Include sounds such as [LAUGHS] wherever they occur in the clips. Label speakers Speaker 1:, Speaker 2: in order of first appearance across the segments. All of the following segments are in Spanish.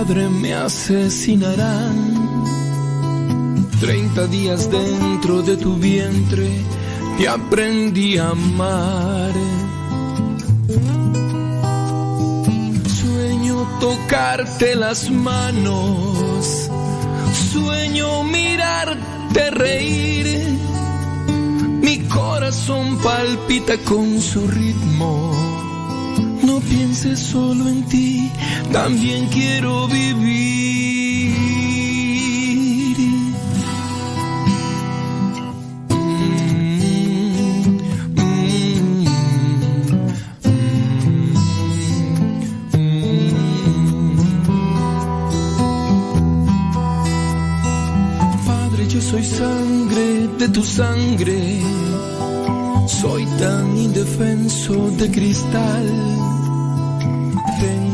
Speaker 1: padre me asesinarán. Treinta días dentro de tu vientre te aprendí a amar. Sueño tocarte las manos, sueño mirarte reír. Mi corazón palpita con su ritmo. No pienses solo en ti, también quiero vivir. Padre, yo soy sangre de tu sangre. Soy tan indefenso de cristal.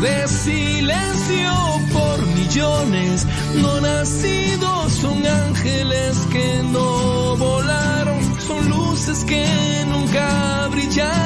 Speaker 1: De silencio por millones no nacidos. Son ángeles que no volaron, son luces que nunca brillaron.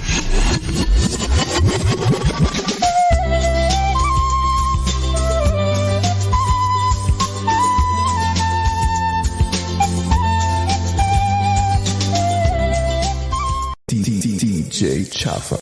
Speaker 2: Schaffer.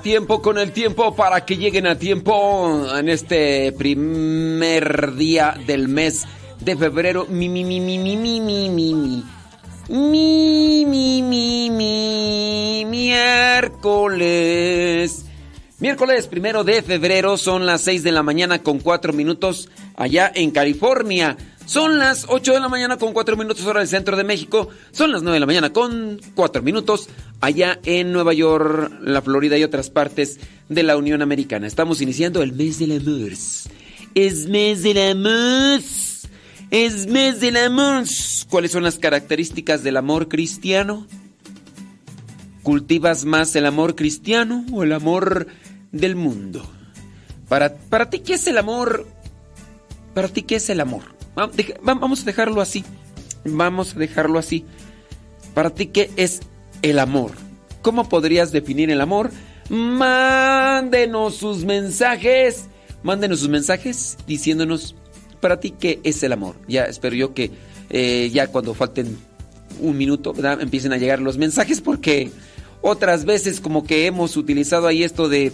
Speaker 2: tiempo con el tiempo para que lleguen a tiempo en este primer día del mes de febrero. Mi, mi, mi, mi, mi, mi, mi, mi. Mi, mi, mi, mi, miércoles. Miércoles primero de febrero son las 6 de la mañana con 4 minutos allá en California. Son las 8 de la mañana con 4 minutos hora del centro de México. Son las 9 de la mañana con 4 minutos allá en Nueva York, la Florida y otras partes de la Unión Americana. Estamos iniciando el mes del amor. Es mes del amor. Es mes del amor. ¿Cuáles son las características del amor cristiano? ¿Cultivas más el amor cristiano o el amor del mundo? Para, para ti, ¿qué es el amor? Para ti, ¿qué es el amor? Vamos a dejarlo así. Vamos a dejarlo así. Para ti, ¿qué es el amor? ¿Cómo podrías definir el amor? Mándenos sus mensajes. Mándenos sus mensajes diciéndonos para ti qué es el amor. Ya espero yo que eh, ya cuando falten un minuto empiecen a llegar los mensajes porque otras veces como que hemos utilizado ahí esto de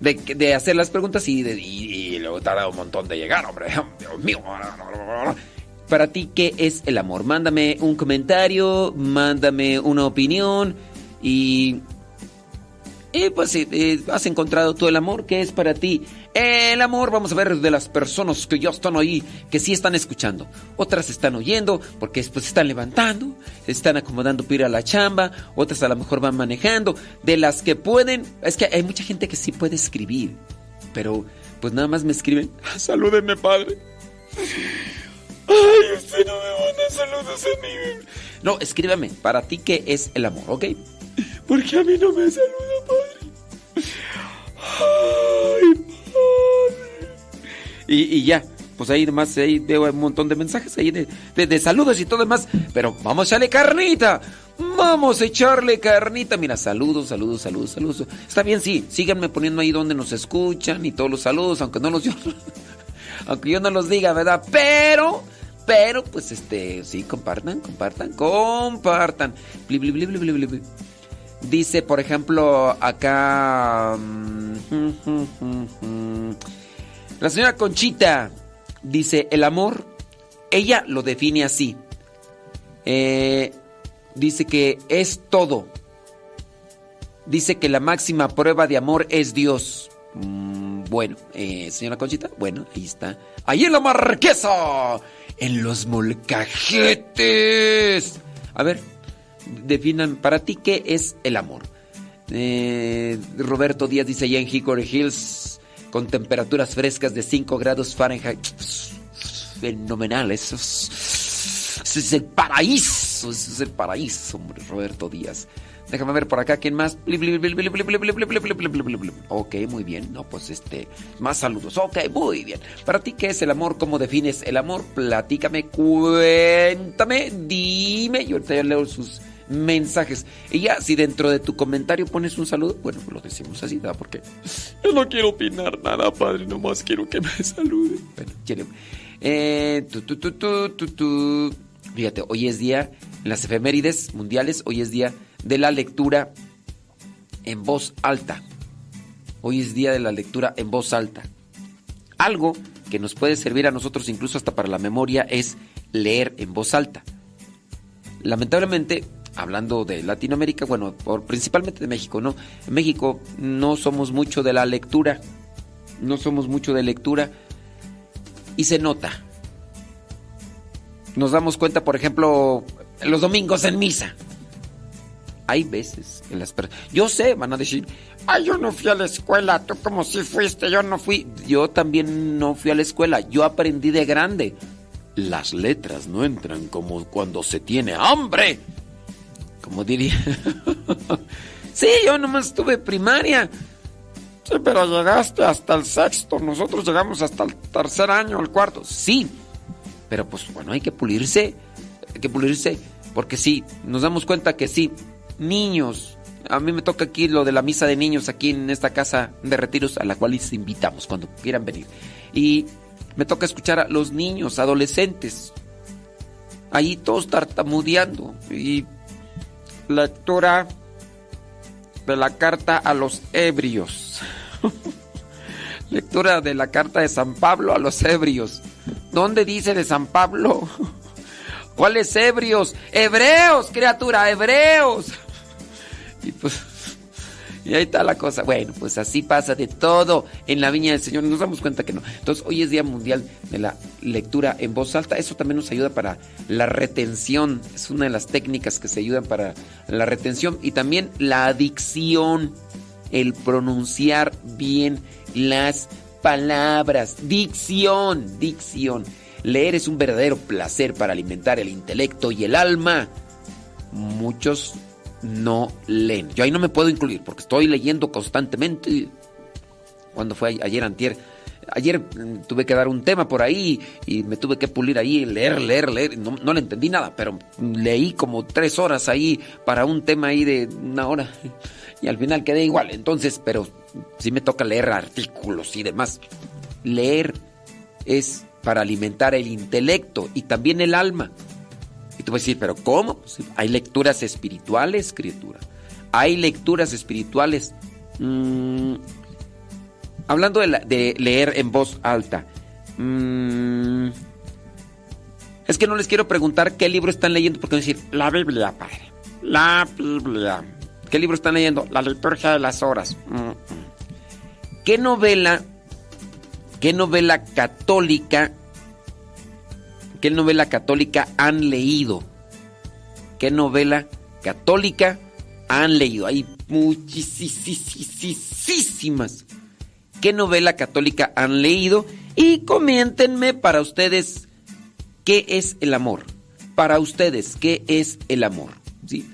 Speaker 2: de, hacer las preguntas y, de, y, un montón de llegar, hombre. Dios mío. Para ti, ¿qué es el amor? Mándame un comentario, mándame una opinión y y pues eh, has encontrado todo el amor que es para ti. El amor, vamos a ver de las personas que ya están ahí, que sí están escuchando. Otras están oyendo porque después están levantando, están acomodando para ir a la chamba, otras a lo mejor van manejando. De las que pueden, es que hay mucha gente que sí puede escribir, pero pues nada más me escriben, [LAUGHS] ah, salúdenme padre. Ay, usted no me manda saludos a mí. No, escríbeme, para ti qué es el amor, ¿ok? Porque a mí no me saluda, padre. Ay, padre. Y, ya, pues ahí nomás ahí veo un montón de mensajes ahí de, saludos y todo demás. Pero vamos a echarle carnita. Vamos a echarle carnita. Mira, saludos, saludos, saludos, saludos. Está bien, sí. Síganme poniendo ahí donde nos escuchan y todos los saludos, aunque no los [LAUGHS] yo, aunque yo no los diga, ¿verdad? Pero, pero, pues este, sí, compartan, compartan, compartan. Bli, bli, bli. Dice, por ejemplo, acá... Mm, la señora Conchita dice, el amor, ella lo define así. Eh, dice que es todo. Dice que la máxima prueba de amor es Dios. Mm, bueno, eh, señora Conchita, bueno, ahí está. Ahí en la marquesa, en los molcajetes. A ver, definan para ti qué es el amor. Eh, Roberto Díaz dice allá en Hickory Hills con temperaturas frescas de 5 grados Fahrenheit. Fenomenal, eso es, el paraíso, eso es el paraíso, hombre, Roberto Díaz. Déjame ver por acá quién más. Ok, muy bien. No, pues este, más saludos. Ok, muy bien. Para ti, ¿qué es el amor? ¿Cómo defines el amor? Platícame, cuéntame, dime. Yo ahorita leo sus mensajes. Y ya, si dentro de tu comentario pones un saludo, bueno, pues lo decimos así, ¿verdad? Porque yo no quiero opinar nada, padre, nomás quiero que me salude. Bueno, eh, tu, tu, tu, Fíjate, hoy es día, en las efemérides mundiales, hoy es día de la lectura en voz alta. Hoy es día de la lectura en voz alta. Algo que nos puede servir a nosotros incluso hasta para la memoria es leer en voz alta. Lamentablemente, hablando de Latinoamérica, bueno, por, principalmente de México, ¿no? En México no somos mucho de la lectura, no somos mucho de lectura y se nota. Nos damos cuenta, por ejemplo, los domingos en misa. Hay veces en las Yo sé, van a decir, ay, yo no fui a la escuela, tú como si fuiste, yo no fui. Yo también no fui a la escuela, yo aprendí de grande. Las letras no entran como cuando se tiene hambre como diría. [LAUGHS] sí, yo nomás estuve primaria. Sí, pero llegaste hasta el sexto. Nosotros llegamos hasta el tercer año, el cuarto. Sí, pero pues bueno, hay que pulirse. Hay que pulirse. Porque sí, nos damos cuenta que sí, niños. A mí me toca aquí lo de la misa de niños aquí en esta casa de retiros a la cual les invitamos cuando quieran venir. Y me toca escuchar a los niños, adolescentes, ahí todos tartamudeando. Y Lectura de la carta a los ebrios. [LAUGHS] Lectura de la carta de San Pablo a los ebrios. ¿Dónde dice de San Pablo? [LAUGHS] ¿Cuáles ebrios? Hebreos, criatura, hebreos. [LAUGHS] Y pues, y ahí está la cosa. Bueno, pues así pasa de todo en la viña del Señor. Nos damos cuenta que no. Entonces, hoy es Día Mundial de la Lectura en Voz Alta. Eso también nos ayuda para la retención. Es una de las técnicas que se ayudan para la retención. Y también la adicción. El pronunciar bien las palabras. Dicción, dicción. Leer es un verdadero placer para alimentar el intelecto y el alma. Muchos no leen. Yo ahí no me puedo incluir porque estoy leyendo constantemente. Cuando fue ayer antier, ayer mm, tuve que dar un tema por ahí y me tuve que pulir ahí, leer, leer, leer. No, no le entendí nada, pero leí como tres horas ahí para un tema ahí de una hora y al final quedé igual. Entonces, pero sí me toca leer artículos y demás. Leer es para alimentar el intelecto y también el alma. Tú vas a decir, ¿pero cómo? Pues, hay lecturas espirituales, criatura. Hay lecturas espirituales. Mm, hablando de, leer en voz alta. Mm, es que no les quiero preguntar qué libro están leyendo, porque van a decir, la Biblia, padre. La Biblia. ¿Qué libro están leyendo? La liturgia de las horas. Mm, ¿Qué novela ¿Qué novela católica, qué novela católica han leído? ¿Qué novela católica han leído? Hay muchísimas. ¿Qué novela católica han leído? Y coméntenme para ustedes qué es el amor. Para ustedes, ¿qué es el amor? ¿Sí?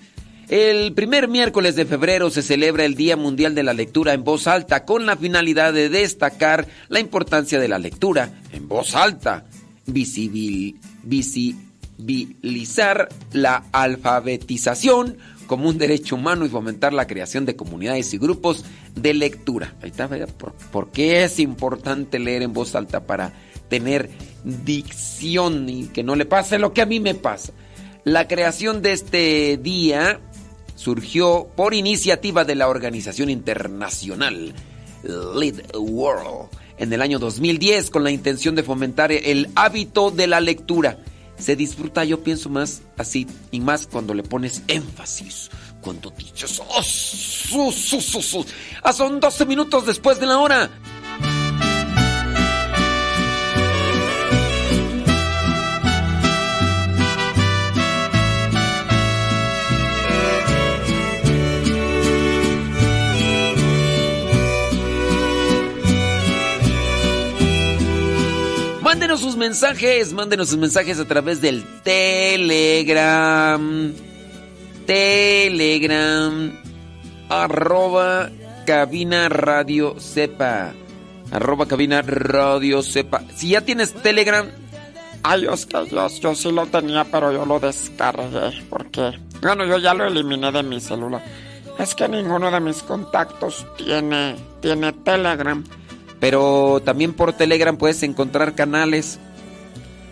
Speaker 2: El primer miércoles de febrero se celebra el Día Mundial de la Lectura en Voz Alta con la finalidad de destacar la importancia de la lectura en voz alta, visibilizar la alfabetización como un derecho humano y fomentar la creación de comunidades y grupos de lectura. Ahí está, ¿por, ¿por qué es importante leer en voz alta para tener dicción y que no le pase lo que a mí me pasa? La creación de este día surgió por iniciativa de la organización internacional Lead World en el año 2010 con la intención de fomentar el hábito de la lectura. Se disfruta, yo pienso más así y más cuando le pones énfasis. Cuando dices, oh, ah, son 12 minutos después de la hora. Mándenos sus mensajes, mándenos sus mensajes a través del Telegram. Telegram. Arroba cabina radio sepa. Arroba cabina radio sepa. Si ya tienes Telegram.
Speaker 3: Ay, es que yo, yo sí lo tenía, pero yo lo descargué. Porque, bueno, yo ya lo eliminé de mi celular. Es que ninguno de mis contactos tiene, tiene Telegram.
Speaker 2: Pero también por Telegram puedes encontrar canales.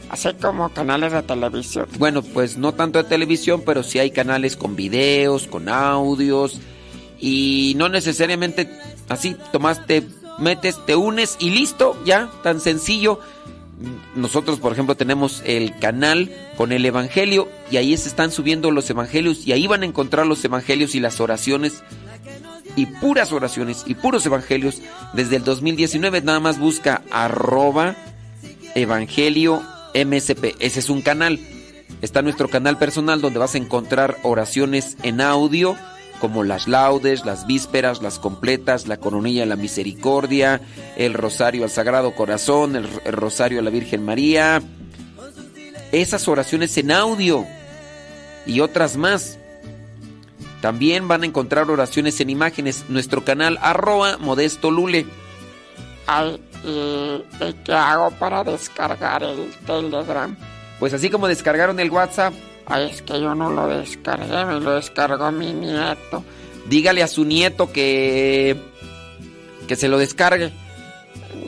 Speaker 3: Así como canales de televisión.
Speaker 2: Bueno, pues no tanto de televisión, pero sí hay canales con videos, con audios. Y no necesariamente así, tomas, te metes, te unes y listo, ya, tan sencillo. Nosotros, por ejemplo, tenemos el canal con el Evangelio y ahí se están subiendo los Evangelios y ahí van a encontrar los Evangelios y las oraciones y puras oraciones y puros evangelios desde el 2019. Nada más busca arroba evangelio MSP. Ese es un canal. Está nuestro canal personal donde vas a encontrar oraciones en audio como las laudes, las vísperas, las completas, la coronilla la misericordia, el rosario al Sagrado Corazón, el, el rosario a la Virgen María. Esas oraciones en audio y otras más. También van a encontrar oraciones en imágenes. Nuestro canal arroba modesto lule.
Speaker 3: Ay, ¿y qué hago para descargar el Telegram?
Speaker 2: Pues así como descargaron el WhatsApp.
Speaker 3: Ay, es que yo no lo descargué, me lo descargó mi nieto.
Speaker 2: Dígale a su nieto que. que se lo descargue.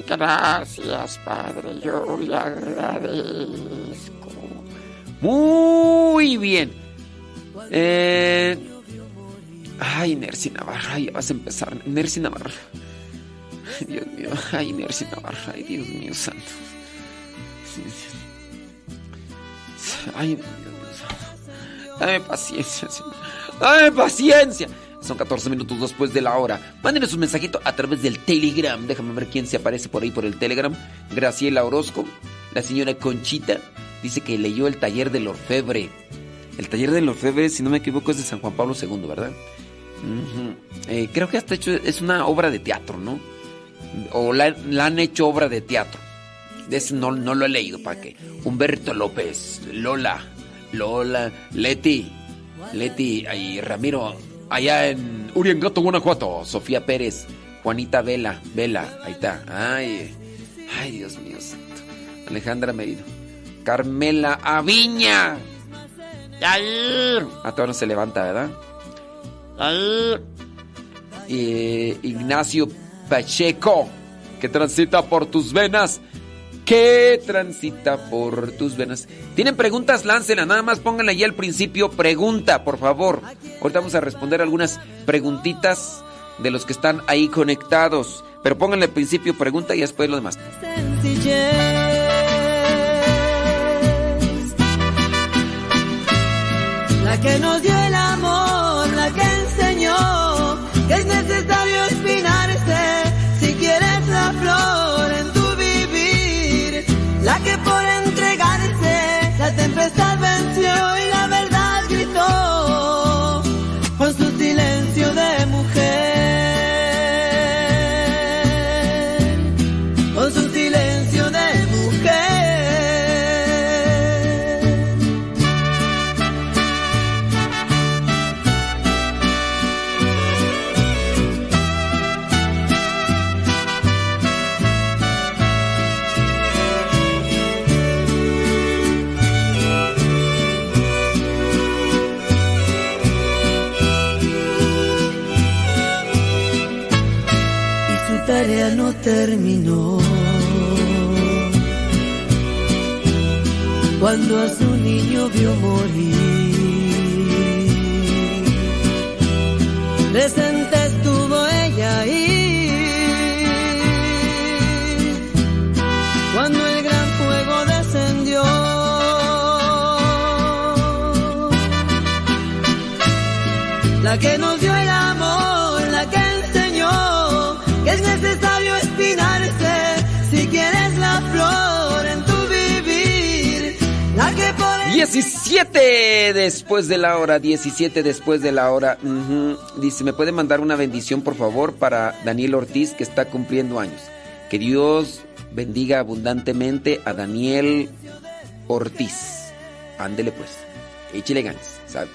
Speaker 3: Gracias, padre, yo le agradezco.
Speaker 2: Muy bien. Eh. Ay, Nercy Navarra, ya vas a empezar. Nercy Navarra. Dios mío. Ay, Nercy Navarra. Ay, Dios mío santo. Ay, dame paciencia, Señor. Dame paciencia. Son 14 minutos después de la hora. Mándenos un mensajito a través del Telegram. Déjame ver quién se aparece por ahí por el Telegram. Graciela Orozco, la señora Conchita, dice que leyó el taller del orfebre. El taller del orfebre, si no me equivoco, es de San Juan Pablo II, ¿verdad? Eh, creo que hasta hecho es una obra de teatro, ¿no? O la, han hecho obra de teatro. Ese no, no lo he leído, ¿para qué? Humberto López, Lola, Lola, Leti, Leti y Ramiro, allá en Uriangato, Guanajuato, Sofía Pérez, Juanita Vela, Vela, ahí está. Ay, ay, Dios mío. Alejandra Merino, Carmela Aviña. Yair. A todos no se levanta, ¿verdad? Eh, Ignacio Pacheco, que transita por tus venas. Que transita por tus venas. ¿Tienen preguntas? Láncenla. Nada más pónganle ahí al principio pregunta, por favor. Ahorita vamos a responder algunas preguntitas de los que están ahí conectados. Pero pónganle al principio pregunta y después lo demás.
Speaker 4: La que nos dio el amor, Cuando a su niño vio morir, presente estuvo ella ahí. Cuando el gran fuego descendió. La que nos
Speaker 2: 17 después de la hora, 17 después de la hora. Dice, ¿me puede mandar una bendición, por favor, para Daniel Ortiz, que está cumpliendo años? Que Dios bendiga abundantemente a Daniel Ortiz. Ándele pues, échele ganas, ¿sabe?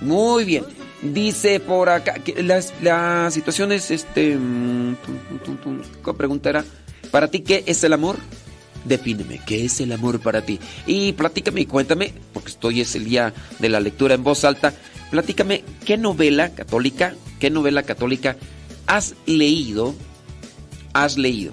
Speaker 2: Muy bien. Dice por acá, que las, la situación es, este, mm, tum, tum, tum, tum. ¿Qué pregunta era? ¿Para ti qué es el amor? Defíneme, ¿qué es el amor para ti? Y platícame y cuéntame, porque estoy es el día de la lectura en voz alta, platícame, ¿qué novela católica, qué novela católica has leído, has leído?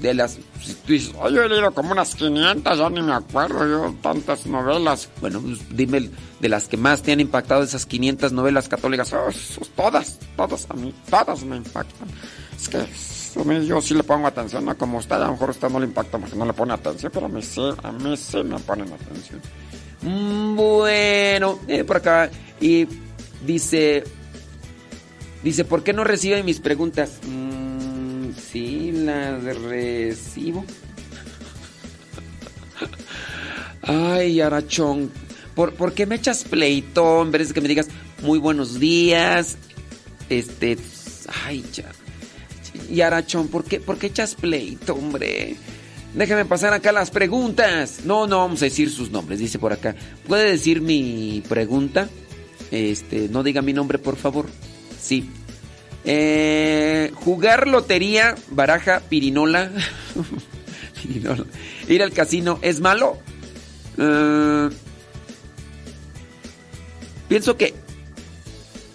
Speaker 2: De las, si tú dices,
Speaker 3: yo he leído como unas 500, ya ni me acuerdo yo, tantas novelas.
Speaker 2: bueno, pues dime de las que más te han impactado esas 500 novelas católicas.
Speaker 3: Oh, todas, todas a mí, todas me impactan. Es que a mí yo sí le pongo atención, ¿no? Como usted, a lo mejor usted no le impacta porque no le pone atención, pero a mí sí, a mí sí me ponen atención.
Speaker 2: Mm, Bueno, por acá. Y dice. Dice, ¿por qué no reciben mis preguntas? Mm, sí, las recibo. [LAUGHS] Ay, Arachón. ¿Por, por qué me echas pleito? En que me digas muy buenos días. Este. Ay, ya. Y Arachón, ¿por qué, ¿por qué echas pleito, hombre? Déjame pasar acá las preguntas. No, no vamos a decir sus nombres, dice por acá. ¿Puede decir mi pregunta? Este, no diga mi nombre, por favor. Sí. Eh, jugar lotería, baraja, pirinola. [LAUGHS] Pirinola. Ir al casino, ¿es malo? Eh, pienso que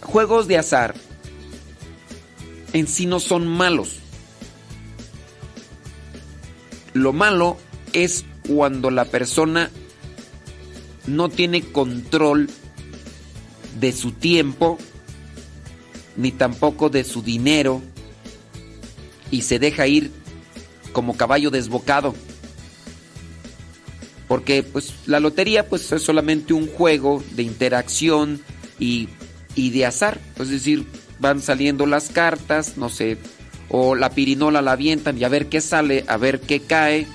Speaker 2: juegos de azar en sí no son malos. Lo malo es cuando la persona no tiene control de su tiempo ni tampoco de su dinero y se deja ir como caballo desbocado. Porque pues la lotería pues es solamente un juego de interacción y, y de azar. Es decir, van saliendo las cartas, no sé, o la pirinola la avientan y a ver qué sale, a ver qué cae.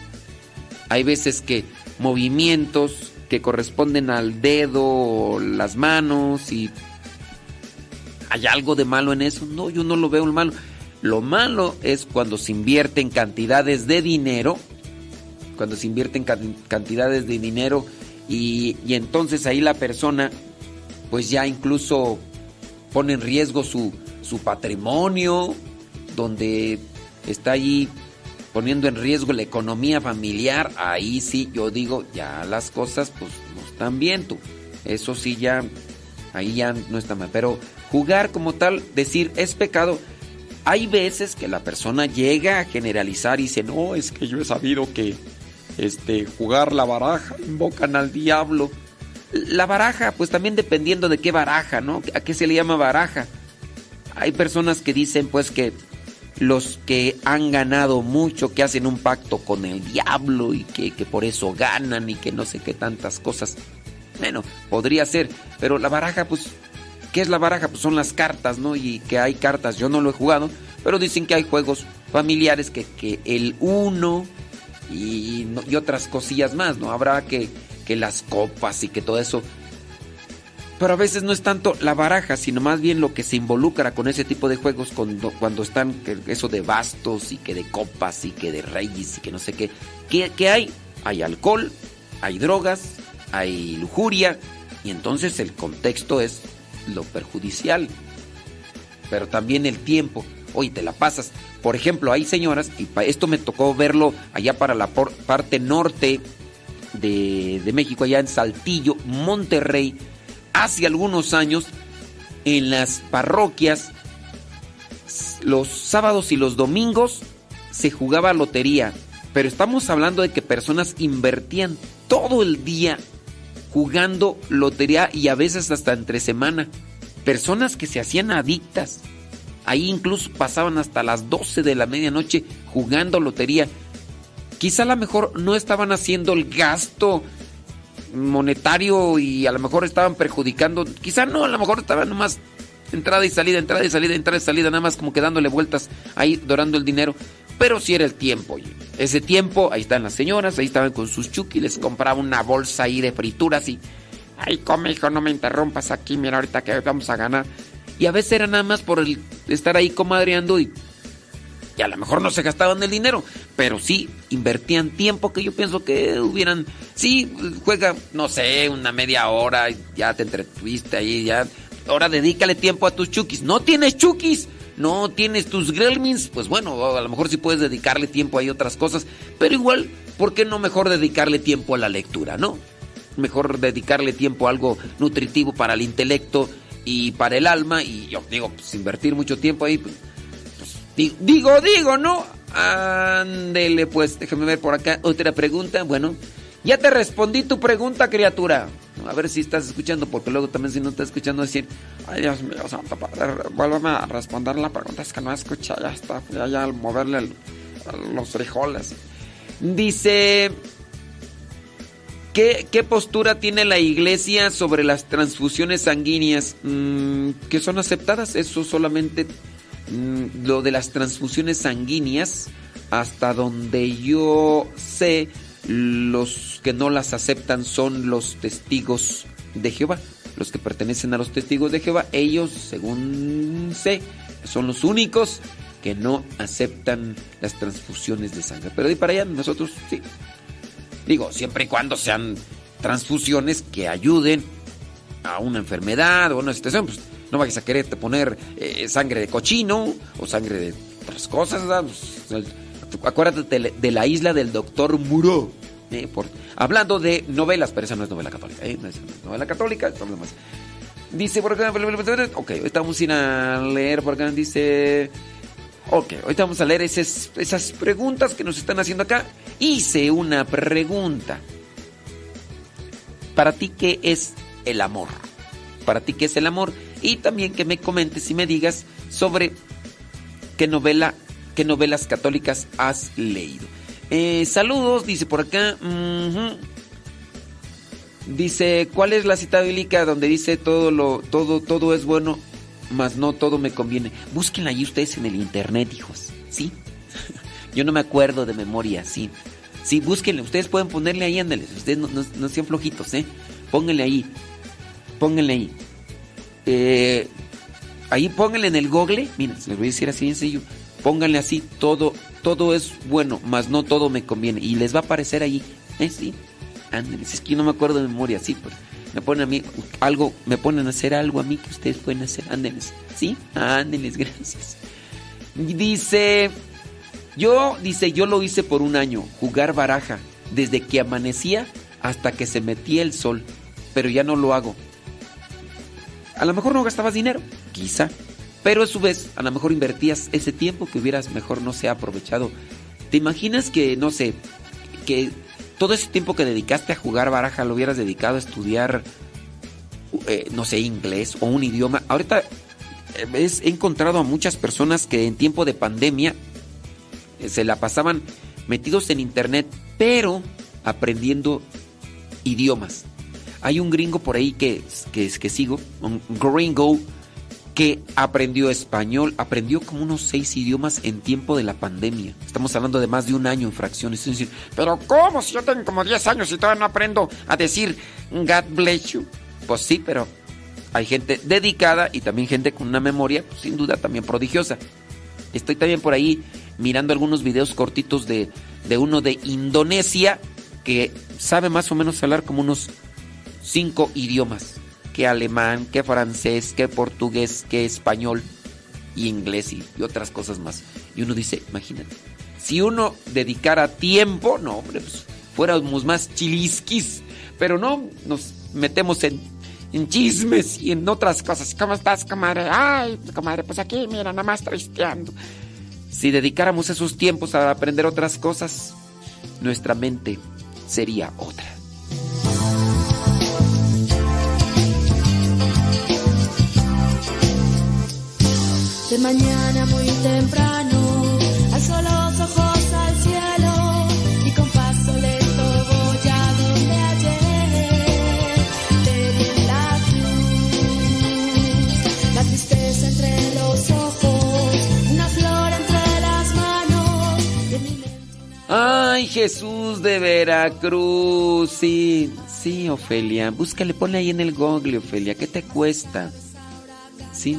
Speaker 2: Hay veces que movimientos que corresponden al dedo las manos y hay algo de malo en eso. No, yo no lo veo malo. Lo malo es cuando se invierten cantidades de dinero, cuando se invierten cantidades de dinero y, y, entonces ahí la persona pues ya incluso pone en riesgo su, su patrimonio, donde está ahí poniendo en riesgo la economía familiar, ahí sí yo digo, ya las cosas pues no están bien tú. Eso sí ya, ahí ya no está mal. Pero jugar como tal, decir es pecado, hay veces que la persona llega a generalizar y dice, no, es que yo he sabido que este, jugar la baraja, invocan al diablo. La baraja, pues también dependiendo de qué baraja, ¿no? ¿A qué se le llama baraja? Hay personas que dicen pues que los que han ganado mucho, que hacen un pacto con el diablo y que, que, por eso ganan y que no sé qué tantas cosas. Bueno, podría ser, pero la baraja pues ¿Qué es la baraja? Pues son las cartas, ¿no? Y que hay cartas, yo no lo he jugado, pero dicen que hay juegos familiares que, que el uno y, y, otras cosillas más, ¿no? Habrá que, que las copas y que todo eso. Pero a veces no es tanto la baraja, sino más bien lo que se involucra con ese tipo de juegos cuando, cuando están eso de bastos y que de copas y que de reyes y que no sé qué. ¿Qué, qué hay? Hay alcohol, hay drogas, hay lujuria y entonces el contexto es lo perjudicial. Pero también el tiempo. Hoy te la pasas. Por ejemplo, hay señoras, y esto me tocó verlo allá para la parte norte de, México, allá en Saltillo, Monterrey, hace algunos años, en las parroquias, los sábados y los domingos se jugaba lotería. Pero estamos hablando de que personas invertían todo el día jugando lotería y a veces hasta entre semana. Personas que se hacían adictas. Ahí incluso pasaban hasta las 12 de la medianoche jugando lotería. Quizá a lo mejor no estaban haciendo el gasto monetario y a lo mejor estaban perjudicando. Quizá no, a lo mejor estaban nomás entrada y salida, entrada y salida, entrada y salida, nada más como que dándole vueltas ahí, dorando el dinero. Pero si era el tiempo. Ese tiempo, ahí están las señoras, ahí estaban con sus chuki, les compraba una bolsa ahí de frituras y... Ay, come, hijo, no me interrumpas aquí, mira ahorita que vamos a ganar. Y a veces era nada más por el estar ahí comadreando y... Y a lo mejor no se gastaban el dinero, pero sí invertían tiempo que yo pienso que hubieran... Sí, juega, no sé, una media hora, ya te entretuviste ahí, ya... Ahora dedícale tiempo a tus chukis. No tienes chukis no tienes tus gremlins, pues bueno, a lo mejor sí puedes dedicarle tiempo a otras cosas, pero igual, ¿por qué no mejor dedicarle tiempo a la lectura, no? Mejor dedicarle tiempo a algo nutritivo para el intelecto y para el alma, y yo digo, pues invertir mucho tiempo ahí, pues, digo, digo, ¿no? Ándele, pues, déjame ver por acá otra pregunta, bueno. Ya te respondí tu pregunta, criatura. A ver si estás escuchando, porque luego también si no estás escuchando decir, ay Dios mío, santo padre, vuélveme a responder la pregunta, es que no escucha, ya está, ya, ya al moverle los frijoles. Dice, ¿qué, ¿qué, postura tiene la iglesia sobre las transfusiones sanguíneas? Mm, que son aceptadas, eso solamente lo de las transfusiones sanguíneas, hasta donde yo sé, los que no las aceptan son los testigos de Jehová. Los que pertenecen a los testigos de Jehová, ellos, según sé, son los únicos que no aceptan las transfusiones de sangre. Pero de para allá nosotros sí. Digo, siempre y cuando sean transfusiones que ayuden a una enfermedad o a una situación, pues no vayas a quererte poner eh, sangre de cochino o sangre de otras cosas. Pues, acuérdate de la isla del doctor Muro. Eh, hablando de novelas, pero esa no es novela católica. Eh, no es novela católica, más. Dice por acá. Ok, ahorita vamos a leer por acá. Dice. Ok, ahorita vamos a leer esas, esas preguntas que nos están haciendo acá. Hice una pregunta. Para ti, ¿qué es el amor? Para ti, ¿qué es el amor? Y también que me comentes y me digas sobre qué novela qué novelas católicas has leído. Eh, saludos, dice por acá. Dice, ¿cuál es la cita bíblica donde dice todo lo todo todo es bueno, mas no todo me conviene? Búsquenla ahí ustedes en el internet, hijos. ¿Sí? [LAUGHS] Yo no me acuerdo de memoria, sí. Sí, búsquenle, ustedes pueden ponerle ahí, ándeles. Ustedes no, no, sean flojitos, ¿eh? Pónganle ahí. Pónganle ahí. Eh, ahí pónganle en el google. Miren, les voy a decir así sencillo. Pónganle así, todo, todo es bueno, mas no todo me conviene. Y les va a aparecer ahí. ¿Eh? Sí. Ándeles. Es que no me acuerdo de memoria, sí, pues. Me ponen a mí algo, me ponen a hacer algo a mí que ustedes pueden hacer. Ándeles. ¿Sí? Ándeles, [LAUGHS] gracias. Dice. Yo, dice, yo lo hice por un año, jugar baraja, desde que amanecía hasta que se metía el sol, pero ya no lo hago. A lo mejor no gastabas dinero, quizá, pero a su vez, a lo mejor invertías ese tiempo que hubieras mejor no se ha aprovechado. ¿Te imaginas que, no sé, que todo ese tiempo que dedicaste a jugar baraja lo hubieras dedicado a estudiar, eh, no sé, inglés o un idioma? Ahorita eh, he encontrado a muchas personas que en tiempo de pandemia eh, se la pasaban metidos en internet, pero aprendiendo idiomas. Hay un gringo por ahí que, que, sigo, un gringo, que aprendió español, aprendió como unos seis idiomas en tiempo de la pandemia. Estamos hablando de más de un año en fracciones. decir, pero ¿cómo? Si yo tengo como 10 años y todavía no aprendo a decir God bless you. Pues sí, pero hay gente dedicada y también gente con una memoria, pues, sin duda, también prodigiosa. Estoy también por ahí mirando algunos videos cortitos de, de uno de Indonesia que sabe más o menos hablar como unos cinco idiomas. Que alemán, que francés, que portugués, que español y inglés y, otras cosas más. Y uno dice, imagínate, si uno dedicara tiempo, no, hombre, pues fuéramos más chilisquis. Pero no, nos metemos en, en chismes y en otras cosas. ¿Cómo estás, comadre? Ay, comadre, pues aquí, mira, nada más tristeando. Si dedicáramos esos tiempos a aprender otras cosas, nuestra mente sería otra.
Speaker 5: De mañana muy temprano, alzo los ojos al cielo y con paso lento voy a donde ayer te vi en la cruz. La tristeza entre los ojos, una flor entre las manos. Y mi mente.
Speaker 2: Ay, Jesús de Veracruz. Sí, sí, Ofelia. Búscale, ponle ahí en el google, Ofelia. ¿Qué te cuesta? Sí.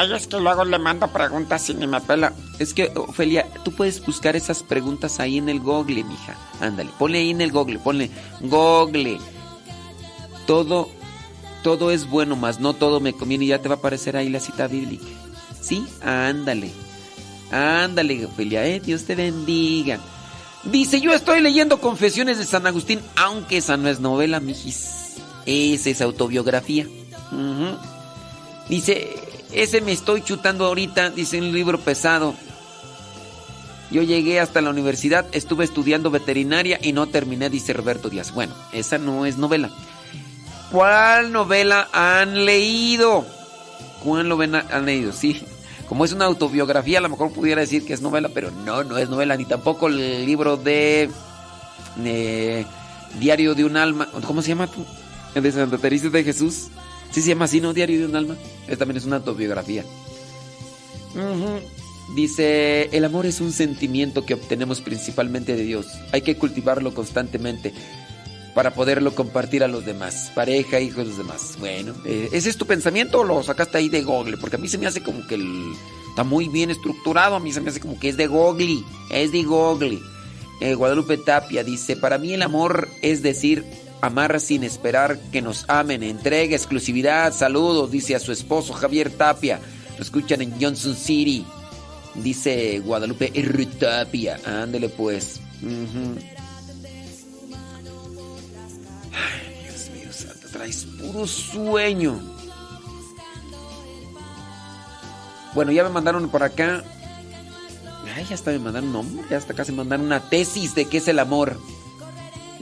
Speaker 3: Ay, es que luego le mando preguntas y ni me pela.
Speaker 2: Es que, Ofelia, tú puedes buscar esas preguntas ahí en el google, mija. Ándale, ponle ahí en el google, ponle google. Todo, todo es bueno, más no todo me conviene y ya te va a aparecer ahí la cita bíblica. ¿Sí? Ándale. Ándale, Ofelia, eh, Dios te bendiga. Dice, yo estoy leyendo Confesiones de San Agustín, aunque esa no es novela, mijis. Esa es autobiografía. Dice, ese me estoy chutando ahorita, dice un libro pesado. Yo llegué hasta la universidad, estuve estudiando veterinaria y no terminé, dice Roberto Díaz. Bueno, esa no es novela. ¿Cuál novela han leído? ¿Cuál novela han leído? Sí. Como es una autobiografía, a lo mejor pudiera decir que es novela, pero no, no es novela, ni tampoco el libro de, de Diario de un alma. ¿Cómo se llama tú? El de Santa Teresa de Jesús. Sí se llama así, ¿no? Diario de un alma. Es, también es una autobiografía. Dice, el amor es un sentimiento que obtenemos principalmente de Dios. Hay que cultivarlo constantemente para poderlo compartir a los demás. Pareja, hijos, los demás. Bueno, eh, ¿ese es tu pensamiento o lo sacaste ahí de Google? Porque a mí se me hace como que el- está muy bien estructurado. A mí se me hace como que es de Google. Es de Google. Eh, Guadalupe Tapia dice, para mí el amor es decir, amar sin esperar que nos amen, entrega, exclusividad, saludos, dice a su esposo Javier Tapia. Lo escuchan en Johnson City. Dice Guadalupe R. Tapia. Ándele pues. Ujú. Ay, Dios mío, santo, traes puro sueño. Bueno, ya me mandaron por acá. Ay, ya hasta me mandaron nombre, ya hasta casi mandaron una tesis de qué es el amor.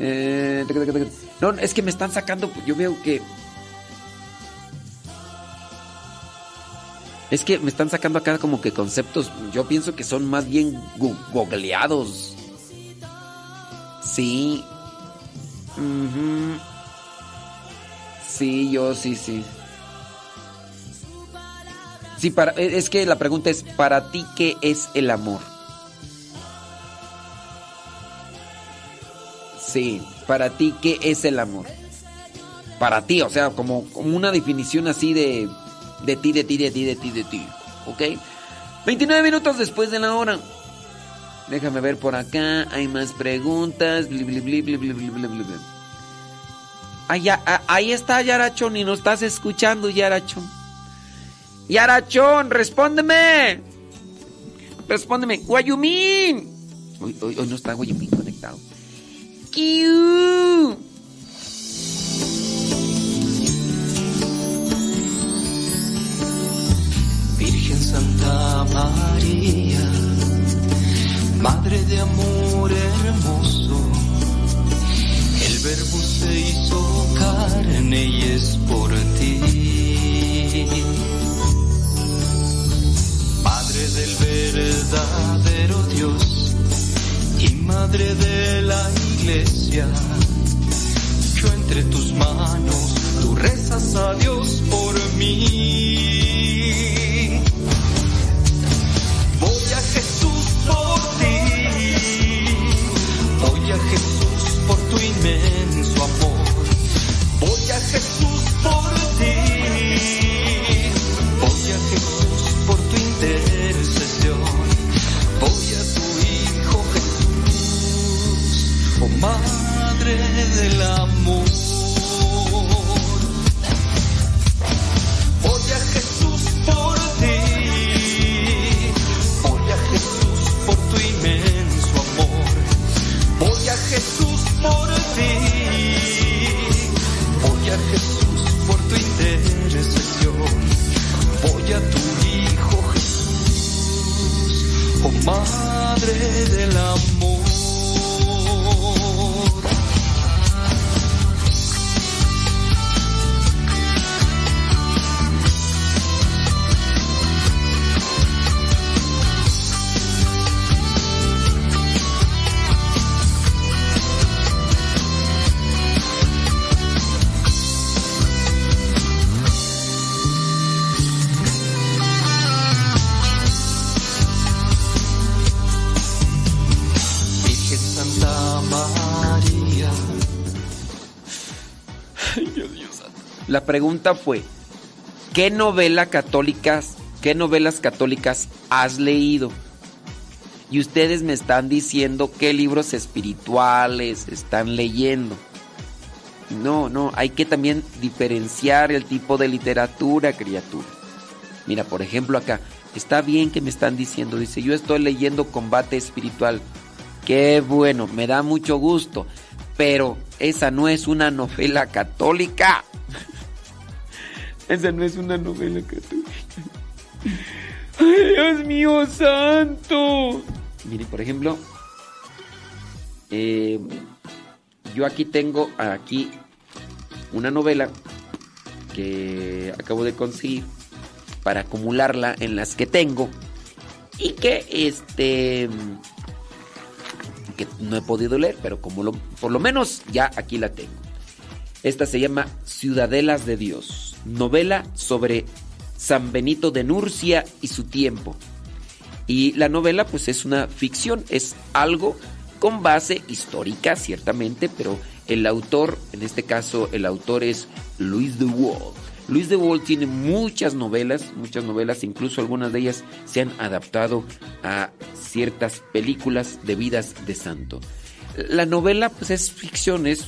Speaker 2: Eh, no, es que me están sacando, yo veo que... Es que me están sacando acá como que conceptos, yo pienso que son más bien googleados. Sí. Sí, yo sí, sí. Sí, para, e, es que la pregunta es, ¿para ti qué es el amor? Sí, para ti, ¿qué es el amor? Para ti, o sea, como, una definición así de, de ti, de ti, de ti, de ti, de ti. ¿Ok? 29 minutos después de la hora. Déjame ver por acá. Hay más preguntas. Bli, bli, bli, Ay, ya, a, ahí está Yarachón y nos estás escuchando, Yarachón. Yarachón, respóndeme. Respóndeme. Guayumín. Hoy, hoy, hoy no está Guayumín.
Speaker 6: Virgen Santa María, Madre de amor hermoso, el verbo se hizo carne y es por ti. Madre del verdadero Dios Madre de la Iglesia, yo entre tus manos, tú rezas a Dios por mí. Voy a Jesús por ti, voy a Jesús por tu inmenso amor, voy a Jesús por ti, Madre del amor.
Speaker 2: La pregunta fue, ¿qué novela católicas, qué novelas católicas has leído? Y ustedes me están diciendo qué libros espirituales están leyendo. No, no, hay que también diferenciar el tipo de literatura, criatura. Mira, por ejemplo acá, está bien que me están diciendo, dice, yo estoy leyendo combate espiritual. Qué bueno, me da mucho gusto, pero esa no es una novela católica. [LAUGHS] Esa no es una novela católica. Ay, Dios mío santo. Mire, por ejemplo, eh, yo aquí tengo aquí una novela que acabo de conseguir para acumularla en las que tengo y que este que no he podido leer, pero como lo- por lo menos ya aquí la tengo. Esta se llama Ciudadelas de Dios, novela sobre San Benito de Nurcia y su tiempo. Y la novela pues es una ficción, es algo con base histórica ciertamente, pero el autor, en este caso el autor es Luis de Waal. Luis de Waal tiene muchas novelas, muchas novelas, incluso algunas de ellas se han adaptado a ciertas películas de vidas de santo. La novela pues es ficción, es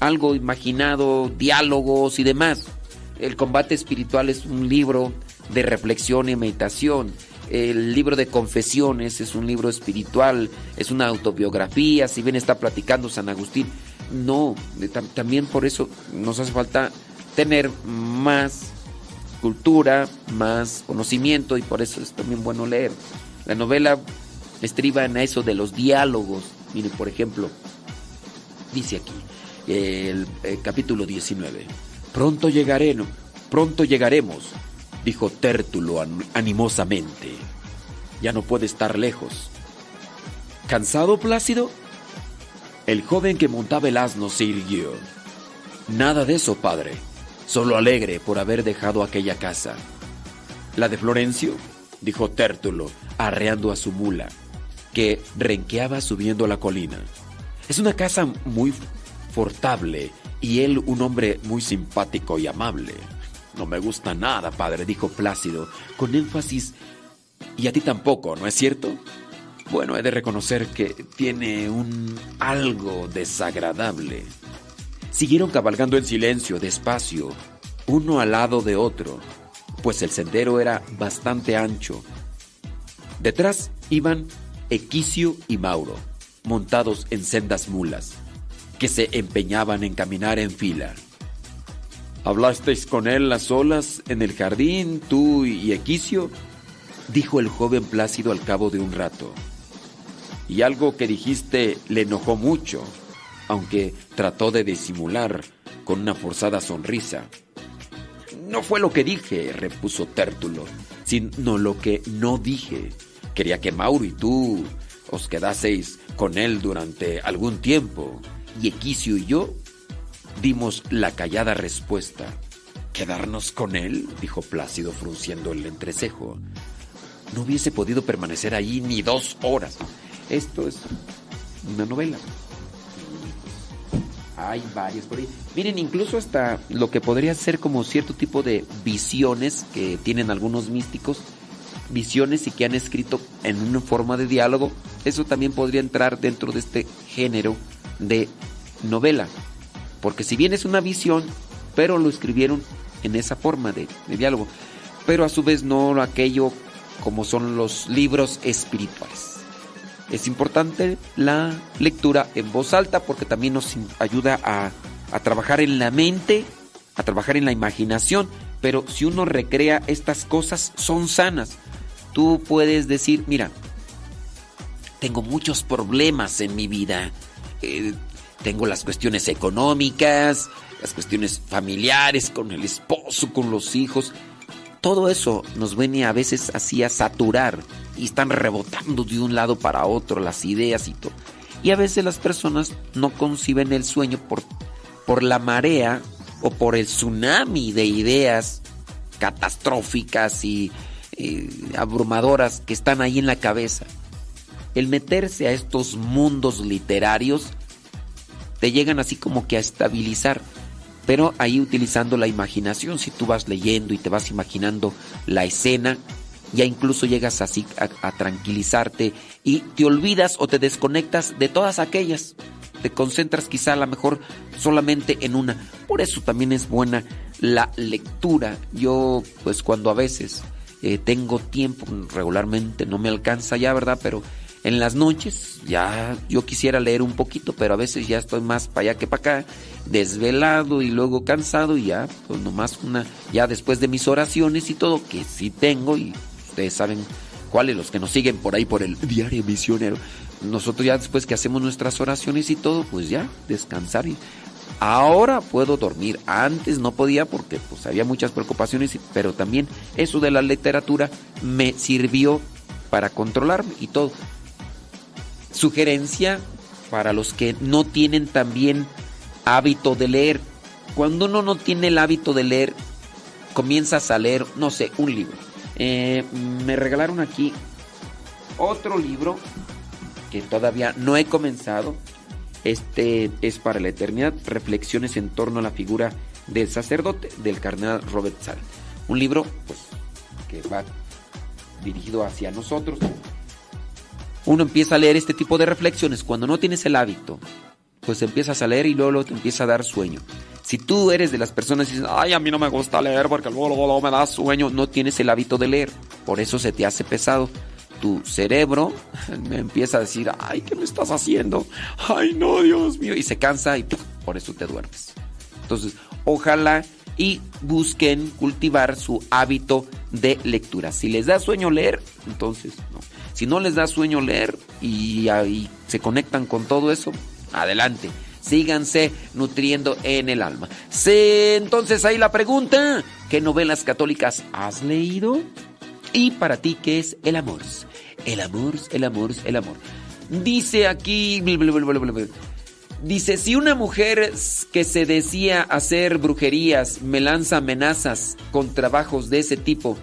Speaker 2: algo imaginado, diálogos y demás. El combate espiritual es un libro de reflexión y meditación. El libro de confesiones es un libro espiritual, es una autobiografía, si bien está platicando San Agustín. No, tam- también por eso nos hace falta tener más cultura, más conocimiento y por eso es también bueno leer. La novela estriba en eso de los diálogos. Mire, por ejemplo, dice aquí, el, eh, capítulo 19. Pronto llegaré, pronto llegaremos, dijo Tértulo an- animosamente. Ya no puede estar lejos. ¿Cansado, Plácido? El joven que montaba el asno se irguió. Nada de eso, padre. Solo alegre por haber dejado aquella casa. ¿La de Florencio? dijo Tértulo, arreando a su mula, que renqueaba subiendo la colina. Es una casa muy fortable y él un hombre muy simpático y amable. No me gusta nada, padre, dijo Plácido, con énfasis. Y a ti tampoco, ¿no es cierto? Bueno, he de reconocer que tiene un algo desagradable. Siguieron cabalgando en silencio, despacio, uno al lado de otro, pues el sendero era bastante ancho. Detrás iban Equicio y Mauro, montados en sendas mulas, que se empeñaban en caminar en fila. ¿Hablasteis con él las solas en el jardín, tú y Equicio? dijo el joven Plácido al cabo de un rato. Y algo que dijiste le enojó mucho, aunque trató de disimular con una forzada sonrisa. No fue lo que dije, repuso Tértulo, sino lo que no dije. Quería que Mauro y tú os quedaseis con él durante algún tiempo. Y Equicio y yo dimos la callada respuesta. ¿Quedarnos con él? dijo Plácido frunciendo el entrecejo. No hubiese podido permanecer allí ni dos horas. Esto es una novela. Hay varias por ahí. Miren, incluso hasta lo que podría ser como cierto tipo de visiones que tienen algunos místicos, visiones y que han escrito en una forma de diálogo, eso también podría entrar dentro de este género de novela. Porque si bien es una visión, pero lo escribieron en esa forma de, de diálogo. Pero a su vez no aquello como son los libros espirituales. Es importante la lectura en voz alta porque también nos ayuda a, a, trabajar en la mente, a trabajar en la imaginación. Pero si uno recrea estas cosas, son sanas. Tú puedes decir, mira, tengo muchos problemas en mi vida. Eh, tengo las cuestiones económicas, las cuestiones familiares, con el esposo, con los hijos todo eso nos viene a veces así a saturar y están rebotando de un lado para otro las ideas y todo. Y a veces las personas no conciben el sueño por, por la marea o por el tsunami de ideas catastróficas y eh, abrumadoras que están ahí en la cabeza. El meterse a estos mundos literarios te llegan así como que a estabilizar pero ahí utilizando la imaginación, si tú vas leyendo y te vas imaginando la escena, ya incluso llegas así a, tranquilizarte y te olvidas o te desconectas de todas aquellas. Te concentras quizá a lo mejor solamente en una. Por eso también es buena la lectura. Yo pues cuando a veces eh, tengo tiempo, regularmente no me alcanza ya, ¿verdad? Pero en las noches ya yo quisiera leer un poquito, pero a veces ya estoy más para allá que para acá, desvelado y luego cansado y ya, pues nomás una, ya después de mis oraciones y todo, que sí tengo y ustedes saben cuáles, los que nos siguen por ahí por el diario misionero, nosotros ya después que hacemos nuestras oraciones y todo, pues ya, descansar y ahora puedo dormir. Antes no podía porque pues había muchas preocupaciones, pero también eso de la literatura me sirvió para controlarme y todo sugerencia para los que no tienen también hábito de leer. Cuando uno no tiene el hábito de leer, comienzas a leer, no sé, un libro. Eh, me regalaron aquí otro libro que todavía no he comenzado. Este es para la eternidad, reflexiones en torno a la figura del sacerdote del cardenal Robert Sal. Un libro pues, que va dirigido hacia nosotros, uno empieza a leer este tipo de reflexiones cuando no tienes el hábito. Pues empiezas a leer y luego, te empieza a dar sueño. Si tú eres de las personas que dicen, ay, a mí no me gusta leer porque luego, luego, me da sueño, no tienes el hábito de leer. Por eso se te hace pesado. Tu cerebro me [LAUGHS] empieza a decir, ay, ¿qué me estás haciendo? Ay, no, Dios mío. Y se cansa y por eso te duermes. Entonces, ojalá y busquen cultivar su hábito de lectura. Si les da sueño leer, entonces no. Si no les da sueño leer y, y se conectan con todo eso, adelante. Síganse nutriendo en el alma. Sí, entonces ahí la pregunta, ¿qué novelas católicas has leído? Y para ti, ¿qué es el amor? El amor, el amor, el amor. Dice aquí... Dice, si una mujer que se decía hacer brujerías me lanza amenazas con trabajos de ese tipo,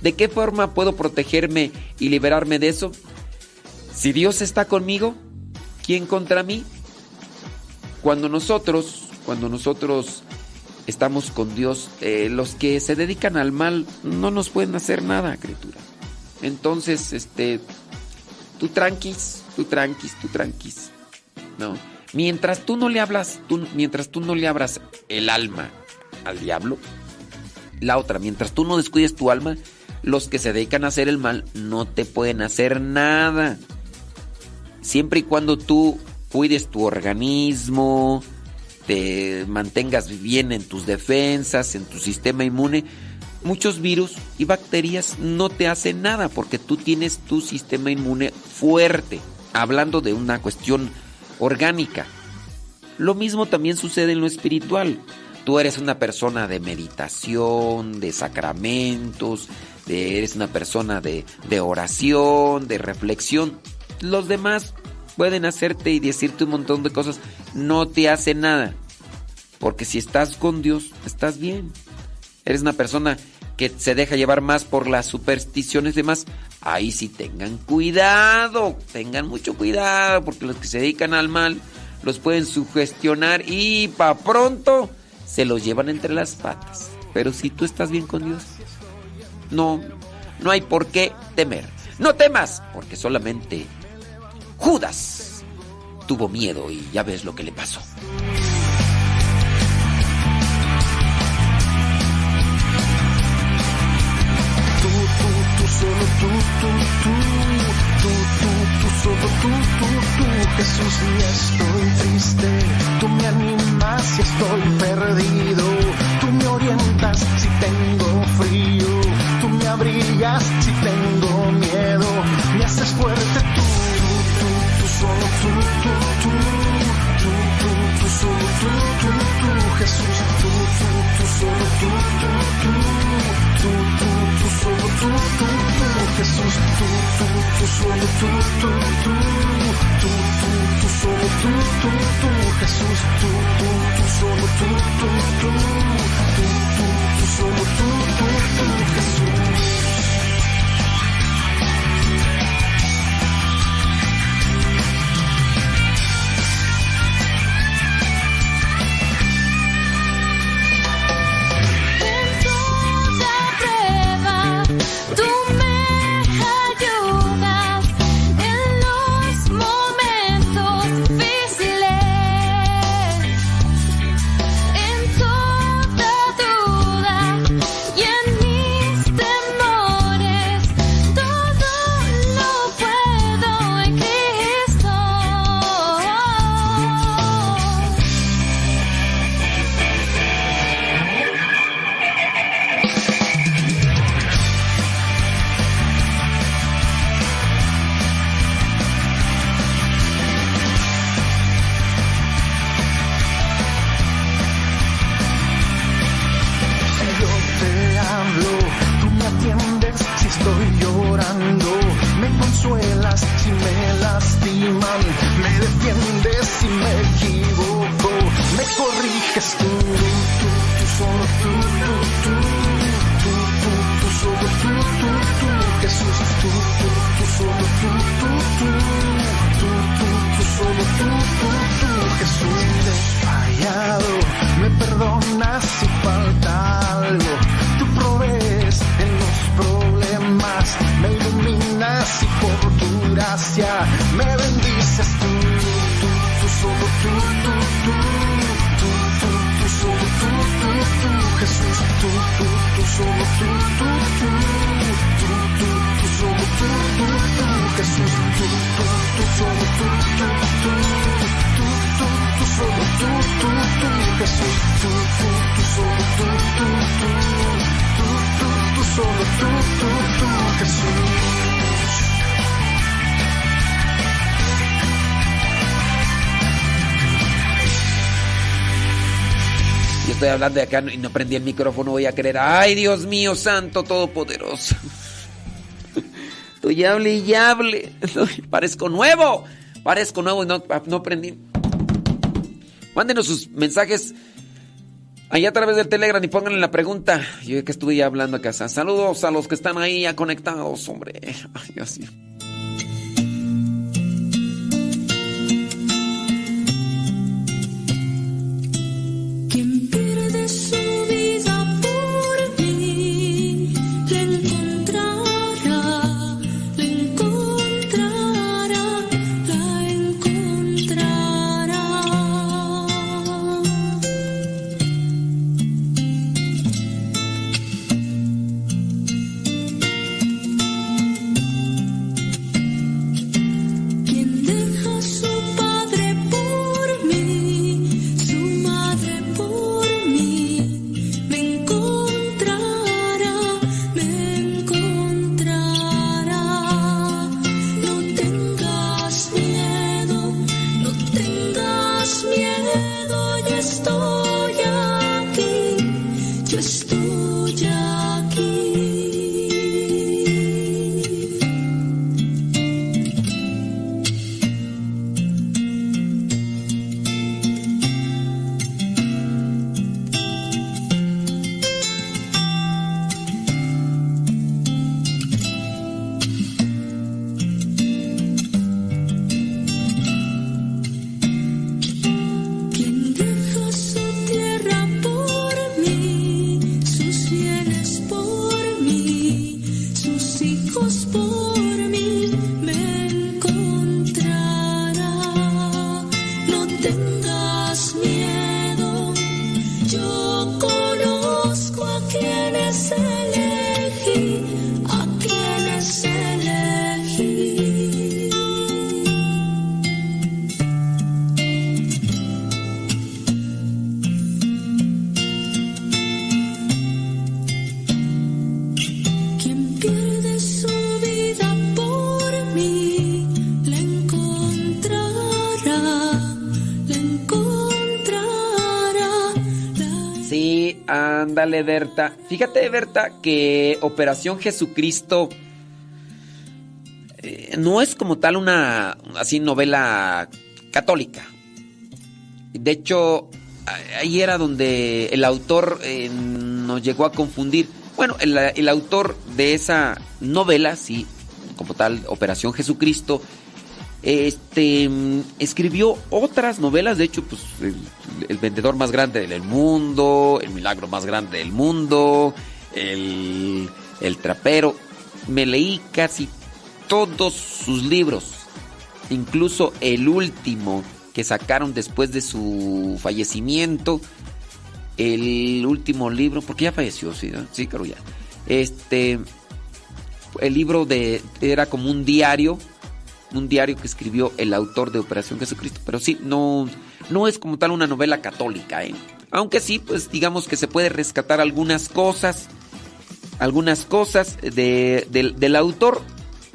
Speaker 2: ¿de qué forma puedo protegerme y liberarme de eso? Si Dios está conmigo, ¿quién contra mí? Cuando nosotros, cuando nosotros estamos con Dios, eh, los que se dedican al mal no nos pueden hacer nada, criatura. Entonces, este, tú tranquis, tú tranquis, tú tranquis. No. Mientras tú no le hablas, mientras tú no le abras el alma al diablo, la otra, mientras tú no descuides tu alma, los que se dedican a hacer el mal no te pueden hacer nada. Siempre y cuando tú cuides tu organismo, te mantengas bien en tus defensas, en tu sistema inmune, muchos virus y bacterias no te hacen nada porque tú tienes tu sistema inmune fuerte. Hablando de una cuestión orgánica. Lo mismo también sucede en lo espiritual. Tú eres una persona de meditación, de sacramentos, eres una persona de, de oración, de reflexión. Los demás pueden hacerte y decirte un montón de cosas. No te hace nada. Porque si estás con Dios, estás bien. Eres una persona que se deja llevar más por las supersticiones y demás. Ahí sí tengan cuidado, tengan mucho cuidado, porque los que se dedican al mal los pueden sugestionar y pa' pronto se los llevan entre las patas. Pero si tú estás bien con Dios, no, no hay por qué temer. No temas, porque solamente Judas tuvo miedo y ya ves lo que le pasó.
Speaker 7: Tú, tú, tú, solo tú, tú, tú, tú, tú, tú, solo tú, tú, tú, Jesús, y estoy triste, tú me animas si estoy perdido, tú me orientas si tengo frío, me abrigas si tengo miedo, me haces fuerte tú, tú, tú, solo tú, tú, tú, tú, tú, tú, solo tú, tú, tú, Jesús, tú, tú, tú, solo tú, tú, tú, tú, tú, tú, solo tú, tú, tú, Jesús, tú, tú, tú, solo tú, tú, tú, tú, tú, tú, solo tú, tú, tú, Jesús, tú, tú, tú, solo tú, tú, tú, tú, tú, tú, solo tú, tú, tú, Jesús.
Speaker 2: Hablando de acá y no prendí el micrófono, voy a creer. ¡Ay, Dios mío, santo todopoderoso! [LAUGHS] Estoy hable y hable. Parezco nuevo. Parezco nuevo y no, no prendí. Mándenos sus mensajes ahí a través del Telegram y pónganle la pregunta. Yo que estuve ya hablando acá. Saludos a los que están ahí ya conectados, hombre. Ay, Dios mío. Berta. Fíjate, Berta, que Operación Jesucristo eh, no es como tal una así novela católica. De hecho, ahí era donde el autor eh, nos llegó a confundir. Bueno, el, el autor de esa novela, sí, como tal, Operación Jesucristo, este escribió otras novelas, de hecho, pues el, vendedor más grande del mundo, el milagro más grande del mundo, el, el trapero. Me leí casi todos sus libros, incluso el último que sacaron después de su fallecimiento, el último libro, porque ya falleció, sí, sí, creo ya. Este, el libro de era como un diario, un diario que escribió el autor de Operación Jesucristo, pero sí, no, no es como tal una novela católica, ¿eh? Aunque sí, pues digamos que se puede rescatar algunas cosas, algunas cosas de- del, autor,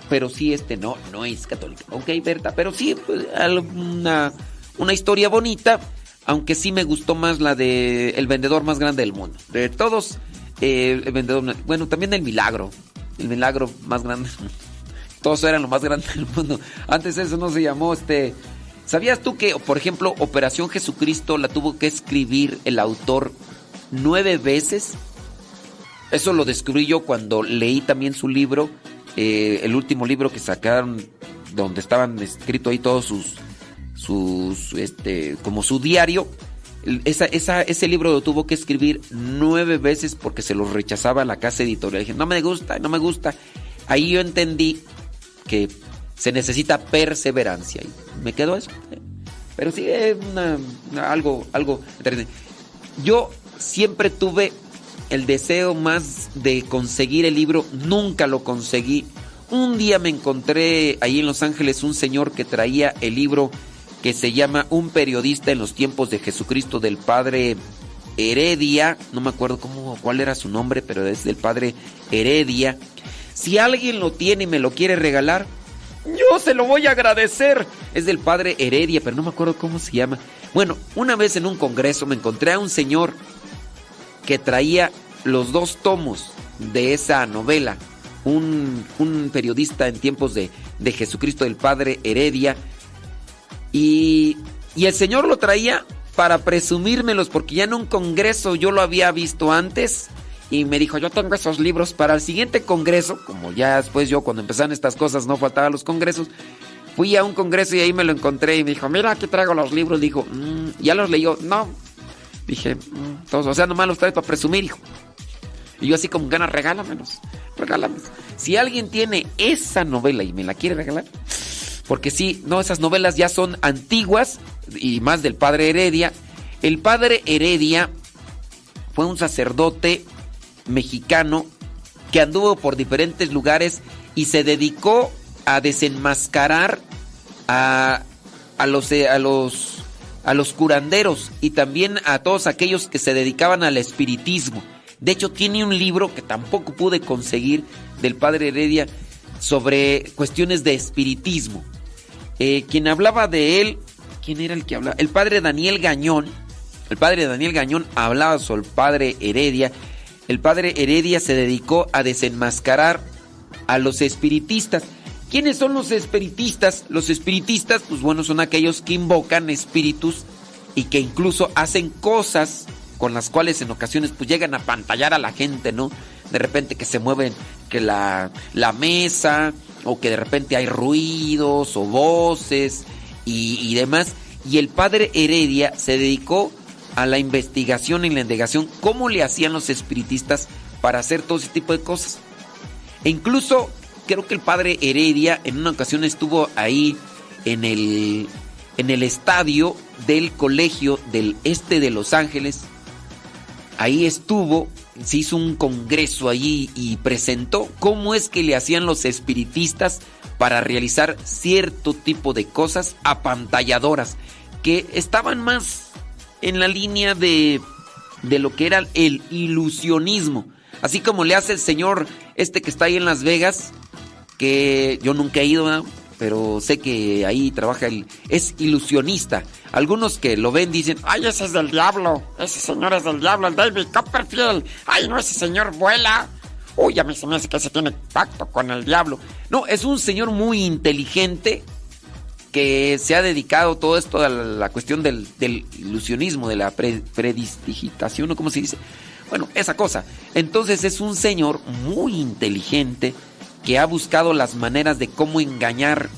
Speaker 2: pero sí este no, no es católico. Ok, Berta, pero sí, pues, una, historia bonita, aunque sí me gustó más la de El vendedor más grande del mundo. De todos, eh, el vendedor, bueno, también el milagro, el milagro más grande. Todos eran lo más grande del mundo. Antes eso no se llamó este. ¿Sabías tú que, por ejemplo, Operación Jesucristo la tuvo que escribir el autor nueve veces? Eso lo descubrí yo cuando leí también su libro, eh, el último libro que sacaron, donde estaban escritos ahí todos sus, sus, este, como su diario. Esa, esa- ese libro lo tuvo que escribir nueve veces porque se lo rechazaba la casa editorial. Dije, no me gusta, no me gusta. Ahí yo entendí que se necesita perseverancia. Y me quedó eso. Pero sí es algo, algo. Yo siempre tuve el deseo más de conseguir el libro, nunca lo conseguí. Un día me encontré ahí en Los Ángeles un señor que traía el libro que se llama Un periodista en los tiempos de Jesucristo del padre Heredia, no me acuerdo cómo cuál era su nombre, pero es del padre Heredia. Si alguien lo tiene y me lo quiere regalar, yo se lo voy a agradecer. Es del padre Heredia, pero no me acuerdo cómo se llama. Bueno, una vez en un congreso me encontré a un señor que traía los dos tomos de esa novela. Un, un periodista en tiempos de, de Jesucristo del Padre Heredia. Y, y el señor lo traía para presumírmelos, porque ya en un congreso yo lo había visto antes y me dijo, yo tengo esos libros para el siguiente congreso, como ya después yo cuando empezaron estas cosas no faltaban los congresos, fui a un congreso y ahí me lo encontré y me dijo, mira, aquí traigo los libros, dijo, mm, ya los leyó, no, dije, mm, todos, o sea, nomás los traigo para presumir, hijo. Y yo así como ganas, regálamelos, regálamelos. Si alguien tiene esa novela y me la quiere regalar, porque sí, no, esas novelas ya son antiguas y más del padre Heredia. El padre Heredia fue un sacerdote mexicano que anduvo por diferentes lugares y se dedicó a desenmascarar a, a los, a, los, a los curanderos y también a todos aquellos que se dedicaban al espiritismo. De hecho, tiene un libro que tampoco pude conseguir del padre Heredia sobre cuestiones de espiritismo. Eh, quien hablaba de él, ¿quién era el que hablaba? El padre Daniel Gañón. El padre Daniel Gañón hablaba sobre el padre Heredia. El padre Heredia se dedicó a desenmascarar a los espiritistas. ¿Quiénes son los espiritistas? Los espiritistas, pues bueno, son aquellos que invocan espíritus y que incluso hacen cosas con las cuales en ocasiones pues llegan a pantallar a la gente, ¿no? De repente que se mueven, que la, la mesa, o que de repente hay ruidos o voces y, y demás. Y el padre Heredia se dedicó a la investigación y la indagación, cómo le hacían los espiritistas para hacer todo ese tipo de cosas. E incluso creo que el padre Heredia en una ocasión estuvo ahí en el, en el estadio del colegio del este de Los Ángeles. Ahí estuvo, se hizo un congreso allí y presentó cómo es que le hacían los espiritistas para realizar cierto tipo de cosas apantalladoras que estaban más en la línea de, de lo que era el ilusionismo. Así como le hace el señor este que está ahí en Las Vegas, que yo nunca he ido, pero sé que ahí trabaja el... es ilusionista. Algunos que lo ven dicen,
Speaker 3: ay, ese es del diablo, ese señor es del diablo, el David Copperfield, ay, no, ese señor vuela. Uy, a mí se me hace que ese tiene pacto con el diablo.
Speaker 2: No, es un señor muy inteligente que se ha dedicado todo esto a la, cuestión del, ilusionismo, de la pre, predistigitación, ¿o cómo se dice? Bueno, esa cosa. Entonces es un señor muy inteligente que ha buscado las maneras de cómo engañar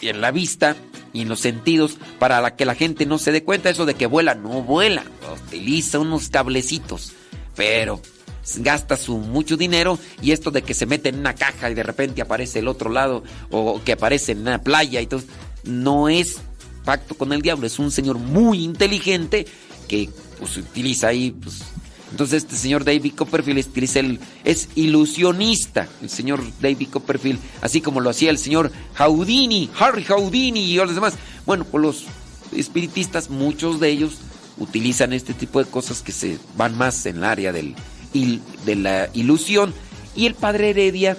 Speaker 2: en la vista y en los sentidos para la que la gente no se dé cuenta. Eso de que vuela, no vuela, utiliza unos cablecitos, pero gasta su mucho dinero y esto de que se mete en una caja y de repente aparece el otro lado o que aparece en una playa y todo, no es pacto con el diablo, es un señor muy inteligente que pues utiliza ahí pues, entonces este señor David Copperfield utiliza el, es ilusionista, el señor David Copperfield, así como lo hacía el señor Houdini, Harry Houdini y los demás. Bueno, pues los espiritistas, muchos de ellos utilizan este tipo de cosas que se van más en el área del, de la ilusión. Y el padre Heredia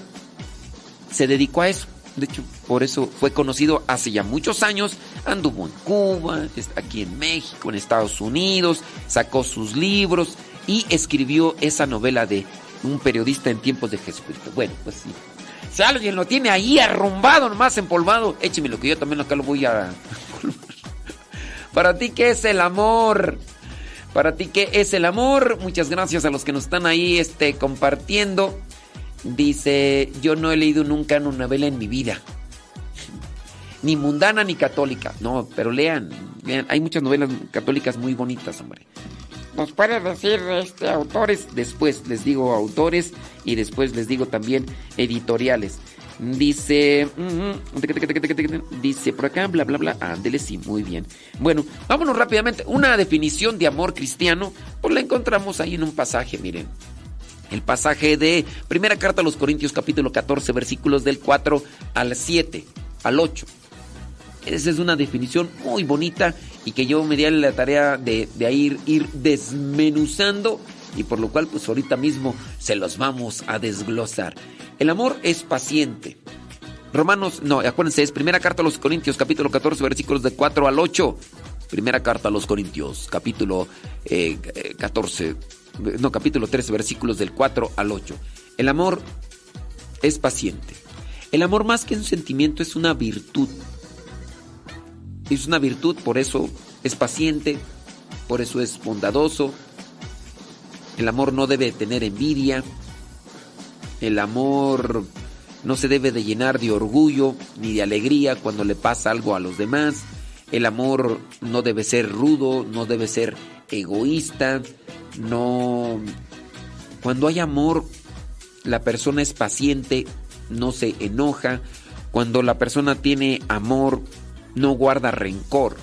Speaker 2: se dedicó a eso. De hecho, por eso fue conocido hace ya muchos años. Anduvo en Cuba, aquí en México, en Estados Unidos, sacó sus libros y escribió esa novela de un periodista en tiempos de Jesucristo. Bueno, pues sí. Si alguien lo tiene ahí arrumbado, nomás empolvado, écheme lo que yo también acá lo voy a... [LAUGHS] Para ti, ¿qué es el amor? Para ti, ¿qué es el amor? Muchas gracias a los que nos están ahí este, compartiendo. Dice, yo no he leído nunca una novela en mi vida. [LAUGHS] Ni mundana ni católica. No, pero lean. Hay muchas novelas católicas muy bonitas, hombre.
Speaker 3: ¿Nos puede decir este, autores?
Speaker 2: Después les digo autores y después les digo también editoriales. Dice. Dice por acá, bla, bla, bla. Ándele, sí, muy bien. Bueno, vámonos rápidamente. Una definición de amor cristiano, pues la encontramos ahí en un pasaje, miren. El pasaje de Primera Carta a los Corintios, capítulo 14, versículos del 4 al 7, al 8. Esa es una definición muy bonita y que yo me di la tarea de, de ir, ir desmenuzando y por lo cual pues ahorita mismo se los vamos a desglosar. El amor es paciente. Romanos, no, acuérdense, es primera carta a los Corintios, capítulo 14, versículos de 4 al 8. Primera carta a los Corintios, capítulo eh, 14, no, capítulo 13, versículos del 4 al 8. El amor es paciente. El amor más que un sentimiento es una virtud. Es una virtud, por eso es paciente, por eso es bondadoso. El amor no debe tener envidia. El amor no se debe de llenar de orgullo ni de alegría cuando le pasa algo a los demás. El amor no debe ser rudo, no debe ser egoísta, no... Cuando hay amor, la persona es paciente, no se enoja. Cuando la persona tiene amor, no guarda rencor.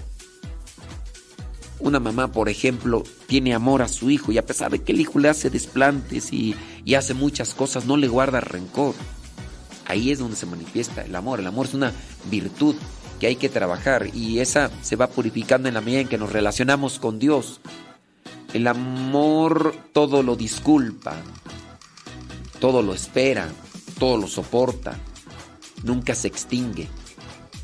Speaker 2: Una mamá, por ejemplo, tiene amor a su hijo y a pesar de que el hijo le hace desplantes y, y hace muchas cosas, no le guarda rencor. Ahí es donde se manifiesta el amor. El amor es una virtud que hay que trabajar y esa se va purificando en la medida en que nos relacionamos con Dios. El amor todo lo disculpa, todo lo espera, todo lo soporta, nunca se extingue.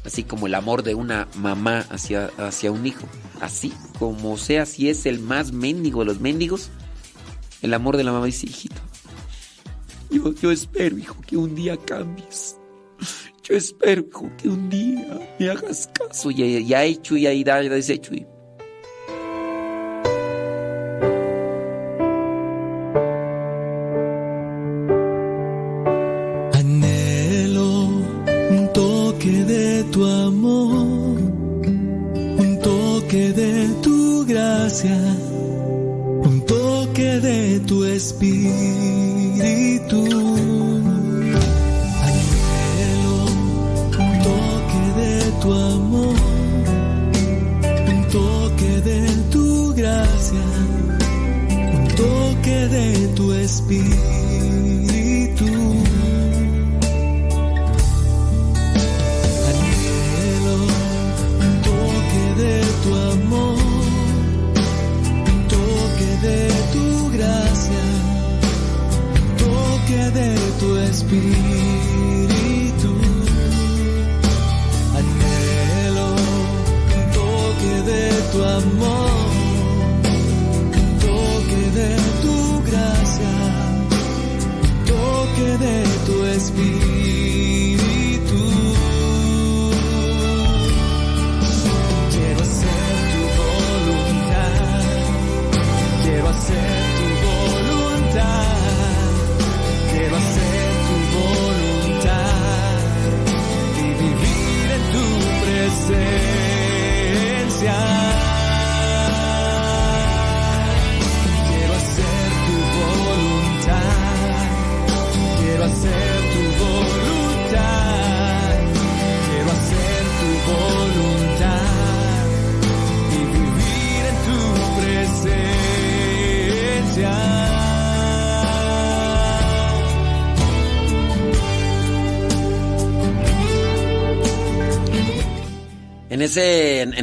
Speaker 2: Así como el amor de una mamá hacia, hacia un hijo. Así como sea, si es el más mendigo de los mendigos, el amor de la mamá dice, hijito, yo, yo espero, hijo, que un día cambies. Yo espero, hijo, que un día me hagas caso. Y ya hecho y ya ha deshecho. Y...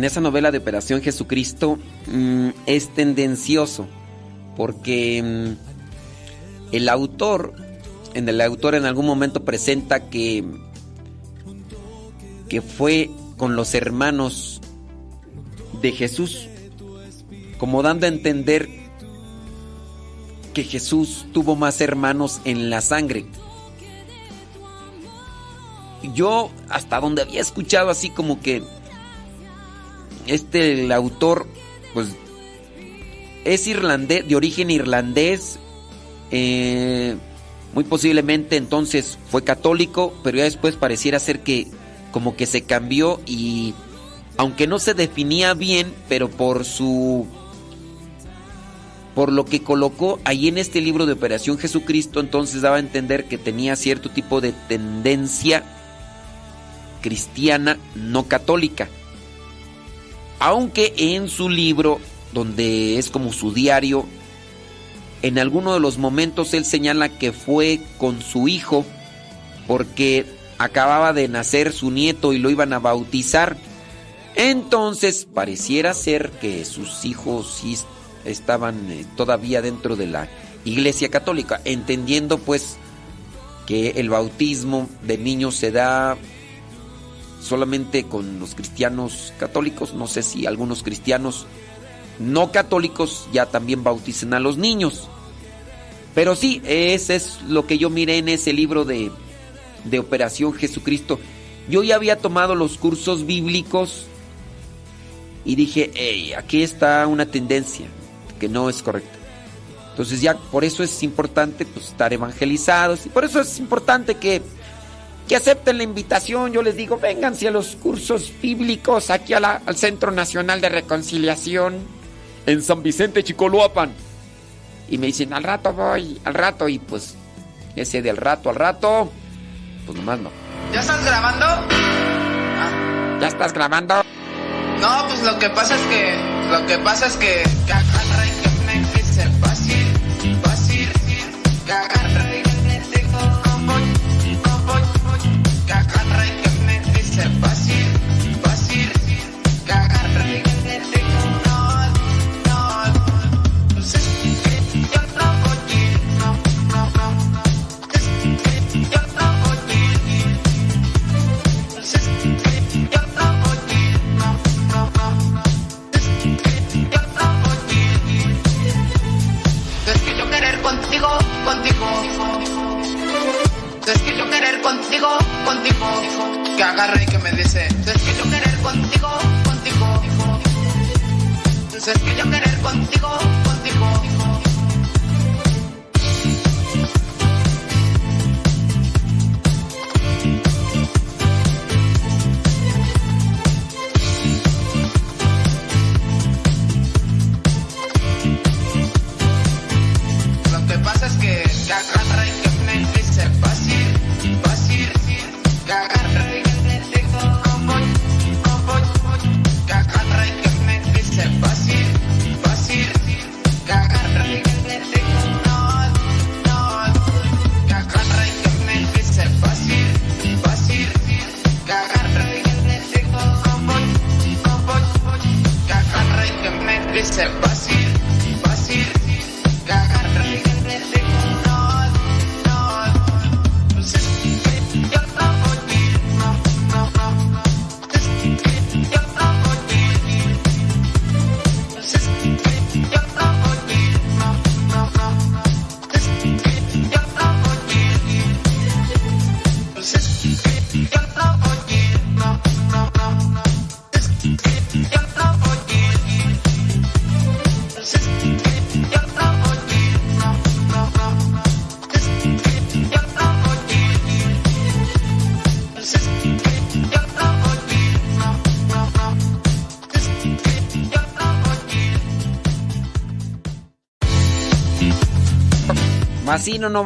Speaker 2: esa novela de Operación Jesucristo mm, es tendencioso porque mm, el autor, en el autor en algún momento presenta que, que fue con los hermanos de Jesús, como dando a entender que Jesús tuvo más hermanos en la sangre. Yo hasta donde había escuchado así como que este autor pues es irlandés de origen irlandés eh, muy posiblemente entonces fue católico pero ya después pareciera ser que como que se cambió y aunque no se definía bien pero por su por lo que colocó ahí en este libro de Operación Jesucristo entonces daba a entender que tenía cierto tipo de tendencia cristiana no católica aunque en su libro, donde es como su diario, en alguno de los momentos él señala que fue con su hijo porque acababa de nacer su nieto y lo iban a bautizar. Entonces pareciera ser que sus hijos estaban eh, todavía dentro de la iglesia católica, entendiendo pues que el bautismo de niños se da solamente con los cristianos católicos, no sé si algunos cristianos no católicos ya también bauticen a los niños. Pero sí, ese es lo que yo miré en ese libro de, de Operación Jesucristo. Yo ya había tomado los cursos bíblicos y dije, hey, aquí está una tendencia que no es correcta. Entonces ya por eso es importante pues, estar evangelizados y por eso es importante que que acepten la invitación. Yo les digo, vénganse a los cursos bíblicos aquí al Centro Nacional de Reconciliación en San Vicente Chicoluapan Y me dicen, al rato voy, al rato. Y pues, ese del rato al rato, pues nomás no.
Speaker 8: ¿Ya estás grabando?
Speaker 2: Ah, ¿Ya estás grabando?
Speaker 8: No, pues lo que pasa es que, lo que pasa es que, que que agarra y que me dice, es que yo querer contigo, contigo, es que yo querer contigo.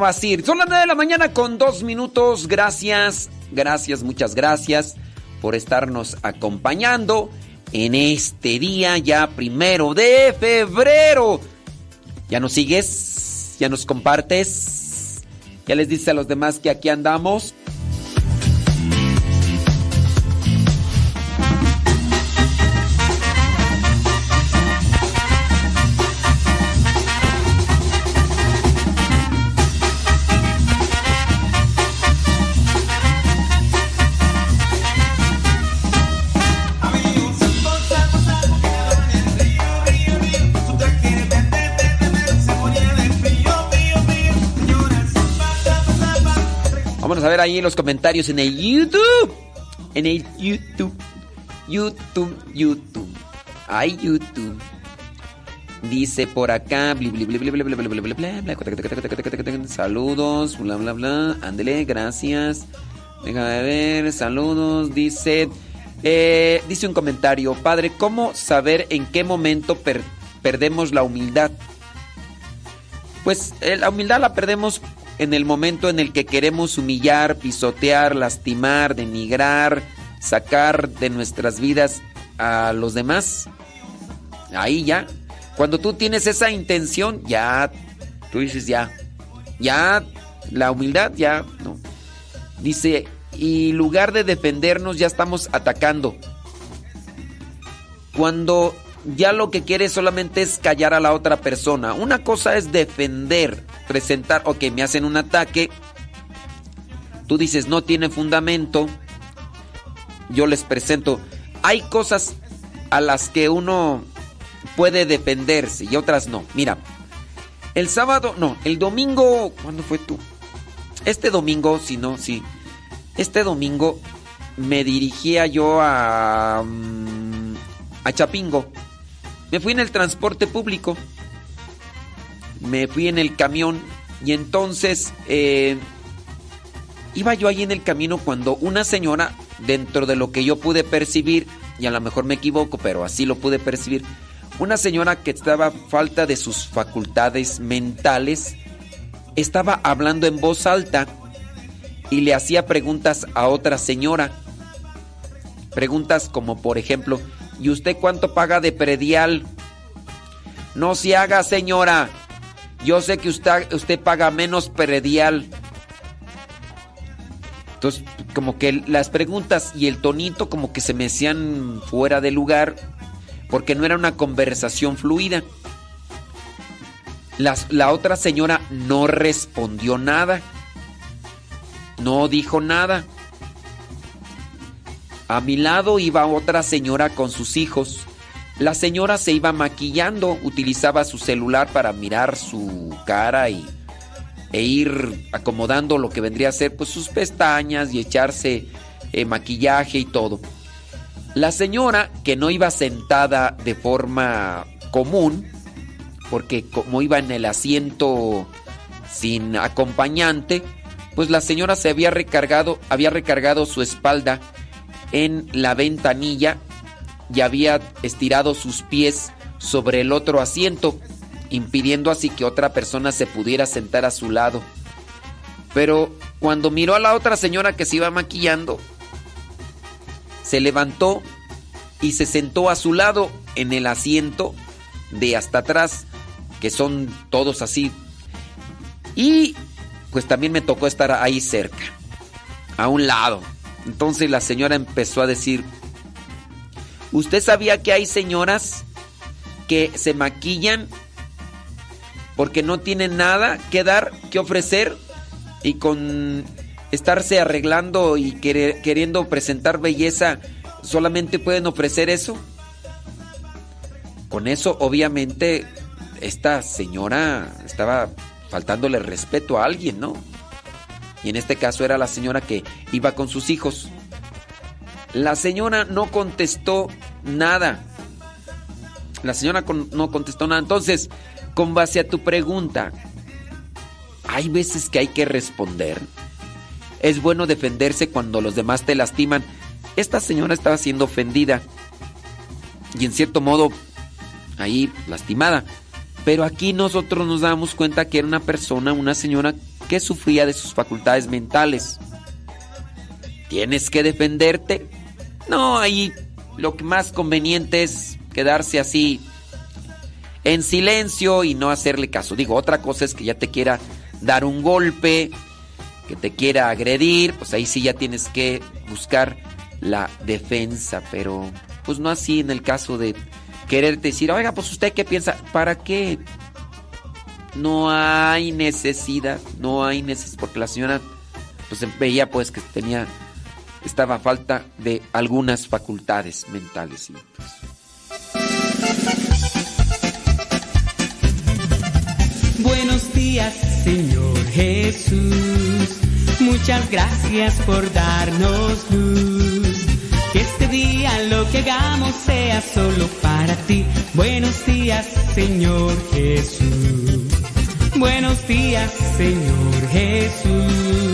Speaker 2: Va a ir. Son las 9 de la mañana con dos minutos. Gracias, gracias, muchas gracias por estarnos acompañando en este día ya primero de febrero. ¿Ya nos sigues? ¿Ya nos compartes? ¿Ya les dices a los demás que aquí andamos? a ver ahí en los comentarios en el YouTube. En el YouTube. YouTube, YouTube. Ay, YouTube. Dice por acá. Saludos. Bla bla bla. Ándele, gracias. Déjame ver. Saludos. Dice. Dice un comentario, padre, ¿cómo saber en qué momento per perdemos la humildad? Pues la humildad la perdemos en el momento en el que queremos humillar, pisotear, lastimar, denigrar, sacar de nuestras vidas a los demás. Ahí ya. Cuando tú tienes esa intención, ya, tú dices ya, ya, la humildad ya, no. Dice, y lugar de defendernos ya estamos atacando. Cuando ya lo que quieres solamente es callar a la otra persona. Una cosa es defender, presentar, ok, me hacen un ataque, tú dices no tiene fundamento, yo les presento. Hay cosas a las que uno puede defenderse y otras no. Mira, el sábado, no, el domingo, ¿cuándo fue tú? Este domingo, si no, sí. Este domingo me dirigía yo a... mm, a Chapingo. Me fui en el transporte público. Me fui en el camión y entonces eh, iba yo ahí en el camino cuando una señora, dentro de lo que yo pude percibir, y a lo mejor me equivoco, pero así lo pude percibir, una señora que estaba falta de sus facultades mentales, estaba hablando en voz alta y le hacía preguntas a otra señora. Preguntas como por ejemplo, ¿y usted cuánto paga de predial? No se haga, señora. Yo sé que usted, usted paga menos predial. Entonces, como que las preguntas y el tonito como que se me hacían fuera de lugar porque no era una conversación fluida. La otra señora no respondió nada. No dijo nada. A mi lado iba otra señora con sus hijos. La señora se iba maquillando, utilizaba su celular para mirar su cara y, e ir acomodando lo que vendría a ser pues sus pestañas y echarse eh, maquillaje y todo. La señora que no iba sentada de forma común, porque como iba en el asiento sin acompañante, pues la señora se había recargado, había recargado su espalda en la ventanilla y había estirado sus pies sobre el otro asiento, impidiendo así que otra persona se pudiera sentar a su lado. Pero cuando miró a la otra señora que se iba maquillando, se levantó y se sentó a su lado en el asiento de hasta atrás, que son todos así. Y pues también me tocó estar ahí cerca, a un lado. Entonces la señora empezó a decir, ¿usted sabía que hay señoras que se maquillan porque no tienen nada que dar, que ofrecer y con estarse arreglando y querer- queriendo presentar belleza solamente pueden ofrecer eso? Con eso obviamente esta señora estaba faltándole respeto a alguien, ¿no? Y en este caso era la señora que iba con sus hijos. La señora no contestó nada. La señora no contestó nada. Entonces, con base a tu pregunta, hay veces que hay que responder. Es bueno defenderse cuando los demás te lastiman. Esta señora estaba siendo ofendida. Y en cierto modo, ahí lastimada. Pero aquí nosotros nos damos cuenta que era una persona, una señora que sufría de sus facultades mentales. ¿Tienes que defenderte? No, ahí lo que más conveniente es quedarse así en silencio y no hacerle caso. Digo, otra cosa es que ya te quiera dar un golpe, que te quiera agredir, pues ahí sí ya tienes que buscar la defensa, pero pues no así en el caso de quererte decir, oiga, pues usted qué piensa, ¿para qué? No hay necesidad, no hay necesidad, porque la señora pues veía pues que tenía, estaba a falta de algunas facultades mentales.
Speaker 9: Buenos días, Señor Jesús. Muchas gracias por darnos luz. Que este día lo que hagamos sea solo para ti. Buenos días, Señor Jesús. Buenos días, Señor Jesús.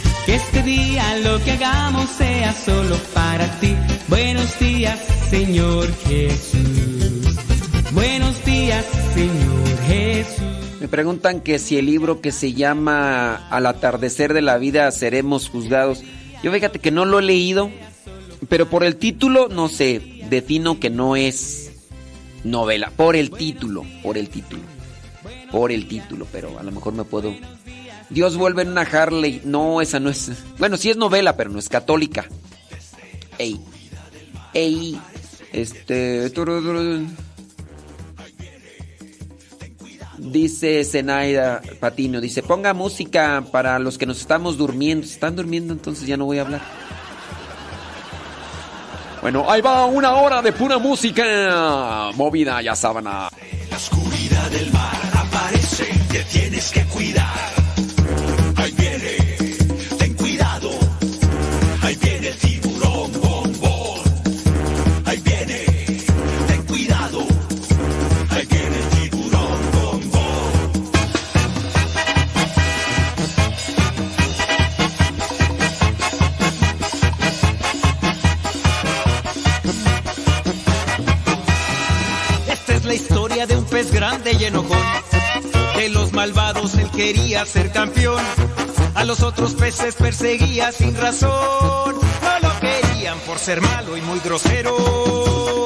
Speaker 9: Este día lo que hagamos sea solo para ti. Buenos días, Señor Jesús. Buenos días, Señor Jesús.
Speaker 2: Me preguntan que si el libro que se llama Al atardecer de la vida seremos juzgados. Yo fíjate que no lo he leído, pero por el título no sé, defino que no es novela. Por el título, por el título. Por el título, pero a lo mejor me puedo. Dios vuelve en una Harley. No, esa no es. Bueno, sí es novela, pero no es católica. Ey. Ey. Este. Dice Zenaida Patino, dice, ponga música para los que nos estamos durmiendo. Si están durmiendo, entonces ya no voy a hablar. Bueno, ahí va una hora de pura música. Movida, ya sábana.
Speaker 10: La oscuridad del mar aparece, te tienes que cuidar. Cuidado. Ahí viene el tiburón bombón.
Speaker 11: Esta es la historia de un pez grande y enojón. De los malvados él quería ser campeón. A los otros peces perseguía sin razón. No lo querían por ser malo y muy grosero.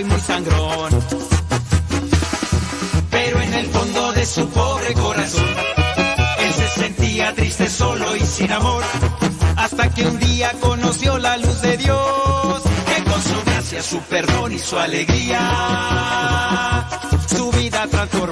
Speaker 11: Y muy sangrón. Pero en el fondo de su pobre corazón, él se sentía triste, solo y sin amor. Hasta que un día conoció la luz de Dios, que con su gracia, su perdón y su alegría, su vida transformó.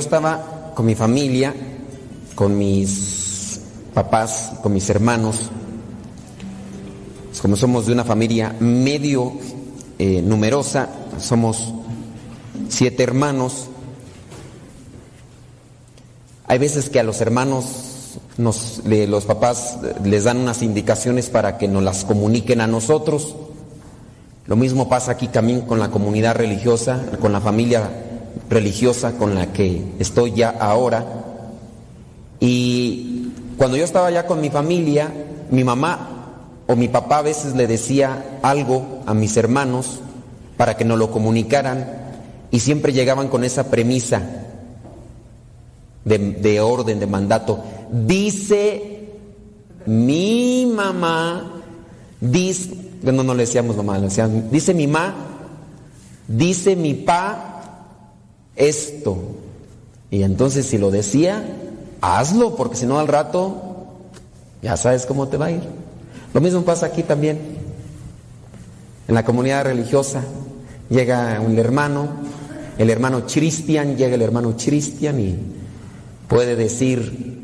Speaker 2: yo estaba con mi familia, con mis papás, con mis hermanos, pues como somos de una familia medio eh, numerosa, somos siete hermanos. Hay veces que a los hermanos nos, los papás les dan unas indicaciones para que nos las comuniquen a nosotros. Lo mismo pasa aquí también con la comunidad religiosa, con la familia religiosa con la que estoy ya ahora. Y cuando yo estaba ya con mi familia, mi mamá o mi papá a veces le decía algo a mis hermanos para que nos lo comunicaran y siempre llegaban con esa premisa de, de orden, de mandato. Dice mi mamá, dice, no, no le decíamos mamá, le decían, dice mi mamá, dice mi pa esto. Y entonces si lo decía, hazlo, porque si no al rato ya sabes cómo te va a ir. Lo mismo pasa aquí también. En la comunidad religiosa llega un hermano, el hermano Cristian, llega el hermano Cristian y puede decir,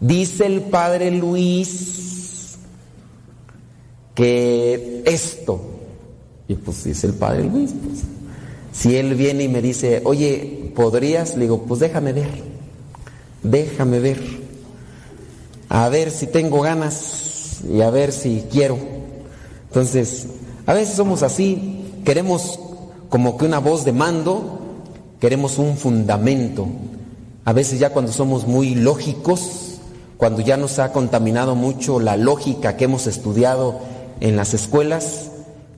Speaker 2: dice el padre Luis que esto, y pues dice el padre Luis, pues, si él viene y me dice, oye, ¿podrías? Le digo, pues déjame ver, déjame ver, a ver si tengo ganas y a ver si quiero. Entonces, a veces somos así, queremos como que una voz de mando, queremos un fundamento. A veces ya cuando somos muy lógicos, cuando ya nos ha contaminado mucho la lógica que hemos estudiado en las escuelas,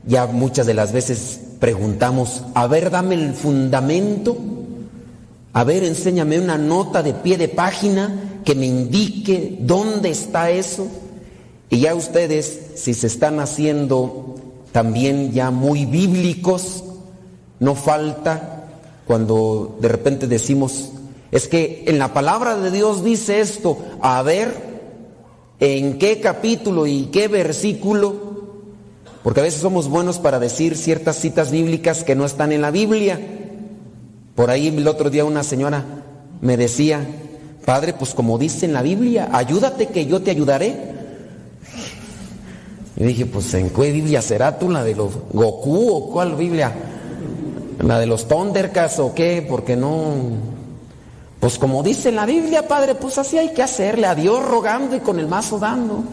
Speaker 2: ya muchas de las veces preguntamos, a ver, dame el fundamento, a ver, enséñame una nota de pie de página que me indique dónde está eso. Y ya ustedes, si se están haciendo también ya muy bíblicos, no falta cuando de repente decimos, es que en la palabra de Dios dice esto, a ver, ¿en qué capítulo y qué versículo? Porque a veces somos buenos para decir ciertas citas bíblicas que no están en la Biblia. Por ahí el otro día una señora me decía, Padre, pues como dice en la Biblia, ayúdate que yo te ayudaré. Y dije, pues ¿en qué Biblia será tú? ¿La de los Goku o cuál Biblia? ¿La de los Thundercats o qué? Porque no... Pues como dice en la Biblia, Padre, pues así hay que hacerle a Dios rogando y con el mazo dando.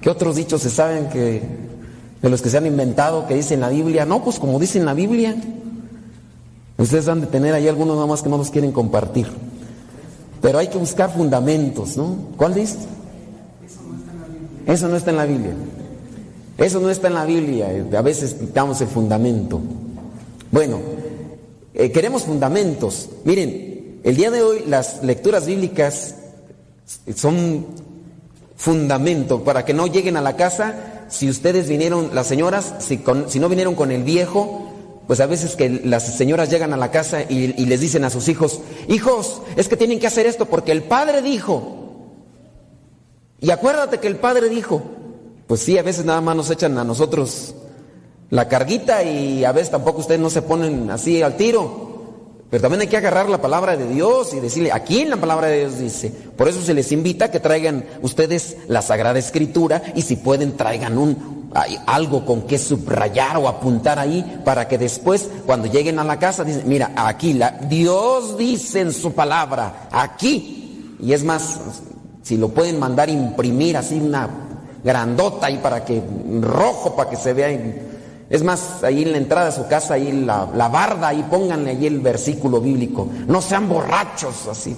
Speaker 2: ¿Qué otros dichos se saben que de los que se han inventado que dice en la Biblia? No, pues como dice en la Biblia. Ustedes han de tener ahí algunos nada más que no los quieren compartir. Pero hay que buscar fundamentos, ¿no? ¿Cuál dice? Eso no está en la Biblia. Eso no está en la Biblia. A veces quitamos el fundamento. Bueno, eh, queremos fundamentos. Miren, el día de hoy las lecturas bíblicas son fundamento para que no lleguen a la casa si ustedes vinieron, las señoras, si, con- si no vinieron con el viejo, pues a veces que las señoras llegan a la casa y, y les dicen a sus hijos, hijos, es que tienen que hacer esto porque el padre dijo. Y acuérdate que el padre dijo, pues sí, a veces nada más nos echan a nosotros la carguita y a veces tampoco ustedes no se ponen así al tiro. Pero también hay que agarrar la palabra de Dios y decirle, aquí en la palabra de Dios dice. Por eso se les invita a que traigan ustedes la Sagrada Escritura y si pueden traigan un algo con que subrayar o apuntar ahí para que después cuando lleguen a la casa dicen, mira, aquí la, Dios dice en su palabra, aquí. Y es más, si lo pueden mandar imprimir así una grandota ahí para que, rojo para que se vea. en- es más, ahí en la entrada de su casa, ahí la, la barda, ahí pónganle ahí el versículo bíblico. No sean borrachos así.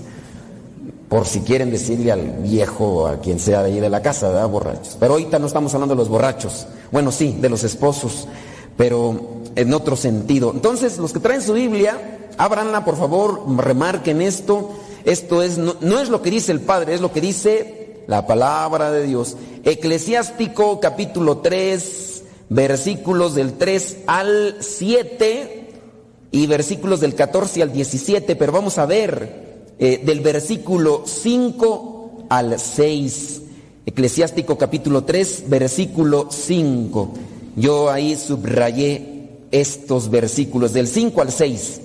Speaker 2: Por si quieren decirle al viejo, a quien sea de ahí de la casa, ¿verdad? Borrachos. Pero ahorita no estamos hablando de los borrachos. Bueno, sí, de los esposos, pero en otro sentido. Entonces, los que traen su Biblia, ábranla, por favor, remarquen esto. Esto es, no, no es lo que dice el Padre, es lo que dice la palabra de Dios. Eclesiástico capítulo 3, versículos del 3 al 7 y versículos del 14 al 17, pero vamos a ver eh, del versículo 5 al 6. Eclesiástico capítulo 3, versículo 5. Yo ahí subrayé estos versículos del 5 al 6.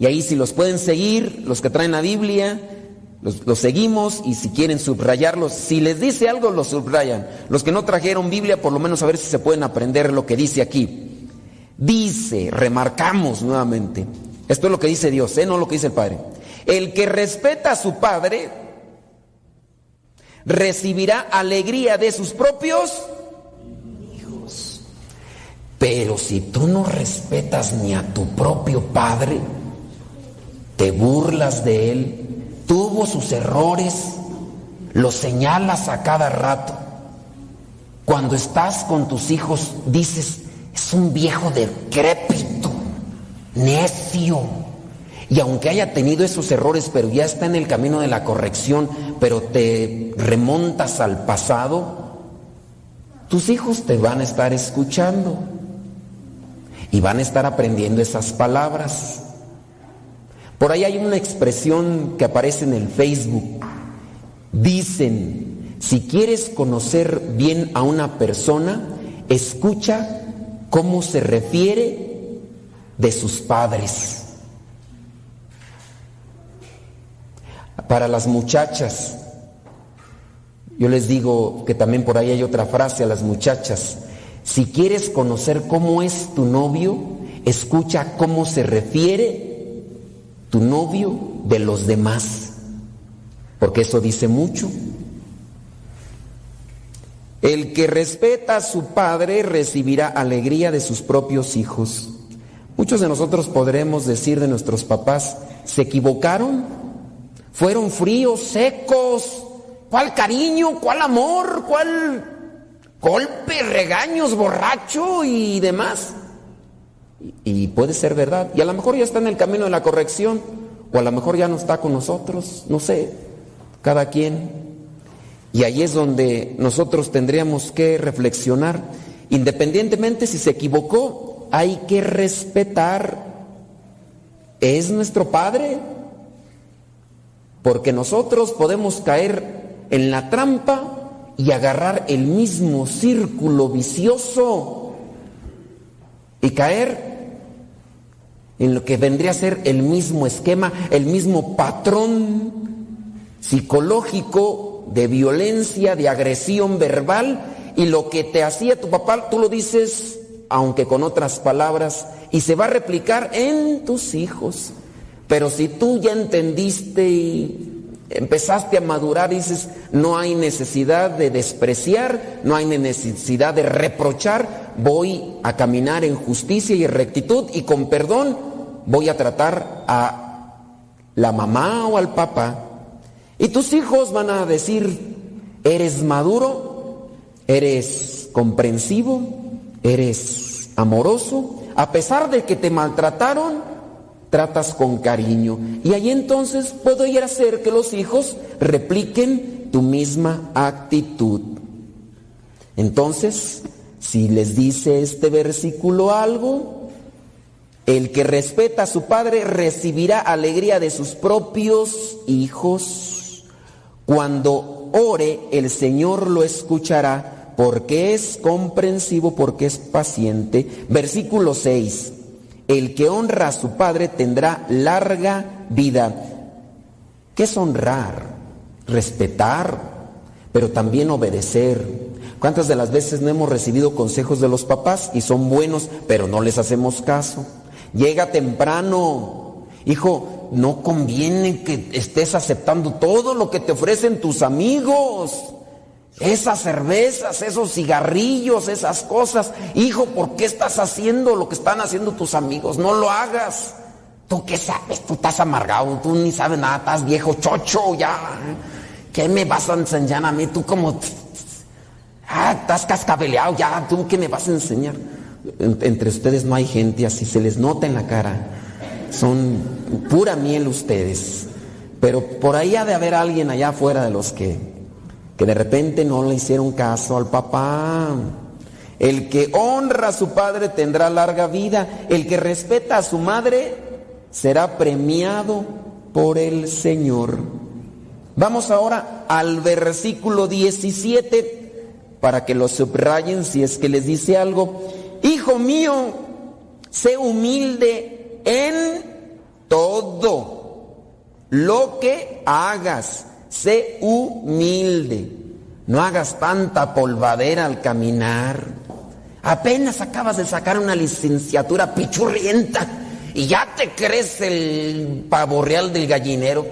Speaker 2: Y ahí si los pueden seguir, los que traen la Biblia, los, seguimos y si quieren subrayarlos, si les dice algo, los subrayan. Los que no trajeron Biblia, por lo menos a ver si se pueden aprender lo que dice aquí. Dice, remarcamos nuevamente, esto es lo que dice Dios, ¿eh? no lo que dice el Padre. El que respeta a su Padre recibirá alegría de sus propios hijos. Pero si tú no respetas ni a tu propio Padre, te burlas de Él, tuvo sus errores, lo señalas a cada rato. Cuando estás con tus hijos dices, es un viejo decrépito, necio. Y aunque haya tenido esos errores, pero ya está en el camino de la corrección, pero te remontas al pasado, tus hijos te van a estar escuchando y van a estar aprendiendo esas palabras. Por ahí hay una expresión que aparece en el Facebook. Dicen, si quieres conocer bien a una persona, escucha cómo se refiere de sus padres. Para las muchachas, yo les digo que también por ahí hay otra frase a las muchachas. Si quieres conocer cómo es tu novio, escucha cómo se refiere tu novio de los demás, porque eso dice mucho. El que respeta a su padre recibirá alegría de sus propios hijos. Muchos de nosotros podremos decir de nuestros papás, ¿se equivocaron? ¿Fueron fríos, secos? ¿Cuál cariño? ¿Cuál amor? ¿Cuál golpe, regaños, borracho y demás? Y puede ser verdad. Y a lo mejor ya está en el camino de la corrección. O a lo mejor ya no está con nosotros. No sé. Cada quien. Y ahí es donde nosotros tendríamos que reflexionar. Independientemente si se equivocó, hay que respetar. Es nuestro Padre. Porque nosotros podemos caer en la trampa y agarrar el mismo círculo vicioso y caer en lo que vendría a ser el mismo esquema, el mismo patrón psicológico de violencia, de agresión verbal, y lo que te hacía tu papá, tú lo dices, aunque con otras palabras, y se va a replicar en tus hijos. Pero si tú ya entendiste y empezaste a madurar, dices, no hay necesidad de despreciar, no hay necesidad de reprochar, voy a caminar en justicia y rectitud y con perdón voy a tratar a la mamá o al papá. Y tus hijos van a decir, eres maduro, eres comprensivo, eres amoroso, a pesar de que te maltrataron, tratas con cariño. Y ahí entonces puede hacer que los hijos repliquen tu misma actitud. Entonces, si les dice este versículo algo, el que respeta a su padre recibirá alegría de sus propios hijos. Cuando ore, el Señor lo escuchará porque es comprensivo, porque es paciente. Versículo 6. El que honra a su padre tendrá larga vida. ¿Qué es honrar? Respetar, pero también obedecer. ¿Cuántas de las veces no hemos recibido consejos de los papás y son buenos, pero no les hacemos caso? Llega temprano. Hijo, no conviene que estés aceptando todo lo que te ofrecen tus amigos. Esas cervezas, esos cigarrillos, esas cosas. Hijo, ¿por qué estás haciendo lo que están haciendo tus amigos? No lo hagas. ¿Tú qué sabes? Tú estás amargado, tú ni sabes nada, estás viejo, chocho, ya. ¿Qué me vas a enseñar a mí? Tú como... Ah, estás cascabeleado, ya, ¿tú qué me vas a enseñar? Entre ustedes no hay gente así, se les nota en la cara. Son pura miel ustedes. Pero por ahí ha de haber alguien allá afuera de los que que de repente no le hicieron caso al papá. El que honra a su padre tendrá larga vida. El que respeta a su madre será premiado por el Señor. Vamos ahora al versículo 17 para que lo subrayen si es que les dice algo. Hijo mío, sé humilde en todo lo que hagas sé humilde. No hagas tanta polvadera al caminar. Apenas acabas de sacar una licenciatura pichurrienta y ya te crees el pavo real del gallinero.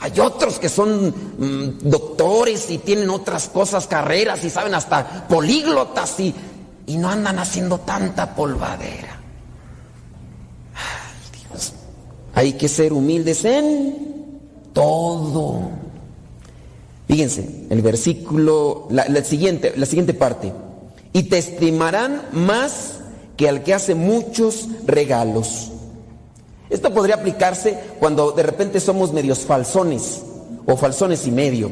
Speaker 2: Hay otros que son mm, doctores y tienen otras cosas, carreras y saben hasta políglotas y, y no andan haciendo tanta polvadera. Ay, Dios. Hay que ser humildes en todo. Fíjense, el versículo, la, la siguiente, la siguiente parte. Y te estimarán más que al que hace muchos regalos. Esto podría aplicarse cuando de repente somos medios falsones o falsones y medio.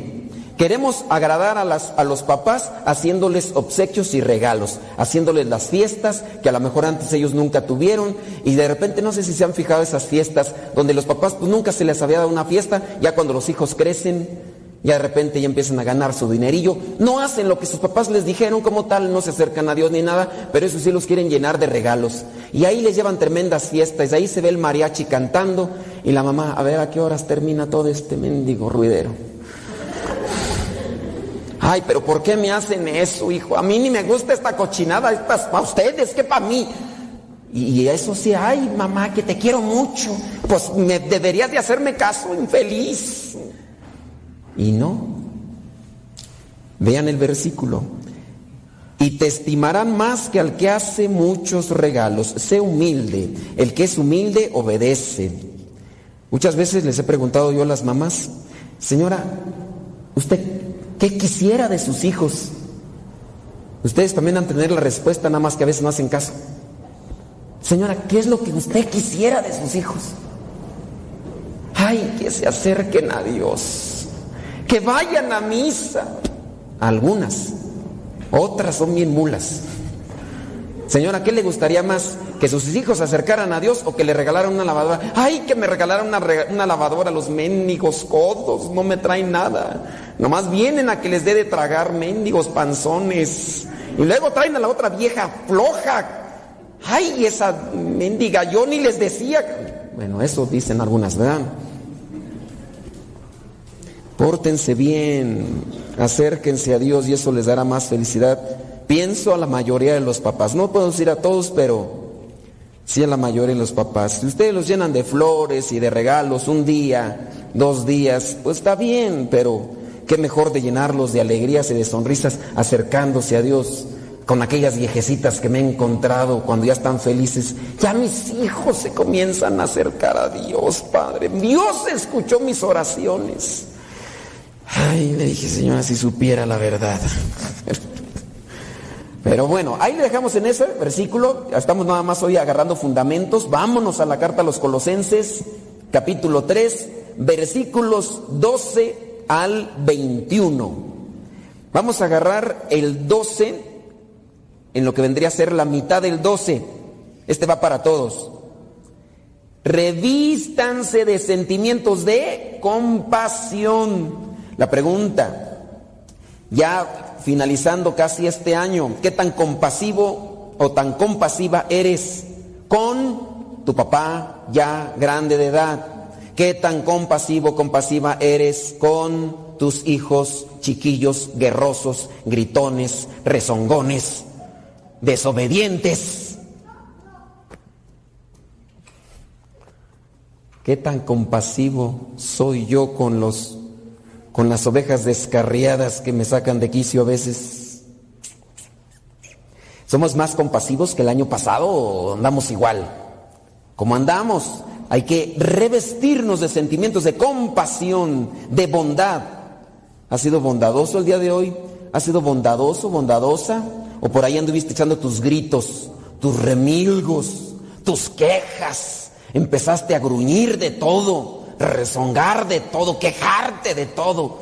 Speaker 2: Queremos agradar a, las, a los papás haciéndoles obsequios y regalos, haciéndoles las fiestas que a lo mejor antes ellos nunca tuvieron y de repente no sé si se han fijado esas fiestas donde los papás pues nunca se les había dado una fiesta, ya cuando los hijos crecen, ya de repente ya empiezan a ganar su dinerillo, no hacen lo que sus papás les dijeron como tal, no se acercan a Dios ni nada, pero eso sí los quieren llenar de regalos. Y ahí les llevan tremendas fiestas, ahí se ve el mariachi cantando y la mamá, a ver a qué horas termina todo este mendigo ruidero. Ay, pero ¿por qué me hacen eso, hijo? A mí ni me gusta esta cochinada, esta es para ustedes, que para mí. Y eso sí, ay, mamá, que te quiero mucho. Pues me deberías de hacerme caso, infeliz. Y no. Vean el versículo. Y te estimarán más que al que hace muchos regalos. Sé humilde. El que es humilde obedece. Muchas veces les he preguntado yo a las mamás, señora, ¿usted qué quisiera de sus hijos? Ustedes también han tener la respuesta, nada más que a veces no hacen caso. Señora, ¿qué es lo que usted quisiera de sus hijos? Ay, que se acerquen a Dios, que vayan a misa. Algunas, otras son bien mulas. Señora, ¿qué le gustaría más? ¿Que sus hijos se acercaran a Dios o que le regalaran una lavadora? ¡Ay, que me regalaran una, una lavadora! Los mendigos codos no me traen nada. Nomás vienen a que les dé de tragar mendigos panzones. Y luego traen a la otra vieja floja. ¡Ay, esa mendiga! Yo ni les decía. Bueno, eso dicen algunas, ¿verdad? Pórtense bien, acérquense a Dios y eso les dará más felicidad. Pienso a la mayoría de los papás, no puedo decir a todos, pero sí a la mayoría de los papás. Si ustedes los llenan de flores y de regalos un día, dos días, pues está bien, pero qué mejor de llenarlos de alegrías y de sonrisas acercándose a Dios con aquellas viejecitas que me he encontrado cuando ya están felices. Ya mis hijos se comienzan a acercar a Dios, Padre. Dios escuchó mis oraciones. Ay, le dije, Señora, si supiera la verdad. [LAUGHS] Pero bueno, ahí le dejamos en ese versículo. Estamos nada más hoy agarrando fundamentos. Vámonos a la carta a los Colosenses, capítulo 3, versículos 12 al 21. Vamos a agarrar el 12 en lo que vendría a ser la mitad del 12. Este va para todos. Revístanse de sentimientos de compasión. La pregunta, ya finalizando casi este año, ¿qué tan compasivo o tan compasiva eres con tu papá ya grande de edad? ¿Qué tan compasivo, compasiva eres con tus hijos chiquillos, guerrosos, gritones, rezongones, desobedientes? ¿Qué tan compasivo soy yo con los con las ovejas descarriadas que me sacan de quicio a veces. ¿Somos más compasivos que el año pasado o andamos igual? Como andamos, hay que revestirnos de sentimientos de compasión, de bondad. ¿Ha sido bondadoso el día de hoy? ¿Ha sido bondadoso, bondadosa? ¿O por ahí anduviste echando tus gritos, tus remilgos, tus quejas? Empezaste a gruñir de todo rezongar de todo, quejarte de todo.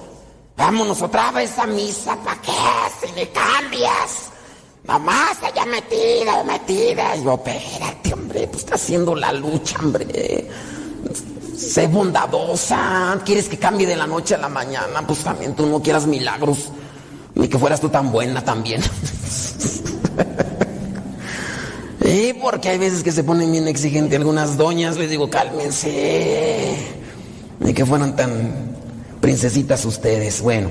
Speaker 2: Vámonos otra vez a misa, ¿para qué? Si le cambias. Mamá está ya metida metida. Y yo, espérate, hombre, pues está haciendo la lucha, hombre. Sé bondadosa. ¿Quieres que cambie de la noche a la mañana? Pues también tú no quieras milagros. Ni que fueras tú tan buena también. [LAUGHS] Y porque hay veces que se ponen bien exigentes algunas doñas, les digo, cálmense. Ni que fueran tan princesitas ustedes. Bueno,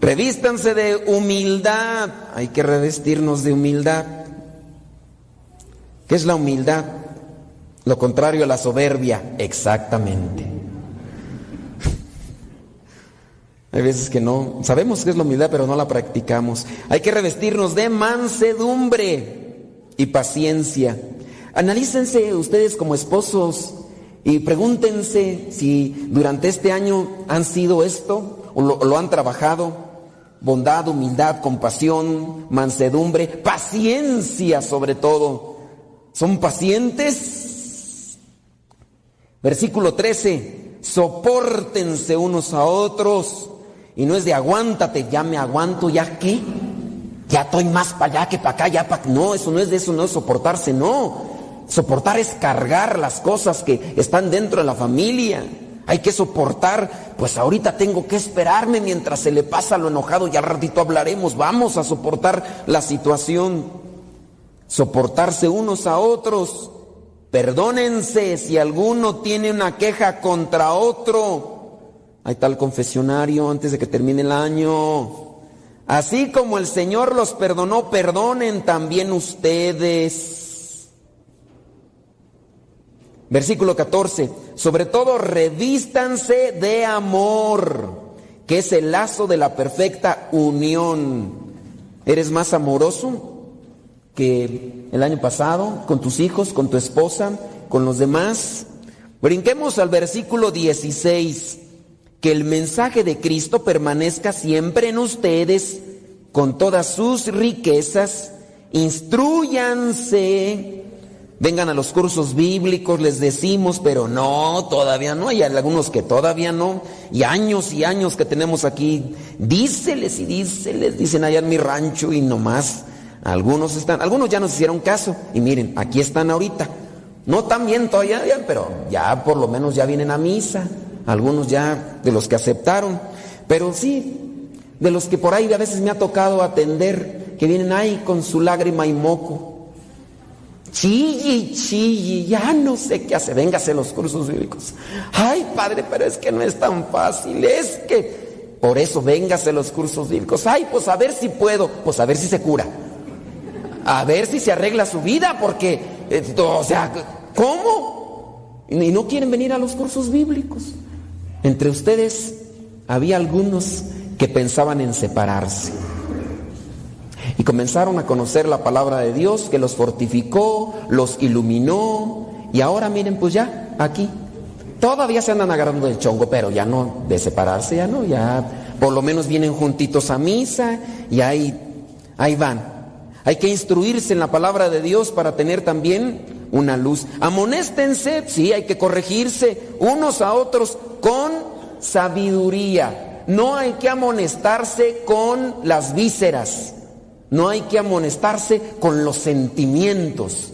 Speaker 2: Revístanse de humildad. Hay que revestirnos de humildad. ¿Qué es la humildad? Lo contrario a la soberbia. Exactamente. [LAUGHS] Hay veces que no, sabemos qué es la humildad, pero no la practicamos. Hay que revestirnos de mansedumbre y paciencia. Analícense ustedes como esposos y pregúntense si durante este año han sido esto o lo, han trabajado. Bondad, humildad, compasión, mansedumbre, paciencia sobre todo. ¿Son pacientes? Versículo 13. Sopórtense unos a otros. Y no es de aguántate, ya me aguanto, ya qué. Ya estoy más para allá que para acá, ya para... No, eso no es de eso, no es soportarse, no. Soportar es cargar las cosas que están dentro de la familia. Hay que soportar, pues ahorita tengo que esperarme mientras se le pasa lo enojado y al ratito hablaremos. Vamos a soportar la situación. Soportarse unos a otros. Perdónense si alguno tiene una queja contra otro. Está el confesionario antes de que termine el año. Así como el Señor los perdonó, perdonen también ustedes. Versículo 14. Sobre todo revístanse de amor, que es el lazo de la perfecta unión. ¿Eres más amoroso que el año pasado con tus hijos, con tu esposa, con los demás? Brinquemos al versículo 16 que el mensaje de Cristo permanezca siempre en ustedes con todas sus riquezas, instruyanse, vengan a los cursos bíblicos, les decimos, pero no, todavía no, hay algunos que todavía no, y años y años que tenemos aquí, díceles y díceles, dicen allá en mi rancho y nomás, algunos están, algunos ya nos hicieron caso, y miren, aquí están ahorita, no tan bien todavía, pero ya por lo menos ya vienen a misa, algunos ya de los que aceptaron, pero sí, de los que por ahí a veces me ha tocado atender, que vienen ahí con su lágrima y moco. Chille, chille, ya no sé qué hace, véngase los cursos bíblicos. Ay, padre, pero es que no es tan fácil, es que por eso véngase los cursos bíblicos. Ay, pues a ver si puedo, pues a ver si se cura. A ver si se arregla su vida, porque, eh, o sea, ¿cómo? Y no quieren venir a los cursos bíblicos. Entre ustedes había algunos que pensaban en separarse. Y comenzaron a conocer la palabra de Dios que los fortificó, los iluminó. Y ahora miren, pues ya, aquí. Todavía se andan agarrando del chongo, pero ya no, de separarse ya no, ya por lo menos vienen juntitos a misa y ahí, ahí van. Hay que instruirse en la palabra de Dios para tener también una luz. Amonéstense, sí, hay que corregirse unos a otros con sabiduría. No hay que amonestarse con las vísceras. No hay que amonestarse con los sentimientos.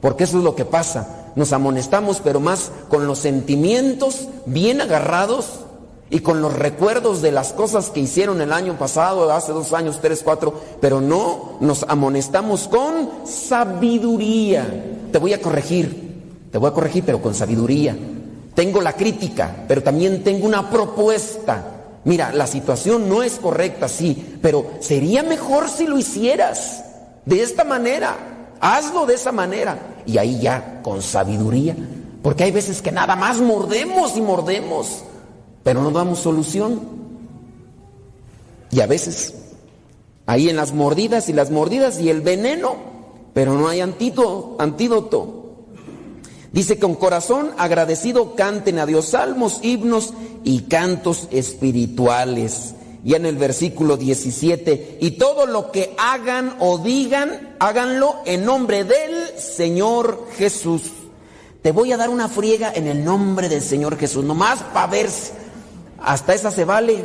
Speaker 2: Porque eso es lo que pasa. Nos amonestamos, pero más con los sentimientos bien agarrados y con los recuerdos de las cosas que hicieron el año pasado, hace dos años, tres, cuatro, pero no nos amonestamos con sabiduría. Te voy a corregir, te voy a corregir, pero con sabiduría. Tengo la crítica, pero también tengo una propuesta. Mira, la situación no es correcta, sí, pero sería mejor si lo hicieras de esta manera. Hazlo de esa manera. Y ahí ya, con sabiduría. Porque hay veces que nada más mordemos y mordemos, pero no damos solución. Y a veces, ahí en las mordidas y las mordidas y el veneno, pero no hay antídoto. antídoto. Dice, con corazón agradecido canten a Dios salmos, himnos y cantos espirituales. Y en el versículo 17, y todo lo que hagan o digan, háganlo en nombre del Señor Jesús. Te voy a dar una friega en el nombre del Señor Jesús, nomás para ver, hasta esa se vale,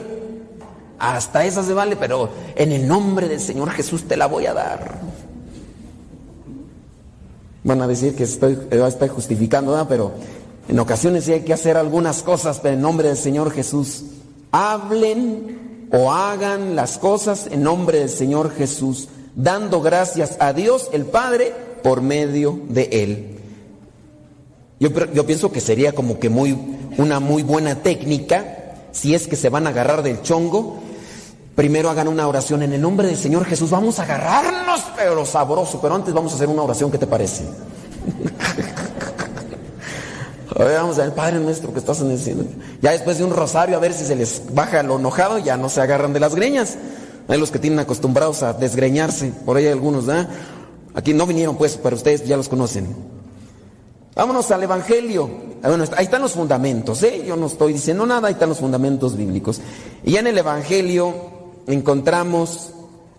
Speaker 2: hasta esa se vale, pero en el nombre del Señor Jesús te la voy a dar. Van a decir que estoy, estoy justificando, pero en ocasiones hay que hacer algunas cosas en nombre del Señor Jesús. Hablen o hagan las cosas en nombre del Señor Jesús, dando gracias a Dios el Padre por medio de Él. Yo, yo pienso que sería como que muy, una muy buena técnica, si es que se van a agarrar del chongo, primero hagan una oración en el nombre del Señor Jesús. Vamos a agarrarnos, pero sabroso. Pero antes vamos a hacer una oración. ¿Qué te parece? [LAUGHS] A ver, vamos a ver, Padre nuestro que estás en el cielo. Ya después de un rosario, a ver si se les baja lo enojado, ya no se agarran de las greñas. Hay los que tienen acostumbrados a desgreñarse, por ahí hay algunos, ¿verdad? Aquí no vinieron pues, pero ustedes ya los conocen. Vámonos al Evangelio. Ah, Bueno, ahí están los fundamentos, ¿eh? Yo no estoy diciendo nada, ahí están los fundamentos bíblicos. Y en el Evangelio encontramos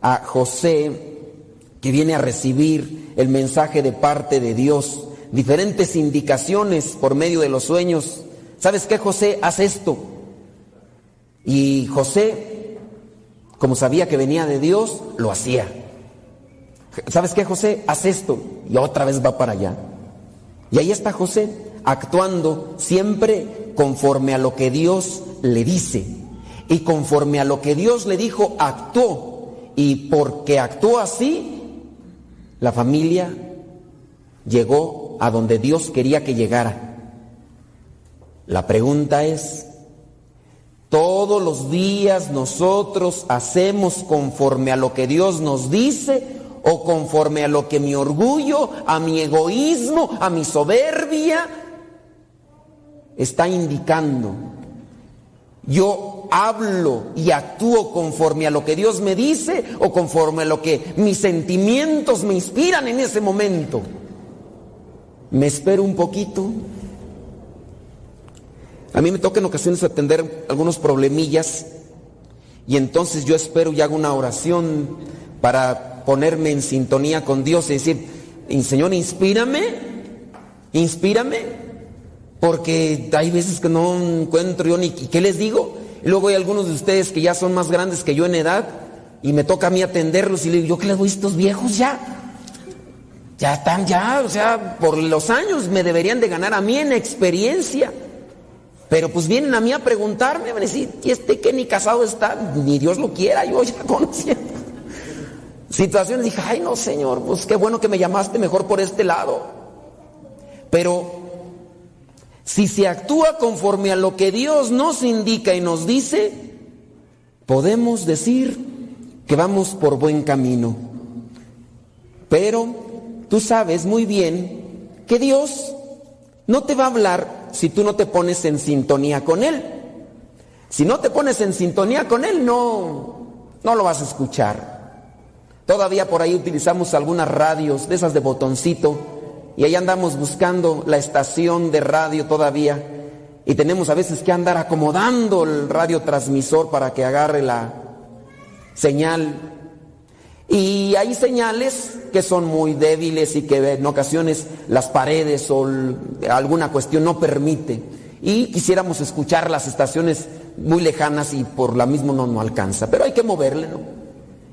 Speaker 2: a José que viene a recibir el mensaje de parte de Dios, diferentes indicaciones por medio de los sueños. ¿Sabes qué, José? Haz esto. Y José, como sabía que venía de Dios, lo hacía. ¿Sabes qué, José? Haz esto. Y otra vez va para allá. Y ahí está José, actuando siempre conforme a lo que Dios le dice. Y conforme a lo que Dios le dijo, actuó. Y porque actuó así, la familia llegó a donde Dios quería que llegara. La pregunta es, ¿todos los días nosotros hacemos conforme a lo que Dios nos dice o conforme a lo que mi orgullo, a mi egoísmo, a mi soberbia está indicando? Yo hablo y actúo conforme a lo que Dios me dice o conforme a lo que mis sentimientos me inspiran en ese momento. Me espero un poquito. A mí me toca en ocasiones atender algunos problemillas y entonces yo espero y hago una oración para ponerme en sintonía con Dios y decir, Señor, inspírame, inspírame, porque hay veces que no encuentro yo ni ¿y qué les digo. Luego hay algunos de ustedes que ya son más grandes que yo en edad y me toca a mí atenderlos y le digo, ¿yo qué les voy a estos viejos ya? Ya están ya, o sea, por los años me deberían de ganar a mí en experiencia. Pero pues vienen a mí a preguntarme, van a decir, ¿y este que ni casado está? Ni Dios lo quiera, yo ya [LAUGHS] conocía. Situaciones, dije, ay no señor, pues qué bueno que me llamaste mejor por este lado. Pero si se actúa conforme a lo que Dios nos indica y nos dice, podemos decir que vamos por buen camino. Pero tú sabes muy bien que Dios no te va a hablar si tú no te pones en sintonía con Él. Si no te pones en sintonía con Él, no, no lo vas a escuchar. Todavía por ahí utilizamos algunas radios de esas de botoncito y ahí andamos buscando la estación de radio todavía y tenemos a veces que andar acomodando el radiotransmisor para que agarre la señal. Y hay señales que son muy débiles y que en ocasiones las paredes o alguna cuestión no permite. Y quisiéramos escuchar las estaciones muy lejanas y por la misma no, no alcanza. Pero hay que moverle, ¿no?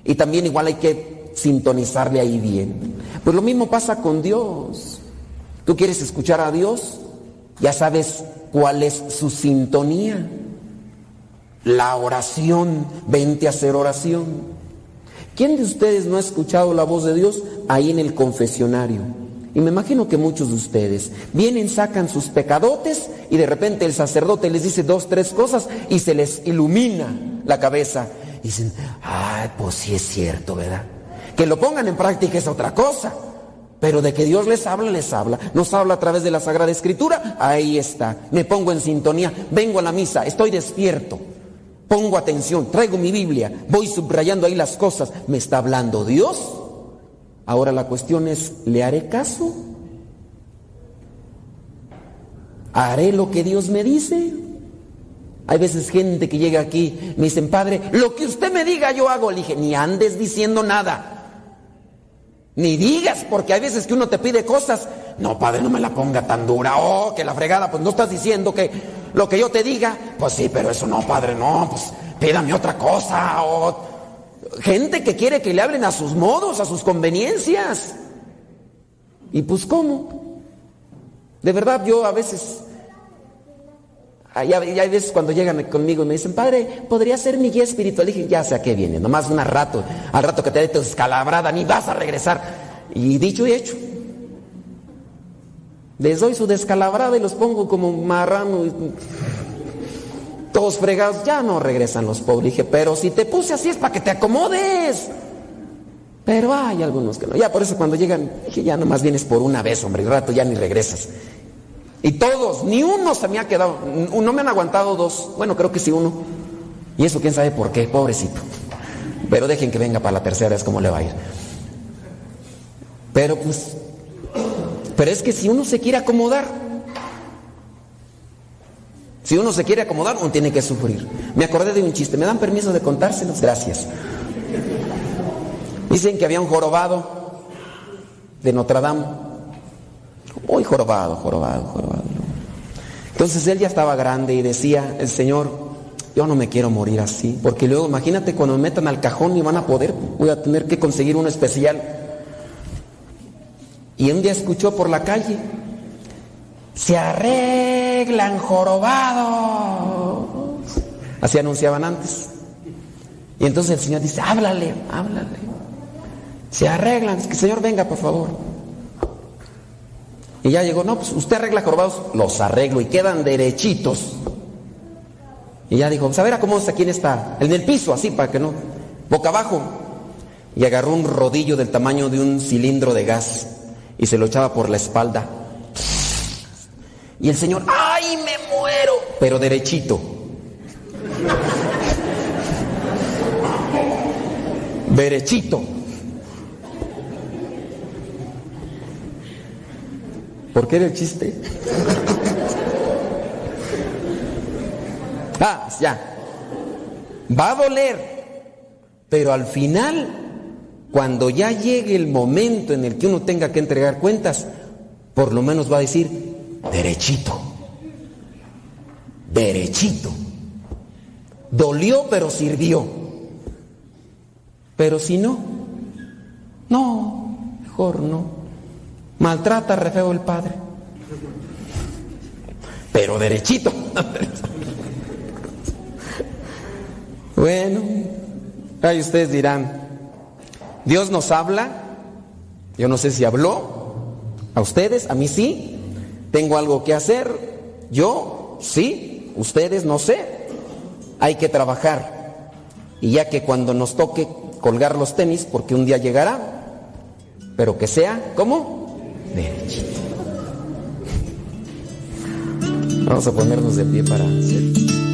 Speaker 2: Y también igual hay que sintonizarle ahí bien. Pues lo mismo pasa con Dios. Tú quieres escuchar a Dios, ya sabes cuál es su sintonía. La oración, vente a hacer oración. ¿Quién de ustedes no ha escuchado la voz de Dios ahí en el confesionario? Y me imagino que muchos de ustedes vienen, sacan sus pecadotes y de repente el sacerdote les dice dos, tres cosas y se les ilumina la cabeza. Y dicen, ay, pues sí es cierto, ¿verdad? Que lo pongan en práctica es otra cosa. Pero de que Dios les habla, les habla. Nos habla a través de la Sagrada Escritura. Ahí está. Me pongo en sintonía. Vengo a la misa. Estoy despierto. Pongo atención. Traigo mi Biblia. Voy subrayando ahí las cosas. ¿Me está hablando Dios? Ahora la cuestión es, ¿le haré caso? ¿Haré lo que Dios me dice? Hay veces gente que llega aquí, me dicen, padre, lo que usted me diga yo hago. Le dije, ni andes diciendo nada. Ni digas, porque hay veces que uno te pide cosas. No, padre, no me la ponga tan dura. Oh, que la fregada, pues no estás diciendo que lo que yo te diga. Pues sí, pero eso no, padre, no, pues pídame otra cosa. Oh. Gente que quiere que le hablen a sus modos, a sus conveniencias. Y pues, ¿cómo? De verdad, yo a veces y hay veces cuando llegan conmigo y me dicen, padre, ¿podría ser mi guía espiritual? Le dije, ya sé a qué viene, nomás un rato, al rato que te dé tu escalabrada, ni vas a regresar. Y dicho y hecho. Les doy su descalabrada y los pongo como marrano. todos fregados, ya no regresan los pobres. Dije, pero si te puse así es para que te acomodes. Pero hay algunos que no. Ya por eso cuando llegan, dije, ya nomás vienes por una vez, hombre, y rato ya ni regresas. Y todos, ni uno se me ha quedado, no me han aguantado dos, bueno, creo que sí uno. Y eso quién sabe por qué, pobrecito. Pero dejen que venga para la tercera vez cómo le va a ir. Pero pues, pero es que si uno se quiere acomodar, si uno se quiere acomodar, uno tiene que sufrir. Me acordé de un chiste, ¿me dan permiso de contárselos? Gracias. Dicen que había un jorobado de Notre Dame. Muy jorobado, jorobado, jorobado. Entonces él ya estaba grande y decía, el Señor, yo no me quiero morir así, porque luego imagínate cuando me metan al cajón y van a poder, voy a tener que conseguir uno especial. Y un día escuchó por la calle, se arreglan jorobados. Así anunciaban antes. Y entonces el Señor dice, háblale, háblale. Se arreglan, es que Señor venga, por favor. Y ya llegó, no, pues usted arregla jorobados, los arreglo y quedan derechitos. Y ya dijo, pues a ver, acomódese quién está. El del piso, así, para que no. Boca abajo. Y agarró un rodillo del tamaño de un cilindro de gas y se lo echaba por la espalda. Y el Señor, ¡ay, me muero! Pero derechito. Derechito. ¿Por qué era el chiste? Ah, ya. Va a doler, pero al final, cuando ya llegue el momento en el que uno tenga que entregar cuentas, por lo menos va a decir, derechito, derechito. Dolió, pero sirvió. Pero si no, no, mejor no. Maltrata re feo el padre. Pero derechito. bueno, ahí ustedes dirán, Dios nos habla, yo no sé si habló, a ustedes, a mí sí, tengo algo que hacer, yo sí, ustedes no sé, hay que trabajar. Y ya que cuando nos toque colgar los tenis, porque un día llegará, pero que sea, ¿cómo? Vamos a ponernos de pie para hacer.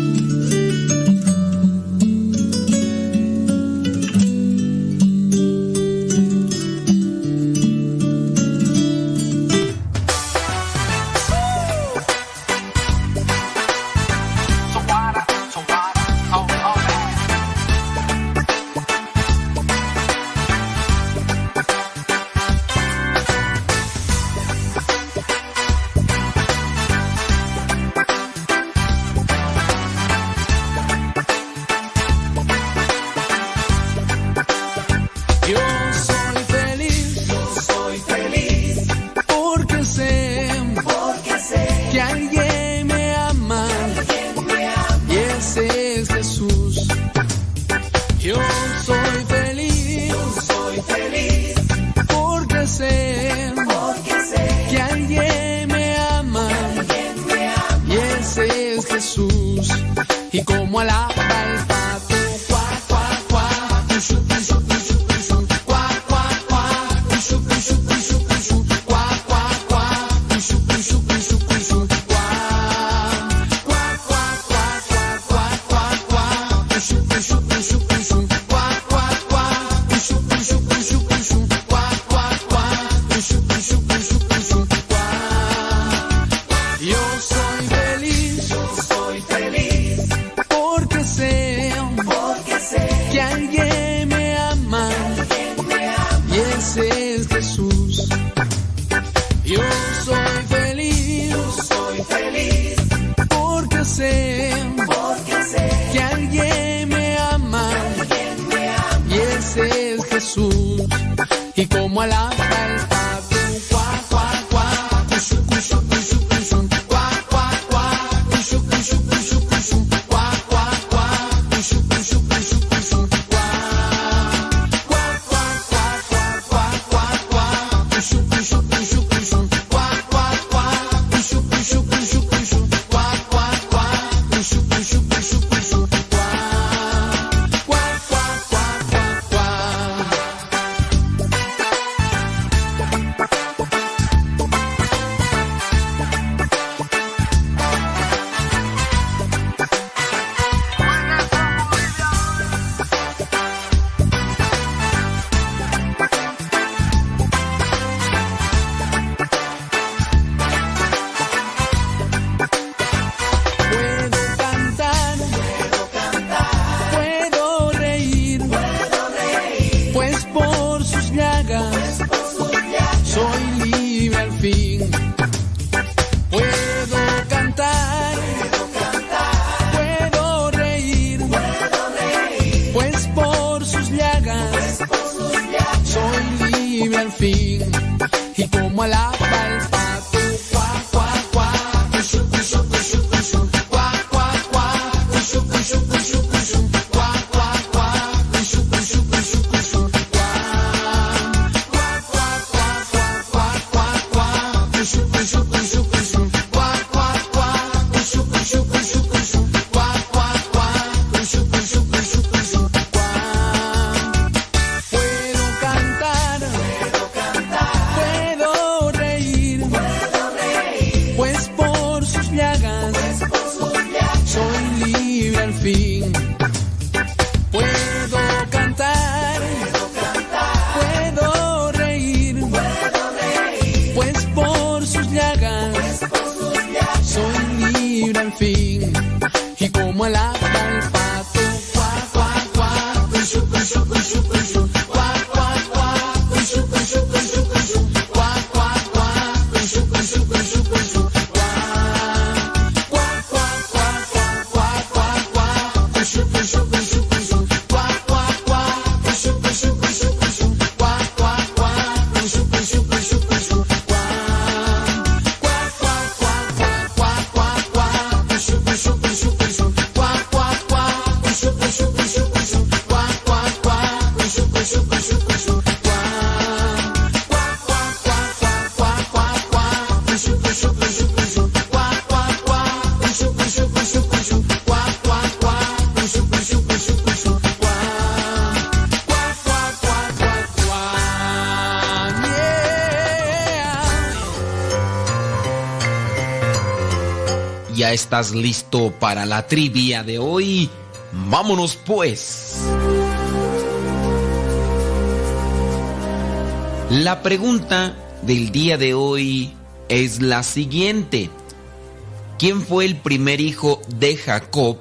Speaker 2: ¿Ya estás listo para la trivia de hoy? Vámonos pues. La pregunta del día de hoy es la siguiente. ¿Quién fue el primer hijo de Jacob?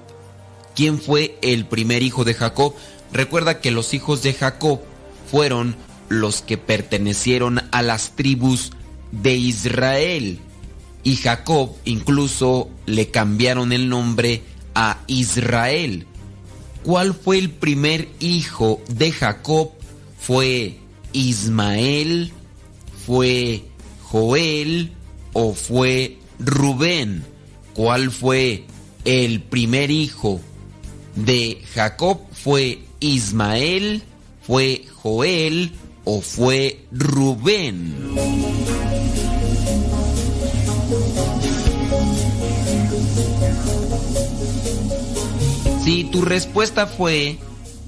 Speaker 2: ¿Quién fue el primer hijo de Jacob? Recuerda que los hijos de Jacob fueron los que pertenecieron a las tribus de Israel. Y Jacob incluso le cambiaron el nombre a Israel. ¿Cuál fue el primer hijo de Jacob? ¿Fue Ismael? ¿Fue Joel? ¿O fue Rubén? ¿Cuál fue el primer hijo de Jacob? ¿Fue Ismael? ¿Fue Joel? ¿O fue Rubén? Si tu respuesta fue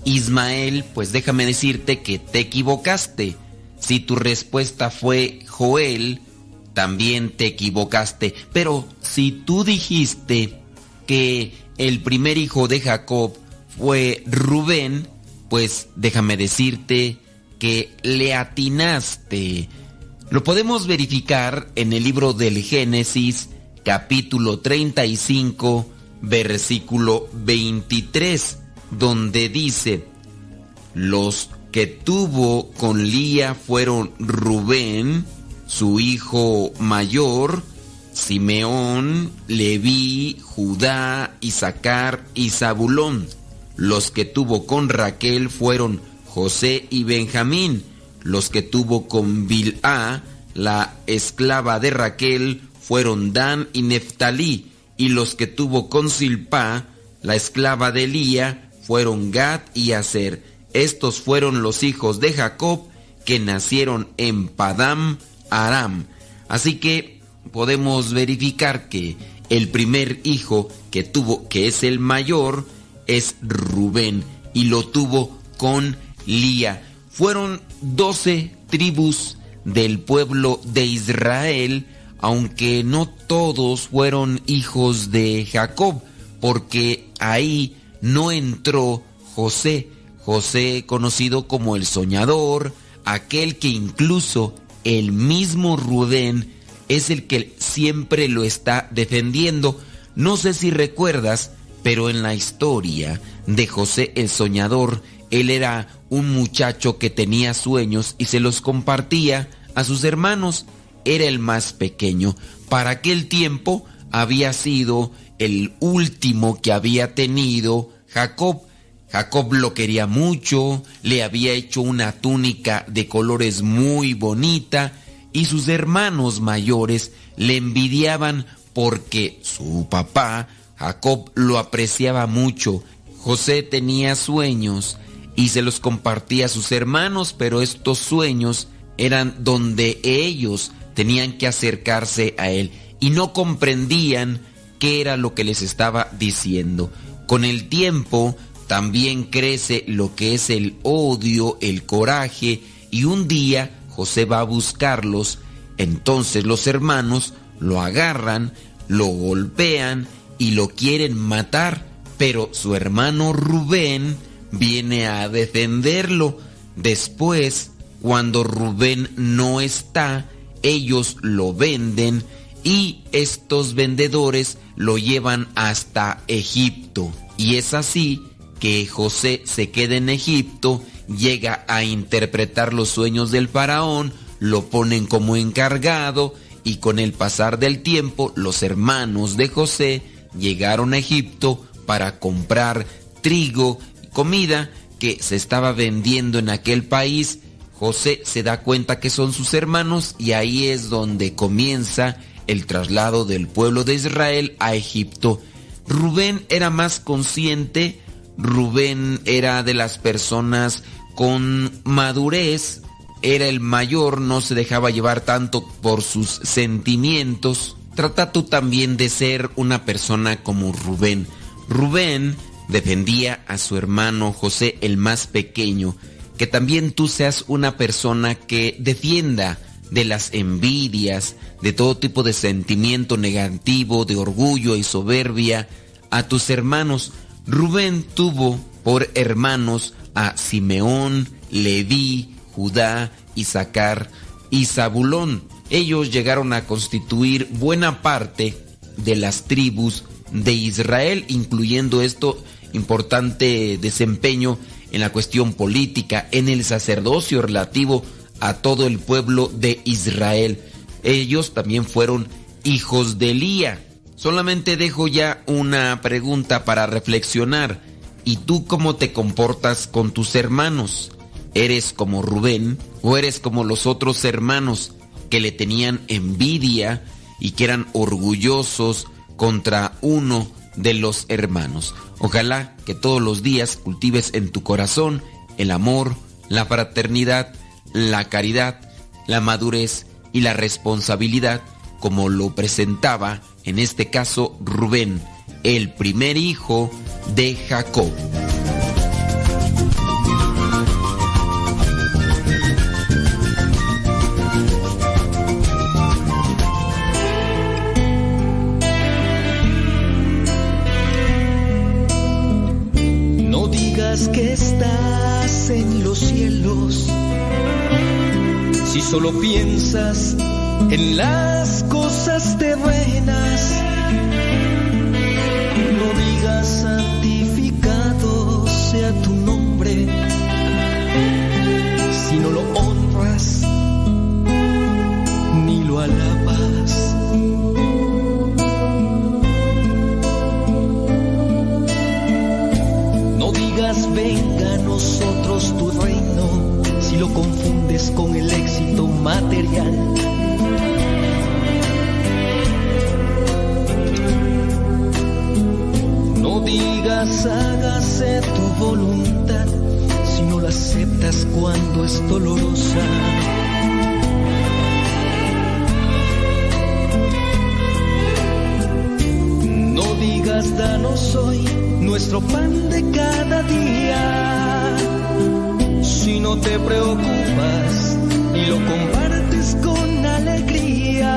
Speaker 2: Ismael, pues déjame decirte que te equivocaste. Si tu respuesta fue Joel, también te equivocaste. Pero si tú dijiste que el primer hijo de Jacob fue Rubén, pues déjame decirte que le atinaste. Lo podemos verificar en el libro del Génesis, capítulo 35, versículo 23, donde dice, los que tuvo con Lía fueron Rubén, su hijo mayor, Simeón, Leví, Judá, Isaacar y Zabulón. Los que tuvo con Raquel fueron José y Benjamín. Los que tuvo con Bilá, la esclava de Raquel, fueron Dan y Neftalí. Y los que tuvo con Silpá, la esclava de Lía, fueron Gad y Aser. Estos fueron los hijos de Jacob que nacieron en Padam Aram. Así que podemos verificar que el primer hijo que tuvo, que es el mayor, es Rubén y lo tuvo con Lía. Fueron doce tribus del pueblo de Israel, aunque no todos fueron hijos de Jacob, porque ahí no entró José. José conocido como el soñador, aquel que incluso el mismo Rubén es el que siempre lo está defendiendo. No sé si recuerdas, pero en la historia de José el soñador, él era un muchacho que tenía sueños y se los compartía a sus hermanos. Era el más pequeño. Para aquel tiempo había sido el último que había tenido Jacob. Jacob lo quería mucho, le había hecho una túnica de colores muy bonita y sus hermanos mayores le envidiaban porque su papá, Jacob, lo apreciaba mucho. José tenía sueños y se los compartía a sus hermanos, pero estos sueños eran donde ellos tenían que acercarse a él y no comprendían qué era lo que les estaba diciendo. Con el tiempo también crece lo que es el odio, el coraje, y un día José va a buscarlos, entonces los hermanos lo agarran, lo golpean y lo quieren matar, pero su hermano Rubén viene a defenderlo. Después, cuando Rubén no está, ellos lo venden y estos vendedores lo llevan hasta Egipto. Y es así que José se queda en Egipto, llega a interpretar los sueños del faraón, lo ponen como encargado y con el pasar del tiempo los hermanos de José llegaron a Egipto para comprar trigo y comida que se estaba vendiendo en aquel país. José se da cuenta que son sus hermanos y ahí es donde comienza el traslado del pueblo de Israel a Egipto. Rubén era más consciente, Rubén era de las personas con madurez, era el mayor, no se dejaba llevar tanto por sus sentimientos. Trata tú también de ser una persona como Rubén. Rubén defendía a su hermano José el más pequeño, que también tú seas una persona que defienda de las envidias, de todo tipo de sentimiento negativo, de orgullo y soberbia a tus hermanos. Rubén tuvo por hermanos a Simeón, Leví, Judá, Isaacar y Zabulón. Ellos llegaron a constituir buena parte de las tribus de Israel, incluyendo esto importante desempeño en la cuestión política, en el sacerdocio relativo a todo el pueblo de Israel. Ellos también fueron hijos de Elía. Solamente dejo ya una pregunta para reflexionar. ¿Y tú cómo te comportas con tus hermanos? ¿Eres como Rubén o eres como los otros hermanos que le tenían envidia y que eran orgullosos contra uno de los hermanos? Ojalá que todos los días cultives en tu corazón el amor, la fraternidad, la caridad, la madurez y la responsabilidad como lo presentaba en este caso Rubén, el primer hijo de Jacob.
Speaker 6: Solo piensas en las cosas terrenas. No digas santificado sea tu nombre si no lo honras ni lo alabas. No digas venga a nosotros tu reino si lo confundes con el material. No digas hágase tu voluntad si no la aceptas cuando es dolorosa. No digas danos hoy nuestro pan de cada día si no te preocupas lo compartes con alegría.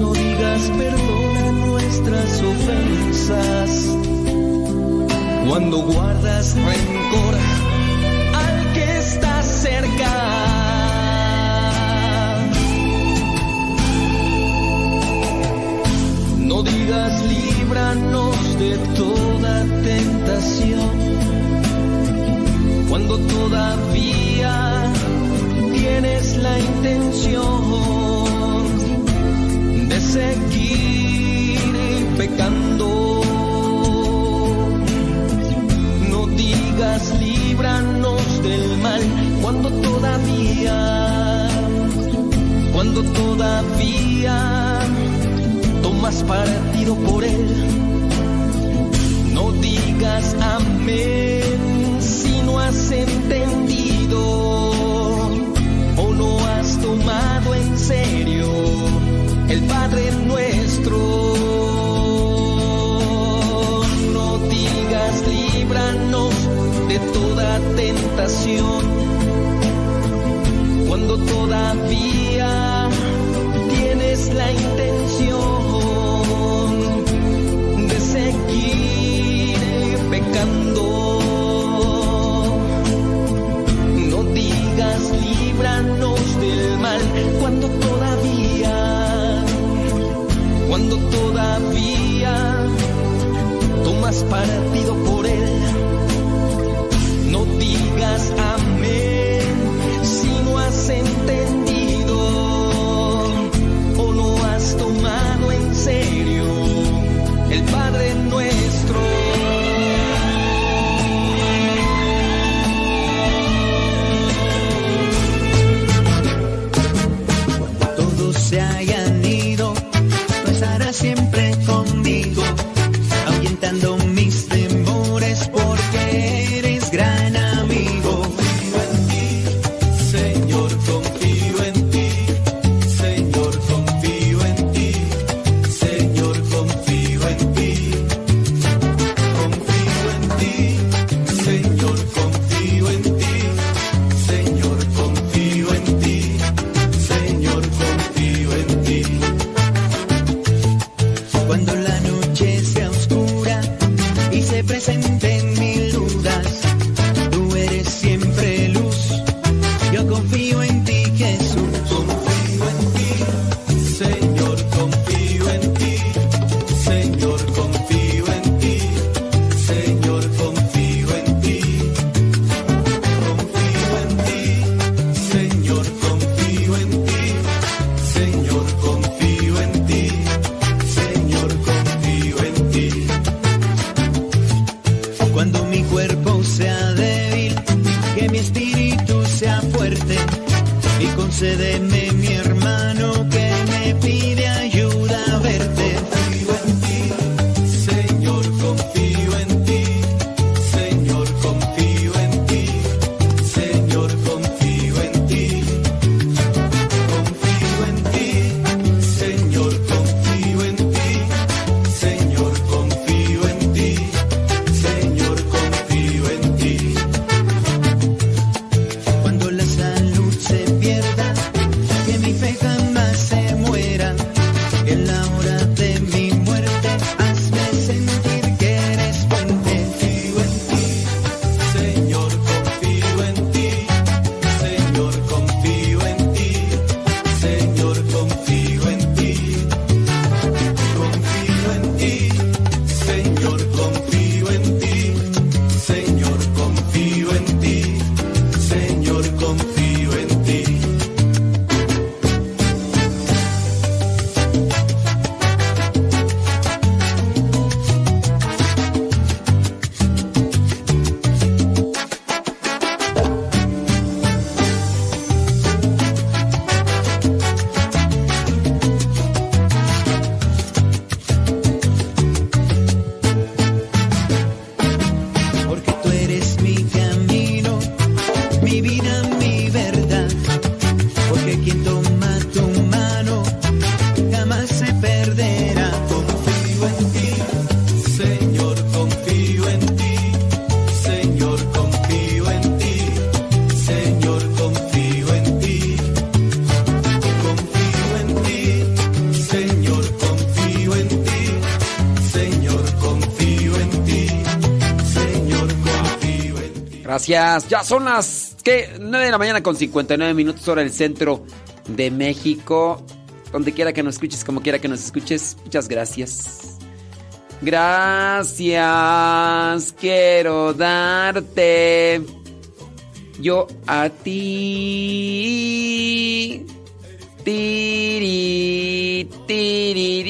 Speaker 6: No digas perdona nuestras ofensas cuando guardas rencor al que está cerca. No digas líbranos de toda tentación cuando todavía tienes la intención de seguir pecando. No digas líbranos del mal cuando todavía, cuando todavía tomas partido por él. No digas amén si no has el Padre nuestro. No digas líbranos de toda tentación cuando todavía tienes la intención. todavía tomas partido por él. No digas
Speaker 12: a
Speaker 2: Ya son las ¿qué? 9 de la mañana con 59 minutos hora del centro de México. Donde quiera que nos escuches, como quiera que nos escuches, muchas gracias. Gracias, quiero darte yo a ti. Tiri, tiri,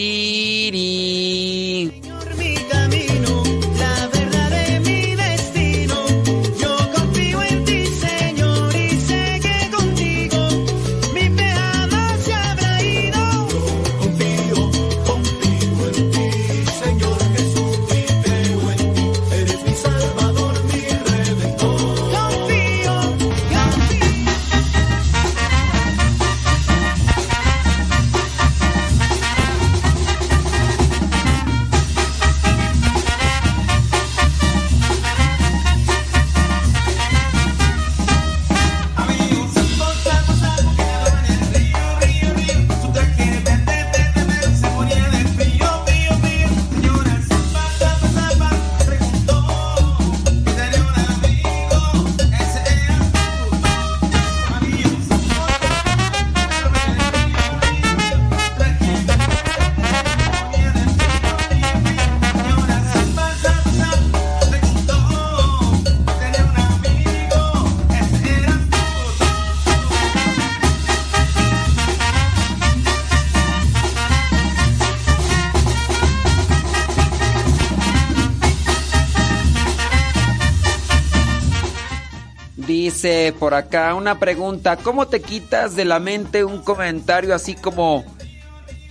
Speaker 2: acá una pregunta, ¿cómo te quitas de la mente un comentario así como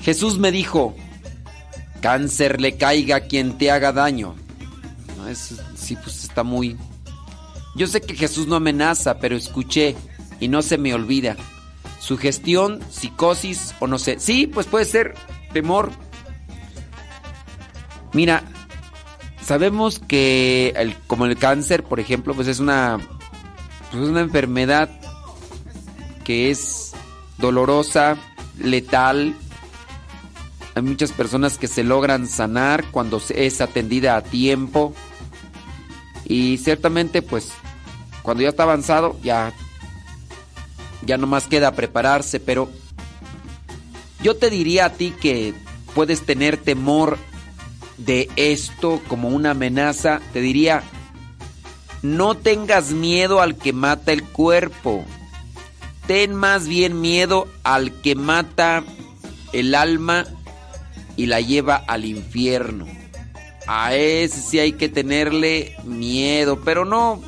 Speaker 2: Jesús me dijo, cáncer le caiga a quien te haga daño? No, es, sí, pues está muy... Yo sé que Jesús no amenaza, pero escuché y no se me olvida. Sugestión, psicosis o no sé. Sí, pues puede ser temor. Mira, sabemos que el- como el cáncer, por ejemplo, pues es una, pues es una enfermedad que es dolorosa, letal. Hay muchas personas que se logran sanar cuando es atendida a tiempo. Y ciertamente, pues, cuando ya está avanzado, ya, ya nomás queda prepararse, pero yo te diría a ti que puedes tener temor de esto como una amenaza, te diría, no tengas miedo al que mata el cuerpo, ten más bien miedo al que mata el alma y la lleva al infierno. A ese sí hay que tenerle miedo, pero no,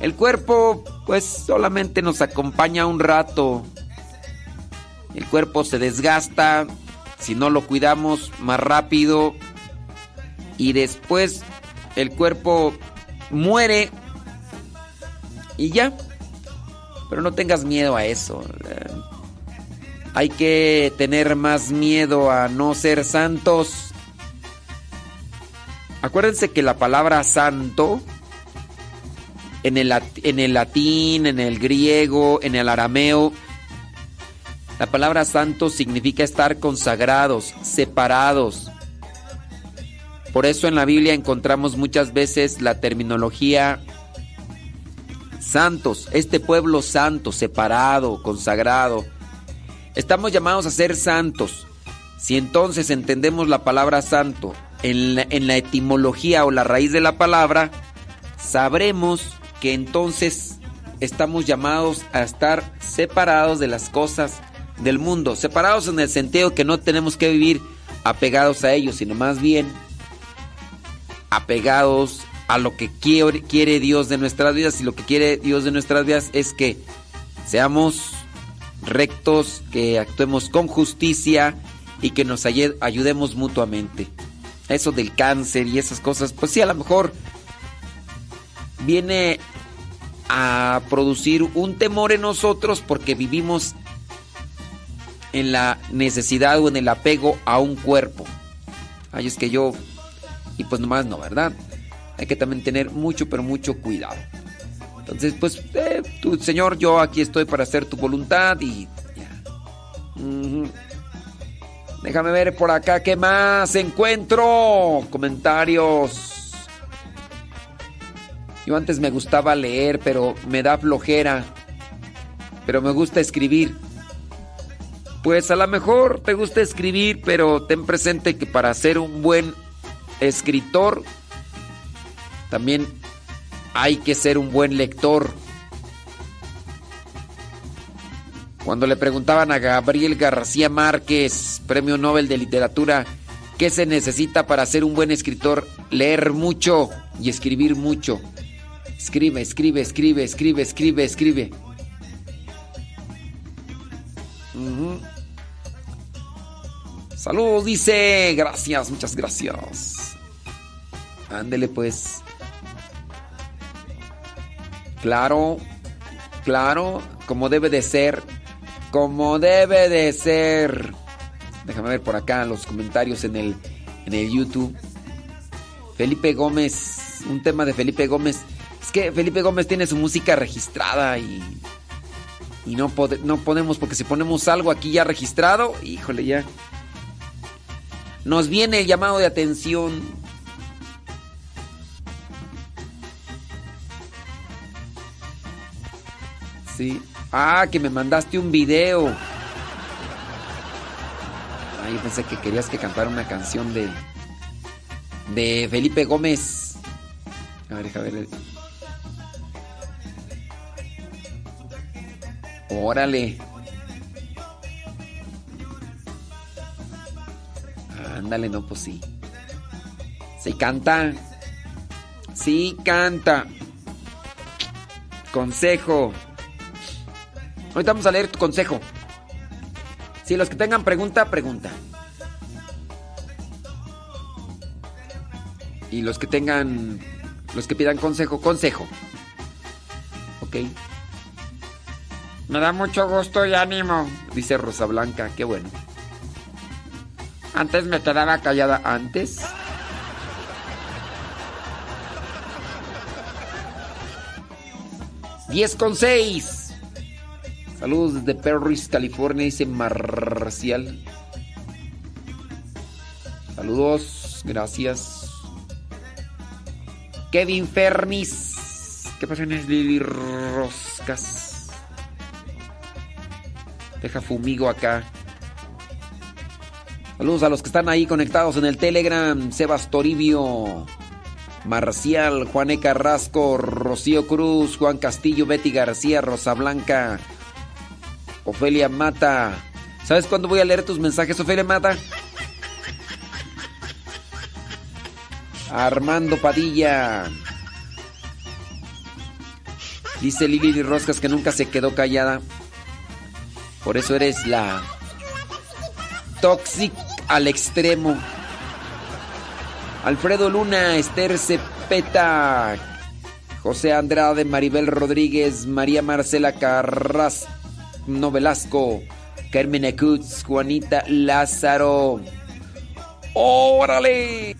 Speaker 2: el cuerpo pues solamente nos acompaña un rato. El cuerpo se desgasta, si no lo cuidamos más rápido y después el cuerpo muere y ya. Pero no tengas miedo a eso. Hay que tener más miedo a no ser santos. Acuérdense que la palabra santo en el, en el latín, en el griego, en el arameo, la palabra santo significa estar consagrados, separados. Por eso en la Biblia encontramos muchas veces la terminología santos, este pueblo santo, separado, consagrado. Estamos llamados a ser santos. Si entonces entendemos la palabra santo en la, etimología o la raíz de la palabra, sabremos que entonces estamos llamados a estar separados de las cosas del mundo. Separados en el sentido que no tenemos que vivir apegados a ellos, sino más bien apegados a lo que quiere, Dios de nuestras vidas. Y lo que quiere Dios de nuestras vidas es que seamos rectos, que actuemos con justicia y que nos ayudemos mutuamente. Eso del cáncer y esas cosas, pues sí, a lo mejor viene a producir un temor en nosotros porque vivimos en la necesidad o en el apego a un cuerpo. Ay, es que yo... Y pues nomás no, ¿verdad? Hay que también tener mucho, pero mucho cuidado. Entonces, pues, eh, tú, Señor, yo aquí estoy para hacer tu voluntad y ya. Déjame ver por acá qué más encuentro. Comentarios. Yo antes me gustaba leer, pero me da flojera. Pero me gusta escribir. Pues a lo mejor te gusta escribir, pero ten presente que para ser un buen escritor también hay que ser un buen lector. Cuando le preguntaban a Gabriel García Márquez, Premio Nobel de Literatura, ¿qué se necesita para ser un buen escritor? Leer mucho y escribir mucho. Escribe, escribe, escribe, escribe, escribe, escribe. Ujú. Saludos, dice. Gracias, muchas gracias. Ándele pues. Claro, claro, como debe de ser. Como debe de ser. Déjame ver por acá los comentarios en el, en el YouTube. Felipe Gómez, un tema de Felipe Gómez. Es que Felipe Gómez tiene su música registrada y, y no, pode- no podemos, porque si ponemos algo aquí ya registrado, híjole ya. Nos viene el llamado de atención. Sí. Ah, que me mandaste un video. Yo pensé que querías que cantara una canción de. de Felipe Gómez. A ver, deja ver. Órale. Ándale, no, pues sí. Sí canta. Sí canta. Consejo. Ahorita vamos a leer tu consejo. Si los que tengan pregunta, pregunta. Y los que tengan, los que pidan consejo, consejo. ¿Ok?
Speaker 3: Me da mucho gusto y ánimo.
Speaker 2: Dice Rosa Blanca, qué bueno.
Speaker 3: Antes me quedaba callada.
Speaker 2: ¿Antes? Diez con seis. Saludos desde Perris, California, dice Marcial. Saludos, gracias. Kevin Fernis. ¿Qué pasa en Lili Roscas? Deja fumigo acá. Saludos a los que están ahí conectados en el Telegram. Sebas Toribio, Marcial, Juan E. Carrasco, Rocío Cruz, Juan Castillo, Betty García, Rosa Blanca, Ofelia Mata. ¿Sabes cuándo voy a leer tus mensajes, Ofelia Mata? Armando Padilla. Dice Lili Roscas que nunca se quedó callada. Por eso eres la Toxic al extremo. Alfredo Luna, Esther Cepeta, José Andrade, Maribel Rodríguez, María Marcela Carras, No Velasco, Carmen Acutz, Juanita Lázaro. ¡Órale!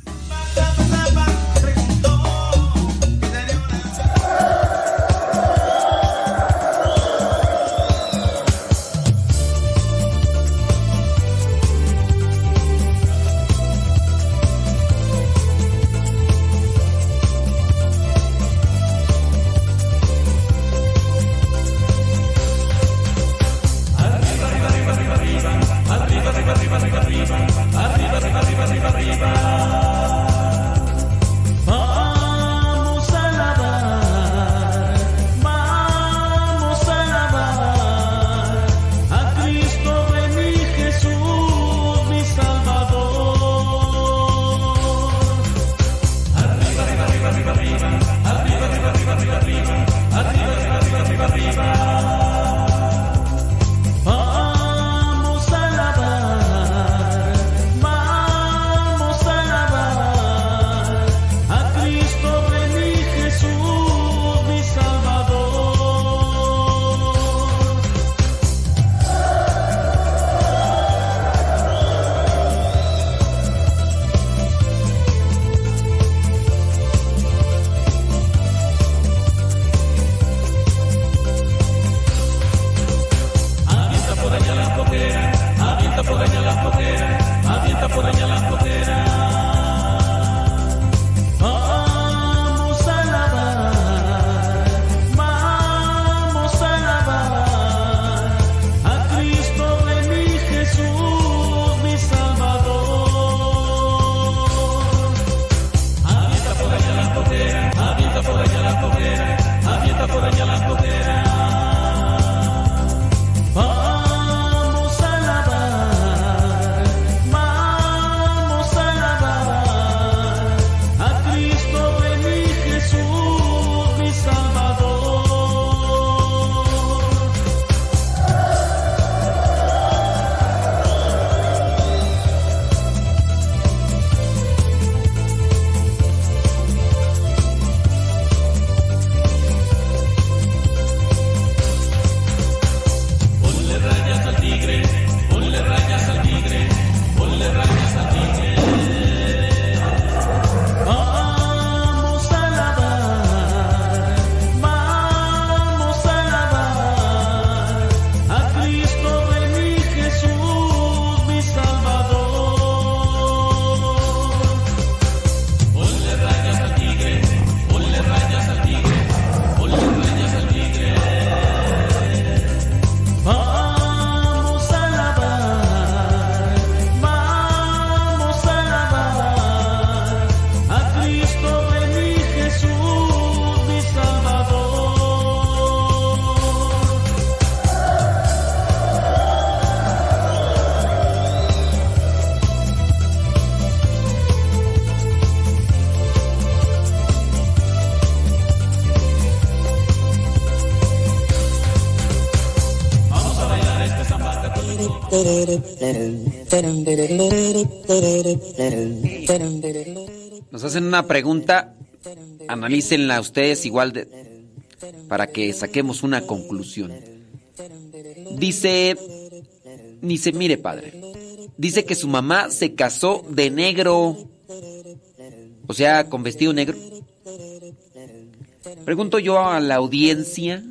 Speaker 2: Nos hacen una pregunta, analícenla ustedes igual de, para que saquemos una conclusión. Dice, dice, mire padre, dice que su mamá se casó de negro, o sea, con vestido negro. Pregunto yo a la audiencia,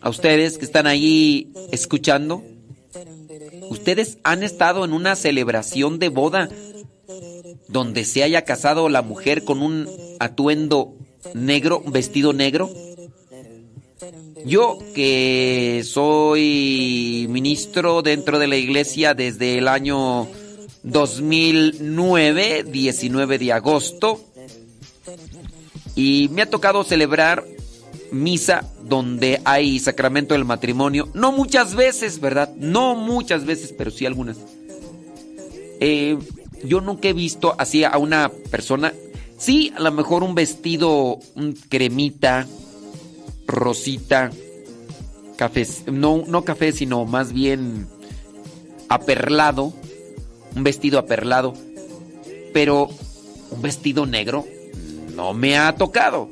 Speaker 2: a ustedes que están ahí escuchando, ¿ustedes han estado en una celebración de boda donde se haya casado la mujer con un atuendo negro, un vestido negro? Yo que soy ministro dentro de la iglesia desde el año 2009, 19 de agosto, y me ha tocado celebrar misa donde hay sacramento del matrimonio. No muchas veces, ¿verdad? No muchas veces, pero sí algunas. Eh, yo nunca he visto así a una persona. Sí, a lo mejor un vestido, un cremita, rosita, café, no, no café, sino más bien aperlado, un vestido aperlado, pero un vestido negro no me ha tocado.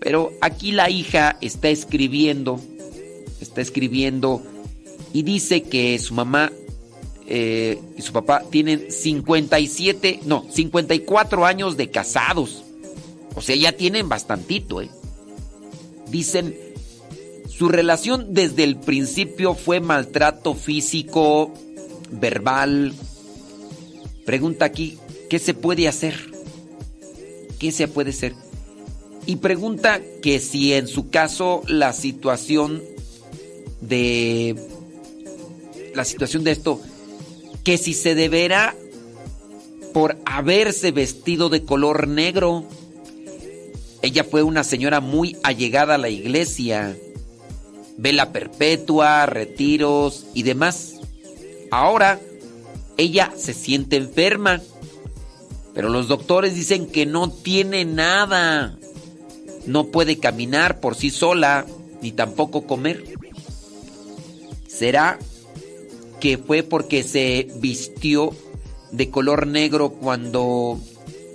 Speaker 2: Pero aquí la hija está escribiendo, está escribiendo y dice que su mamá eh, y su papá tienen 57, no, 54 años de casados. O sea, ya tienen bastantito, ¿eh? Dicen, su relación desde el principio fue maltrato físico, verbal. Pregunta aquí, ¿qué se puede hacer? ¿Qué se puede hacer? Y pregunta que si en su caso la situación de la situación de esto que si se deberá por haberse vestido de color negro. Ella fue una señora muy allegada a la iglesia. Vela perpetua, retiros y demás. Ahora ella se siente enferma. Pero los doctores dicen que no tiene nada. No puede caminar por sí sola, ni tampoco comer. ¿Será que fue porque se vistió de color negro cuando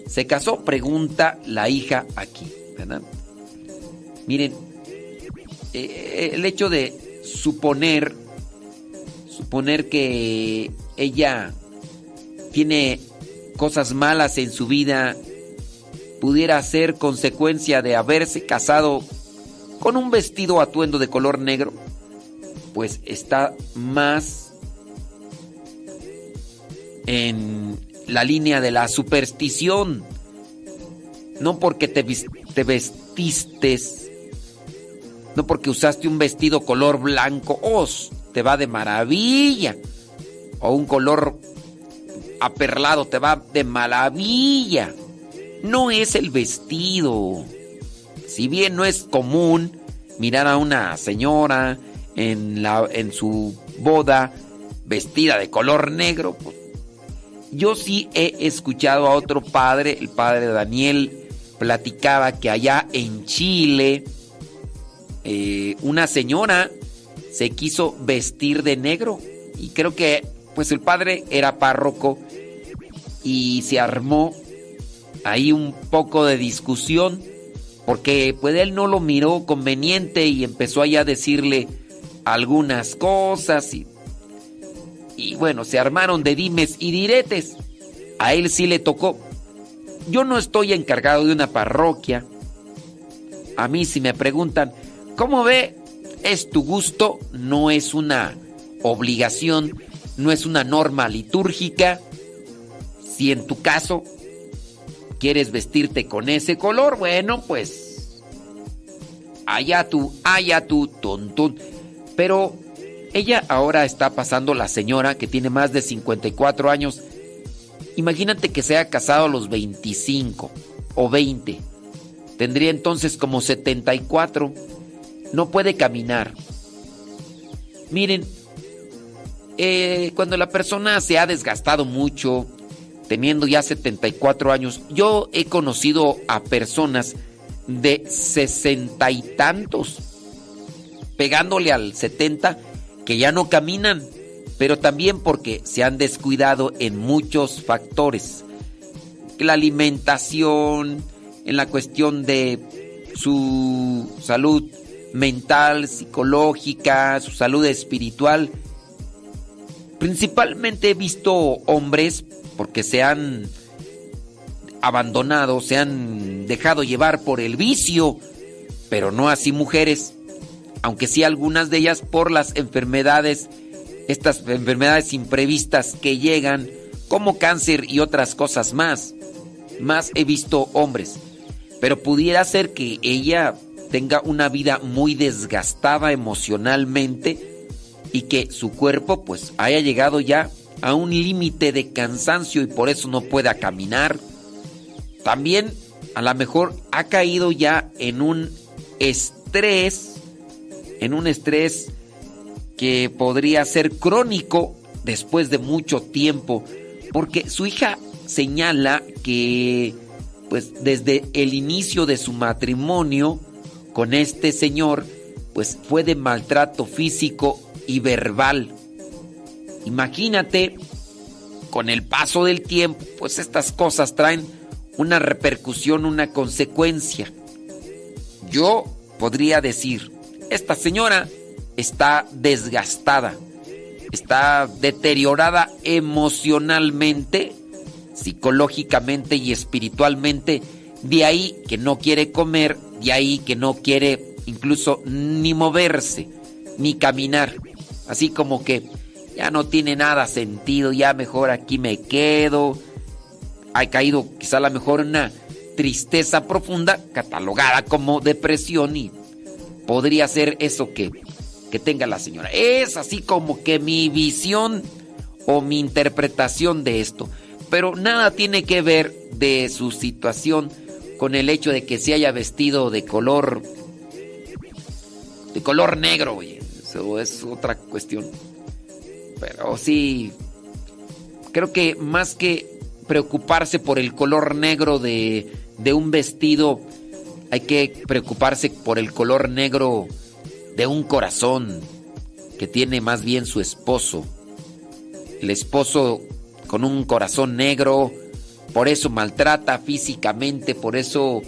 Speaker 2: se casó? Pregunta la hija aquí. Miren, eh, el hecho de suponer, suponer que ella tiene cosas malas en su vida, pudiera ser consecuencia de haberse casado con un vestido atuendo de color negro, pues está más en la línea de la superstición. No porque te, te vestistes, no porque usaste un vestido color blanco, os te va de maravilla. O un color aperlado te va de maravilla. No es el vestido. Si bien no es común mirar a una señora en, la, en su boda vestida de color negro, pues yo sí he escuchado a otro padre, el padre Daniel, platicaba que allá en Chile eh, una señora se quiso vestir de negro y creo que pues el padre era párroco y se armó ahí un poco de discusión porque pues él no lo miró conveniente y empezó allá a decirle algunas cosas y y bueno, se armaron de dimes y diretes. A él sí le tocó. Yo no estoy encargado de una parroquia. A mí si me preguntan, ¿cómo ve? Es tu gusto, no es una obligación, no es una norma litúrgica. Si en tu caso quieres vestirte con ese color, bueno, pues allá tú, allá tú, tontón. Pero ella ahora está pasando la señora que tiene más de 54 años. Imagínate que se casado a los 25 o 20. Tendría entonces como 74. No puede caminar. Miren, eh, cuando la persona se ha desgastado mucho, teniendo ya 74 años, yo he conocido a personas de sesenta y tantos, pegándole al 70 que ya no caminan. pero también porque se han descuidado en muchos factores. La alimentación, en la cuestión de su salud mental, psicológica, su salud espiritual. Principalmente he visto hombres porque se han abandonado, se han dejado llevar por el vicio, pero no así mujeres, aunque sí algunas de ellas por las enfermedades, estas enfermedades imprevistas que llegan, como cáncer y otras cosas más. Más he visto hombres, pero pudiera ser que ella tenga una vida muy desgastada emocionalmente y que su cuerpo pues haya llegado ya a un límite de cansancio y por eso no pueda caminar. También a lo mejor ha caído ya en un estrés, en un estrés que podría ser crónico después de mucho tiempo, porque su hija señala que pues desde el inicio de su matrimonio con este señor pues fue de maltrato físico y verbal. Imagínate, con el paso del tiempo, pues estas cosas traen una repercusión, una consecuencia. Yo podría decir, esta señora está desgastada, está deteriorada emocionalmente, psicológicamente y espiritualmente, de ahí que no quiere comer, de ahí que no quiere incluso ni moverse, ni caminar, así como que ya no tiene nada sentido, ya mejor aquí me quedo. Ha caído quizá a lo mejor una tristeza profunda catalogada como depresión y podría ser eso que, que tenga la señora. Es así como que mi visión o mi interpretación de esto. Pero nada tiene que ver de su situación con el hecho de que se haya vestido de color de color negro, oye. Eso es otra cuestión. Pero sí, creo que más que preocuparse por el color negro de, de un vestido, hay que preocuparse por el color negro de un corazón que tiene más bien su esposo. El esposo con un corazón negro, por eso maltrata físicamente, por eso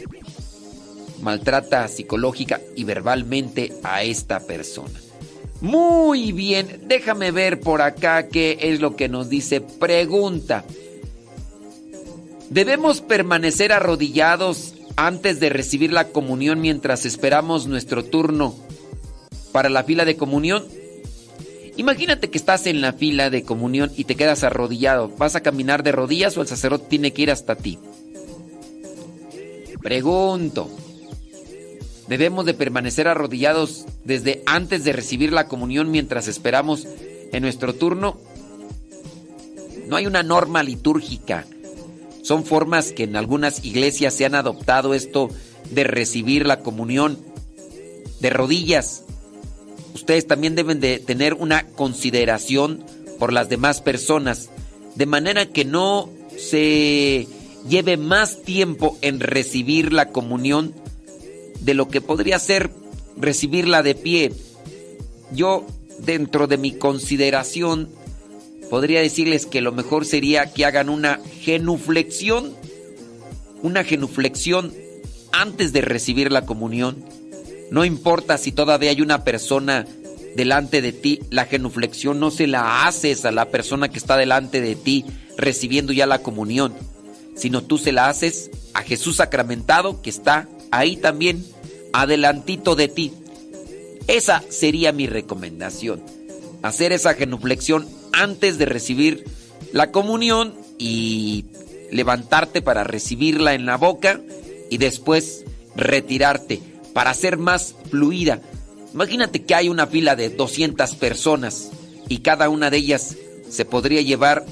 Speaker 2: maltrata psicológica y verbalmente a esta persona. Muy bien, déjame ver por acá qué es lo que nos dice. Pregunta. ¿Debemos permanecer arrodillados antes de recibir la comunión mientras esperamos nuestro turno para la fila de comunión? Imagínate que estás en la fila de comunión y te quedas arrodillado. ¿Vas a caminar de rodillas o el sacerdote tiene que ir hasta ti? Pregunto. Debemos de permanecer arrodillados desde antes de recibir la comunión mientras esperamos en nuestro turno. No hay una norma litúrgica. Son formas que en algunas iglesias se han adoptado esto de recibir la comunión de rodillas. Ustedes también deben de tener una consideración por las demás personas, de manera que no se lleve más tiempo en recibir la comunión de lo que podría ser recibirla de pie. Yo, dentro de mi consideración, podría decirles que lo mejor sería que hagan una genuflexión, una genuflexión antes de recibir la comunión. No importa si todavía hay una persona delante de ti, la genuflexión no se la haces a la persona que está delante de ti recibiendo ya la comunión, sino tú se la haces a Jesús sacramentado que está ahí también adelantito de ti. Esa sería mi recomendación. Hacer esa genuflexión antes de recibir la comunión y levantarte para recibirla en la boca y después retirarte para ser más fluida. Imagínate que hay una fila de 200 personas y cada una de ellas se podría llevar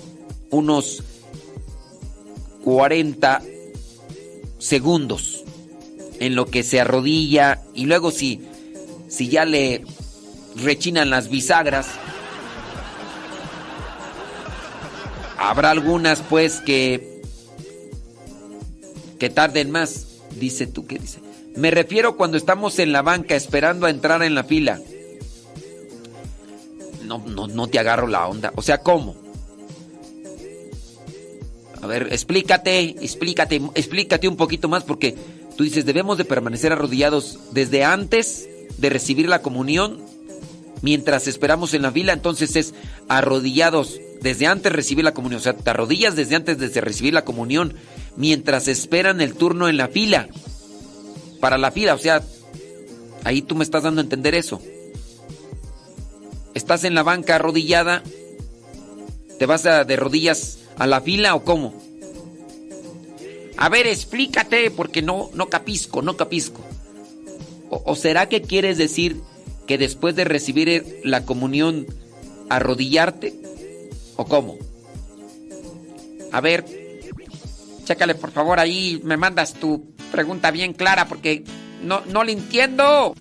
Speaker 2: unos 40 segundos en lo que se arrodilla y luego si, si ya le rechinan las bisagras, habrá algunas pues que, que tarden más. Dice tú, ¿qué dice? Me refiero cuando estamos en la banca esperando a entrar en la fila.
Speaker 13: no, no, no te agarro la onda. O sea, ¿cómo? A ver, explícate, explícate, explícate un poquito más porque tú dices, debemos de permanecer arrodillados desde antes de recibir la comunión mientras esperamos en la fila, entonces es arrodillados desde antes de recibir la comunión, o sea, te arrodillas desde antes de recibir la comunión mientras esperan el turno en la fila. Para la fila, o sea, ahí tú me estás dando a entender eso. ¿Estás en la banca arrodillada? ¿Te vas a, de rodillas a la fila o cómo? A ver, explícate, porque no, no capisco, no capisco. O, ¿O será que quieres decir que después de recibir la comunión, arrodillarte? ¿O cómo? A ver, chécale por favor ahí, me mandas tu pregunta bien clara porque no, no le entiendo.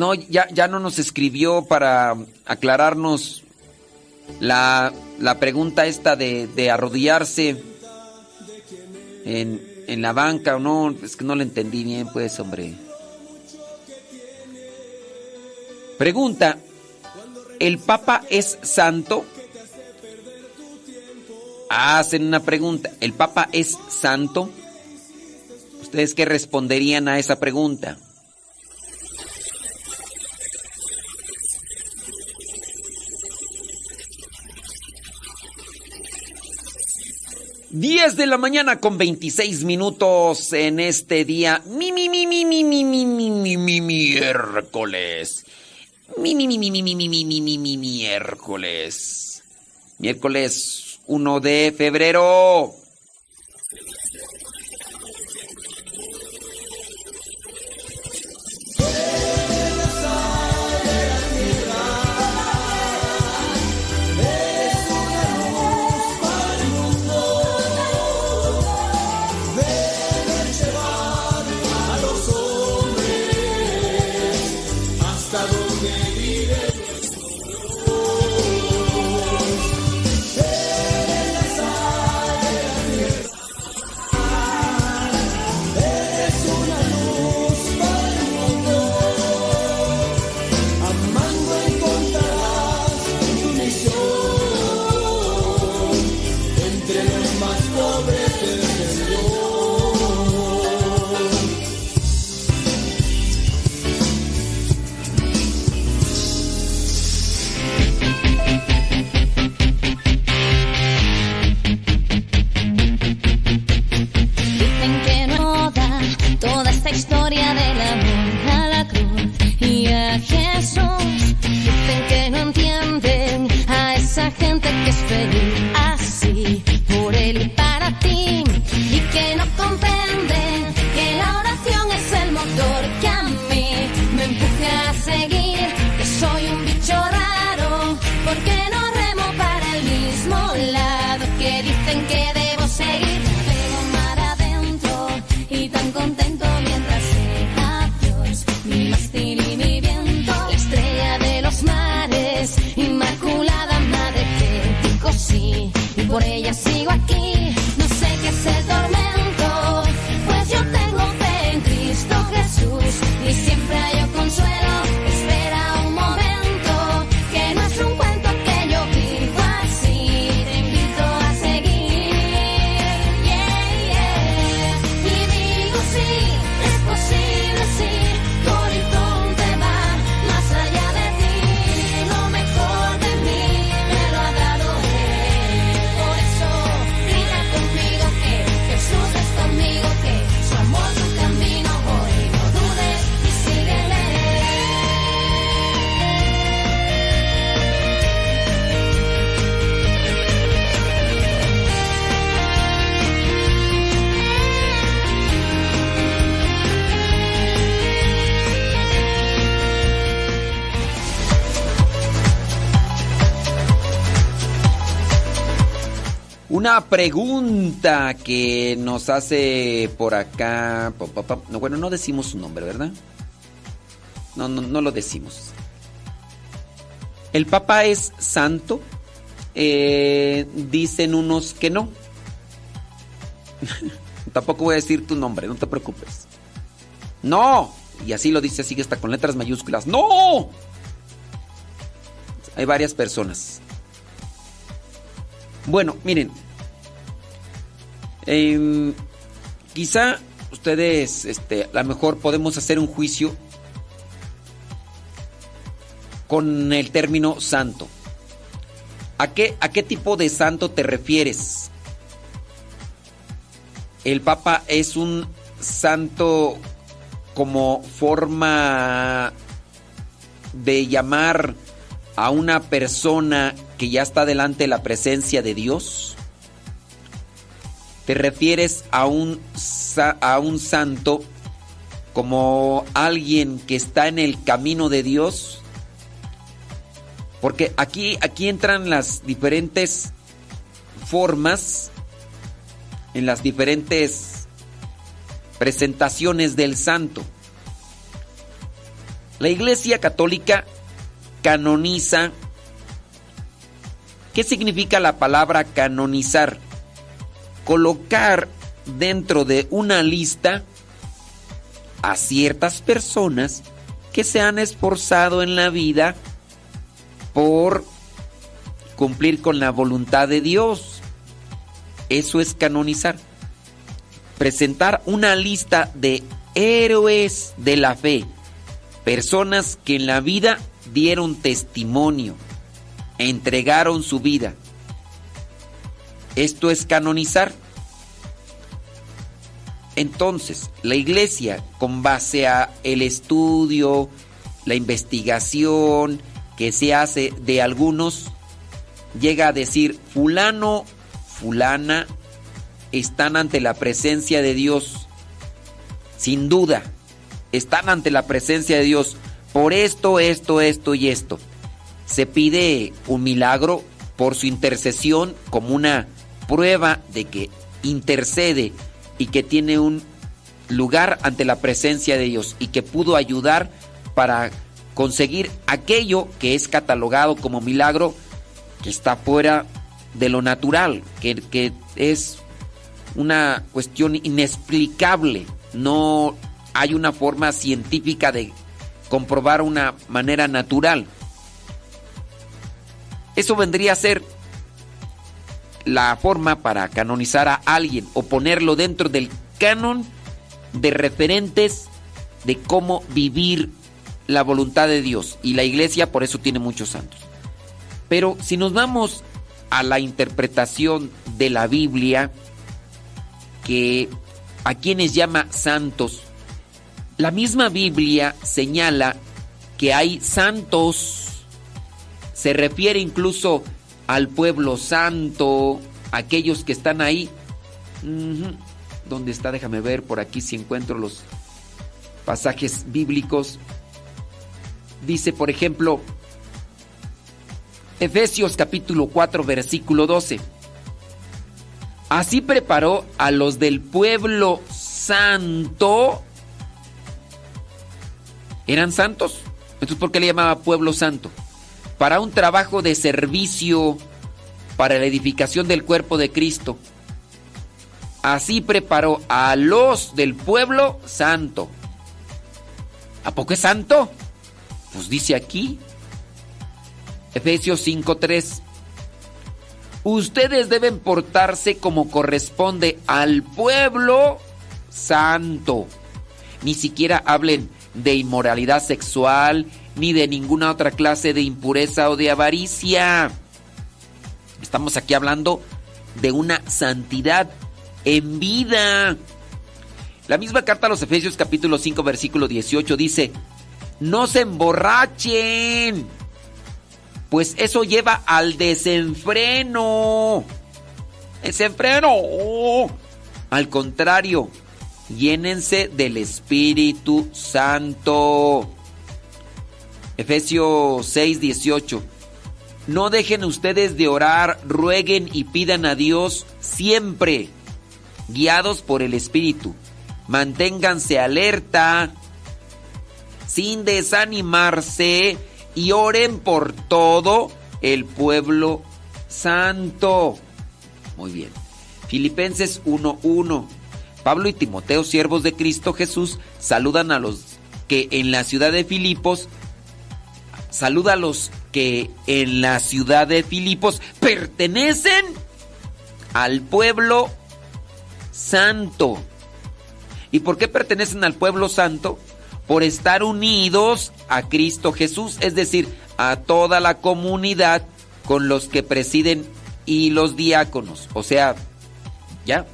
Speaker 14: No,
Speaker 2: ya, ya no nos escribió para aclararnos la, la pregunta esta de, de arrodillarse en, en la banca o no. Es que no la entendí bien, pues, hombre. Pregunta, ¿el Papa es santo? Hacen una pregunta, ¿el Papa es santo? ¿Ustedes qué responderían a esa pregunta? Diez de la mañana con 26 minutos en este día. Mi, mi, mi, mi, mi, mi, mi, mi, mi, mi, miércoles. Mi, mi, mi, mi, mi, mi, mi, mi, mi, mi, mi, miércoles. Miércoles 1 de febrero.
Speaker 15: Esta
Speaker 2: pregunta que nos hace por acá. No, bueno, no decimos su nombre, ¿verdad? No, no, no lo decimos. ¿El Papa es santo? Eh, dicen unos que no. [LAUGHS] Tampoco voy a decir tu nombre, no te preocupes. No. Y así lo dice, así está con letras mayúsculas. No. Hay varias personas. Bueno, miren. Em, quizá ustedes, este, a lo mejor podemos hacer un juicio con el término santo. ¿A qué, ¿A qué tipo de santo te refieres? El Papa es un santo como forma de llamar a una persona que ya está delante de la presencia de Dios? ¿Te refieres a un, a un santo como alguien que está en el camino de Dios? Porque aquí, aquí entran las diferentes formas, en las diferentes presentaciones del santo. La Iglesia Católica canoniza. ¿Qué significa la palabra canonizar? Colocar dentro de una lista a ciertas personas que se han esforzado en la vida por cumplir con la voluntad de Dios. Eso es canonizar. Presentar una lista de héroes de la fe, personas que en la vida dieron testimonio, entregaron su vida. Esto es canonizar. Entonces, la iglesia, con base a el estudio, la investigación que se hace de algunos, llega a decir, fulano, fulana, están ante la presencia de Dios. Sin duda, están ante la presencia de Dios por esto, esto, esto y esto. Se pide un milagro por su intercesión como una prueba de que intercede y que tiene un lugar ante la presencia de Dios y que pudo ayudar para conseguir aquello que es catalogado como milagro que está fuera de lo natural, que, que es una cuestión inexplicable. No hay una forma científica de comprobar una manera natural. Eso vendría a ser la forma para canonizar a alguien o ponerlo dentro del canon de referentes de cómo vivir la voluntad de Dios. Y la iglesia por eso tiene muchos santos. Pero si nos vamos a la interpretación de la Biblia, que a quienes llama santos, la misma Biblia señala que hay santos, se refiere incluso al pueblo santo, aquellos que están ahí. ¿Dónde está? Déjame ver por aquí si encuentro los pasajes bíblicos. Dice, por ejemplo, Efesios capítulo 4, versículo 12. Así preparó a los del pueblo santo. ¿Eran santos? Entonces, ¿por qué le llamaba pueblo santo? Para un trabajo de servicio para la edificación del cuerpo de Cristo. Así preparó a los del pueblo santo. ¿A poco es santo? Pues dice aquí, Efesios 5:3. Ustedes deben portarse como corresponde al pueblo santo. Ni siquiera hablen de inmoralidad sexual ni de ninguna otra clase de impureza o de avaricia. Estamos aquí hablando de una santidad en vida. La misma carta a los Efesios capítulo 5 versículo 18 dice, no se emborrachen, pues eso lleva al desenfreno. Desenfreno. Al contrario, llénense del Espíritu Santo. Efesios 6, 18. No dejen ustedes de orar, rueguen y pidan a Dios siempre, guiados por el Espíritu. Manténganse alerta, sin desanimarse, y oren por todo el pueblo santo. Muy bien. Filipenses 1.1. Pablo y Timoteo, siervos de Cristo Jesús, saludan a los que en la ciudad de Filipos, saluda a los que en la ciudad de Filipos pertenecen al pueblo santo. ¿Y por qué pertenecen al pueblo santo? Por estar unidos a Cristo Jesús, es decir, a toda la comunidad con los que presiden y los diáconos. O sea, ya.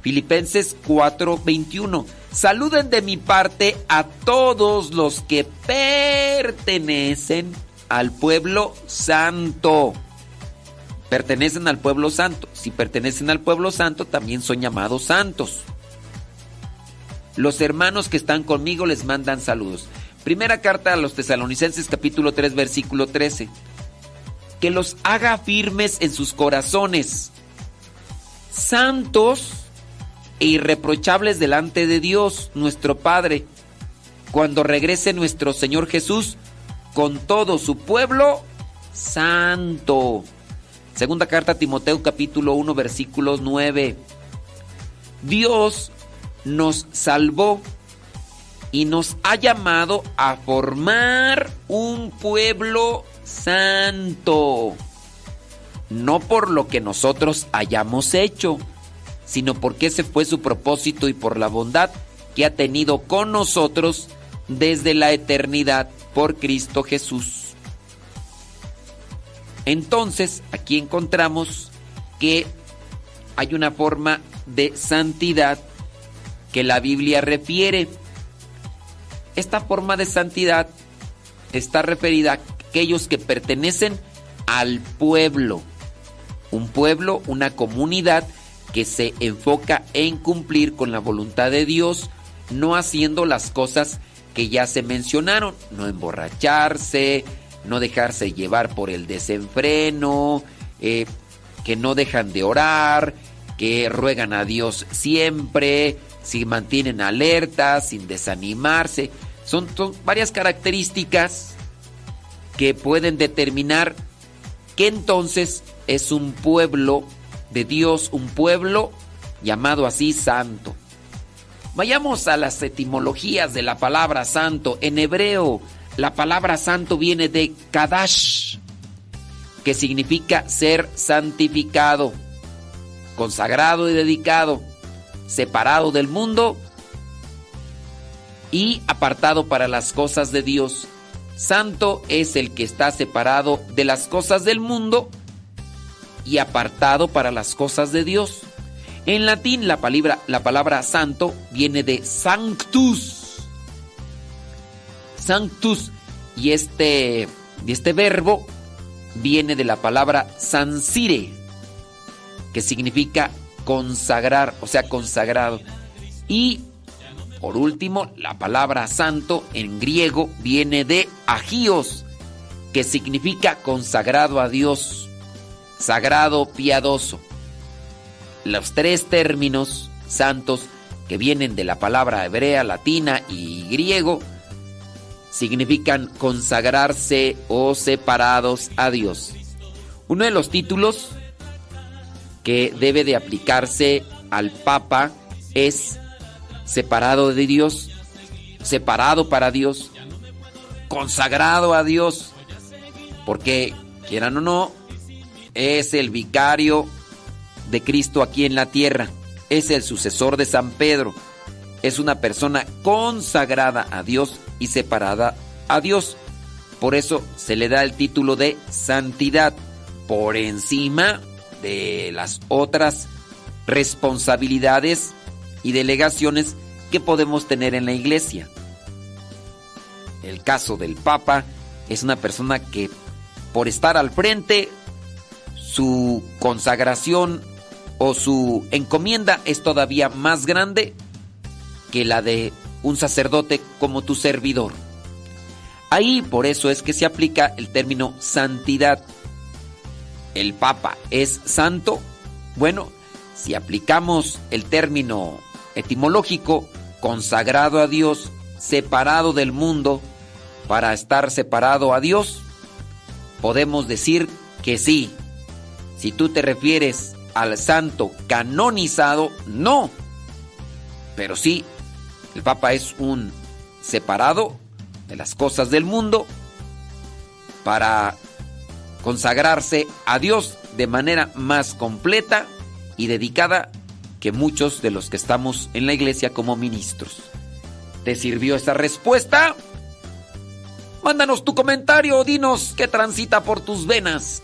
Speaker 2: Filipenses 4:21. Saluden de mi parte a todos los que pertenecen al pueblo santo. Pertenecen al pueblo santo. Si pertenecen al pueblo santo, también son llamados santos. Los hermanos que están conmigo les mandan saludos. Primera carta a los tesalonicenses capítulo 3 versículo 13. Que los haga firmes en sus corazones, santos e irreprochables delante de Dios, nuestro Padre, cuando regrese nuestro Señor Jesús con todo su pueblo santo. Segunda carta a Timoteo capítulo 1 versículos 9. Dios nos salvó y nos ha llamado a formar un pueblo santo. No por lo que nosotros hayamos hecho, sino porque ese fue su propósito y por la bondad que ha tenido con nosotros desde la eternidad por Cristo Jesús. Entonces, aquí encontramos que hay una forma de santidad que la Biblia refiere. Esta forma de santidad está referida a aquellos que pertenecen al pueblo. Un pueblo, una comunidad que se enfoca en cumplir con la voluntad de Dios, no haciendo las cosas que ya se mencionaron, no emborracharse, no dejarse llevar por el desenfreno, eh, que no dejan de orar, que ruegan a Dios siempre, si mantienen alertas, sin desanimarse. Son varias características que pueden determinar que entonces es un pueblo de Dios, un pueblo llamado así santo. Vayamos a las etimologías de la palabra santo. En hebreo, la palabra santo viene de Kadash, que significa ser santificado, consagrado y dedicado, separado del mundo y apartado para las cosas de Dios. Santo es el que está separado de las cosas del mundo y apartado para las cosas de Dios. En latín la palabra, la palabra santo viene de sanctus. Sanctus y este, este verbo viene de la palabra sansire, que significa consagrar, o sea, consagrado. Y por último, la palabra santo en griego viene de agios, que significa consagrado a Dios, sagrado, piadoso. Los tres términos santos que vienen de la palabra hebrea, latina y griego significan consagrarse o separados a Dios. Uno de los títulos que debe de aplicarse al Papa es separado de Dios, separado para Dios, consagrado a Dios, porque quieran o no, es el vicario de Cristo aquí en la tierra, es el sucesor de San Pedro, es una persona consagrada a Dios y separada a Dios. Por eso se le da el título de santidad por encima de las otras responsabilidades y delegaciones que podemos tener en la iglesia. El caso del Papa es una persona que por estar al frente, su consagración o su encomienda es todavía más grande que la de un sacerdote como tu servidor. Ahí por eso es que se aplica el término santidad. El Papa es santo. Bueno, si aplicamos el término etimológico, consagrado a Dios, separado del mundo, para estar separado a Dios, podemos decir que sí. Si tú te refieres al santo canonizado, no. Pero sí el Papa es un separado de las cosas del mundo para consagrarse a Dios de manera más completa y dedicada que muchos de los que estamos en la iglesia como ministros. ¿Te sirvió esta respuesta? Mándanos tu comentario, dinos qué transita por tus venas.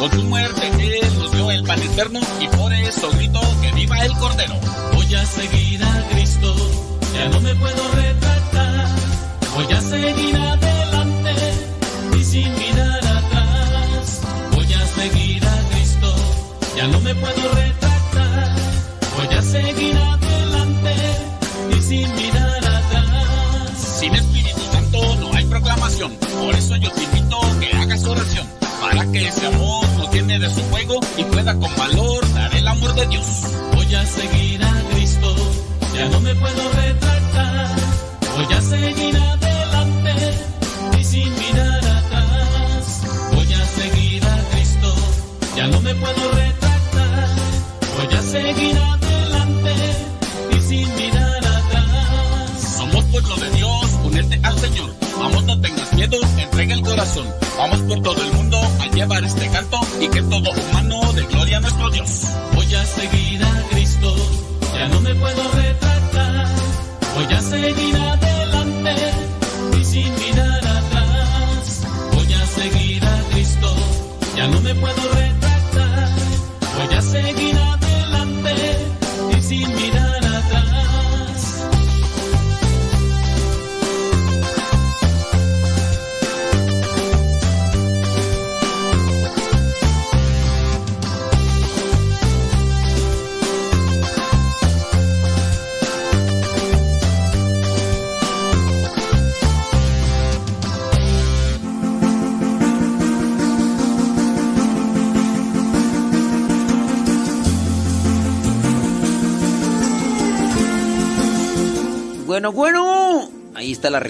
Speaker 16: Con su muerte Él nos dio el pan eterno y por eso grito que viva el Cordero. Voy a seguir a Cristo, ya no me puedo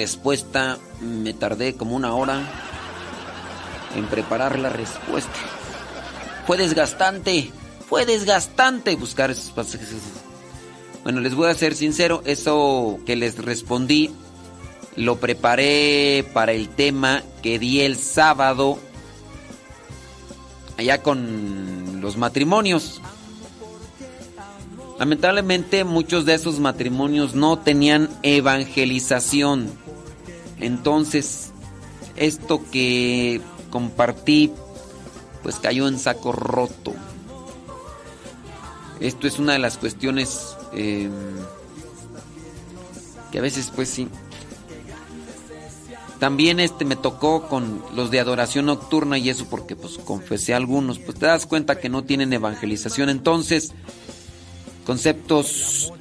Speaker 2: respuesta. Me tardé como una hora en preparar la respuesta. Fue desgastante. Fue desgastante buscar esos pasajes. Bueno, les voy a ser sincero. Eso que les respondí lo preparé para el tema que di el sábado. Allá con los matrimonios. Lamentablemente muchos de esos matrimonios no tenían evangelización. Entonces, esto que compartí, pues cayó en saco roto. Esto es una de las cuestiones eh, que a veces, pues sí. También este me tocó con los de adoración nocturna y eso porque pues confesé a algunos, pues te das cuenta que no tienen evangelización. Entonces, conceptos,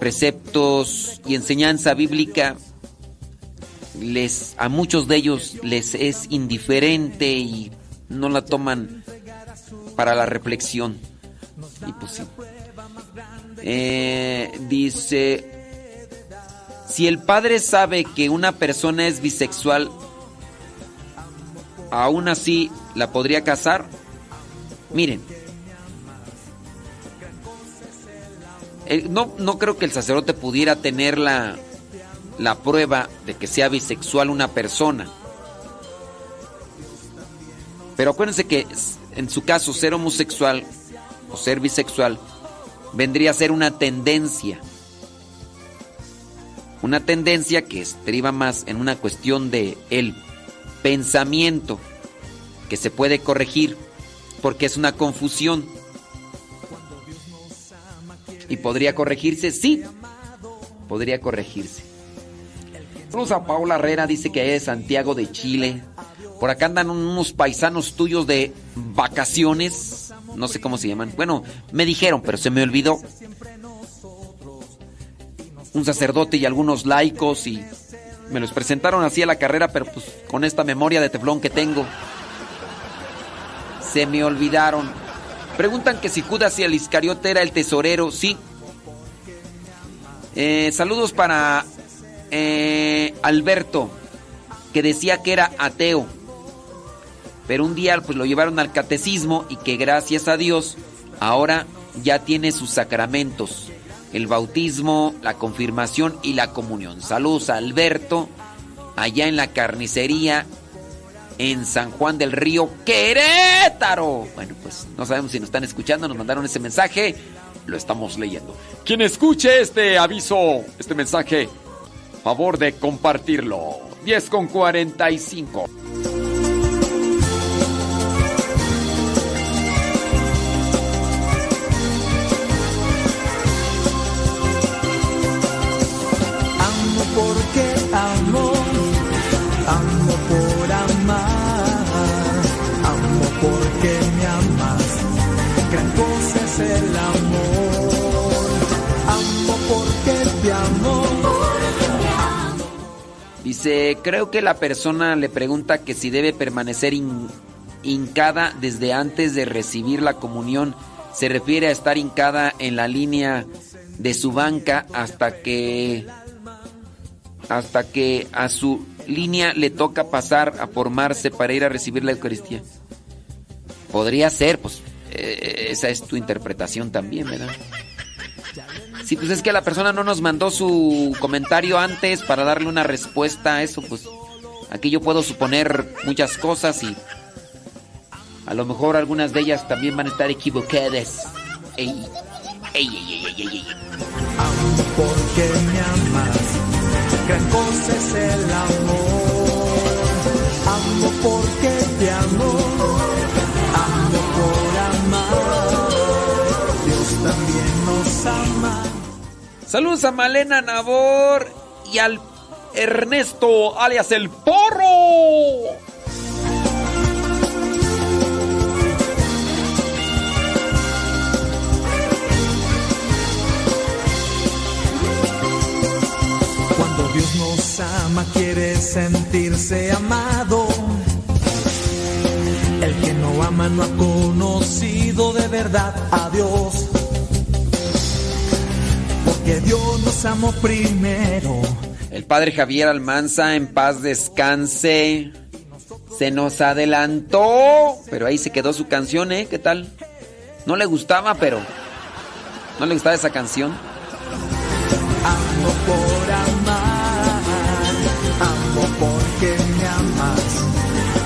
Speaker 2: preceptos y enseñanza bíblica les a muchos de ellos les es indiferente y no la toman para la reflexión. Y pues sí. Eh, dice, si el padre sabe que una persona es bisexual, aún así la podría casar. Miren, Eh, no, no creo que el sacerdote pudiera tener la, la prueba de que sea bisexual una persona. Pero acuérdense que en su caso ser homosexual o ser bisexual vendría a ser una tendencia. Una tendencia que estriba más en una cuestión de el pensamiento que se puede corregir porque es una confusión. ¿Y podría corregirse? Sí, podría corregirse. Saludos a Paula Herrera, dice que es Santiago de Chile. Por acá andan unos paisanos tuyos de vacaciones. No sé cómo se llaman. Bueno, me dijeron, pero se me olvidó. Un sacerdote y algunos laicos y me los presentaron así a la carrera, pero pues con esta memoria de teflón que tengo. Se me olvidaron. Preguntan que si Judas y el Iscariote era el tesorero. Sí. Eh, saludos para eh, Alberto, que decía que era ateo. Pero un día pues lo llevaron al catecismo y que gracias a Dios ahora ya tiene sus sacramentos. El bautismo, la confirmación y la comunión. Saludos a Alberto, allá en la carnicería en San Juan del Río, Querétaro. Bueno, pues no sabemos si nos están escuchando, nos mandaron ese mensaje, lo estamos leyendo. Quien escuche este aviso, este mensaje, favor de compartirlo. 10 con 45.
Speaker 7: Amo porque amo, amo por amar, amo porque me amas. Gran cosa es amor.
Speaker 2: Dice, creo que la persona le pregunta que si debe permanecer hin- hincada desde antes de recibir la comunión. Se refiere a estar hincada en la línea de su banca hasta que hasta que a su línea le toca pasar a formarse para ir a recibir la Eucaristía. Podría ser, pues eh, esa es tu interpretación también, ¿verdad? [LAUGHS] Sí, pues es que la persona no nos mandó su comentario antes para darle una respuesta a eso, pues aquí yo puedo suponer muchas cosas y a lo mejor algunas de ellas también van a estar equivocadas. Ey, ey, ey, ey, ey, ey,
Speaker 7: porque me amas. Gran cosa es el amor. Amo porque te amo. Amo por amar. Dios también nos ama.
Speaker 2: Saludos a Malena Nabor y al Ernesto, alias el Porro.
Speaker 7: Cuando Dios nos ama, quiere sentirse amado. El que no ama no ha conocido de verdad a Dios. Dios nos amó primero.
Speaker 2: El padre Javier Almanza, en paz descanse. Se nos adelantó, pero ahí se quedó su canción, ¿eh? ¿Qué tal? No le gustaba, pero... ¿No le gustaba esa canción?
Speaker 7: Amo por amar, amo porque me amas.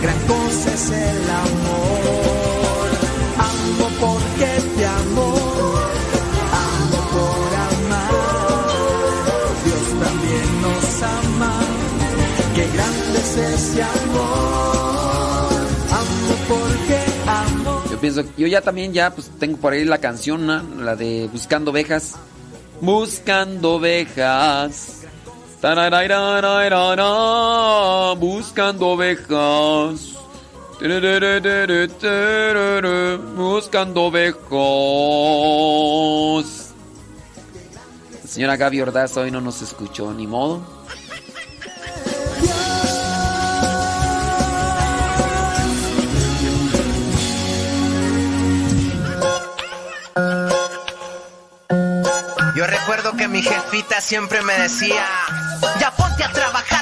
Speaker 7: Gran cosa es el amor.
Speaker 2: Yo pienso, yo ya también ya pues tengo por ahí la canción, la de Buscando Ovejas. Buscando ovejas. Buscando ovejas. Buscando ovejas. La señora Gaby Ordaz hoy no nos escuchó, ni modo.
Speaker 17: Yo recuerdo que mi jefita siempre me decía, ya ponte a trabajar,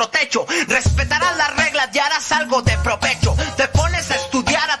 Speaker 17: techo. Respetarás las reglas y harás algo de provecho. Te pones a estudiar, a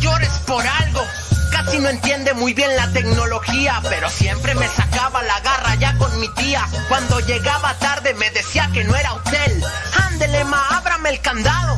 Speaker 17: llores por algo. Casi no entiende muy bien la tecnología, pero siempre me sacaba la garra ya con mi tía. Cuando llegaba tarde me decía que no era hotel. Ándele, ma, ábrame el candado.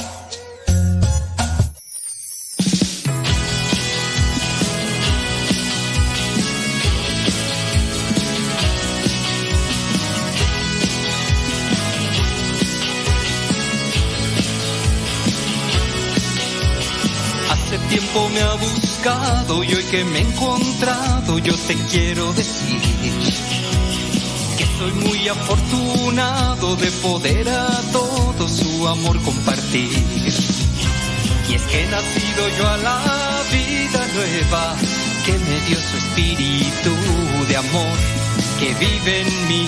Speaker 6: Me ha buscado y hoy que me he encontrado yo te quiero decir que soy muy afortunado de poder a todo su amor compartir. Y es que he nacido yo a la vida nueva que me dio su espíritu de amor que vive en mí.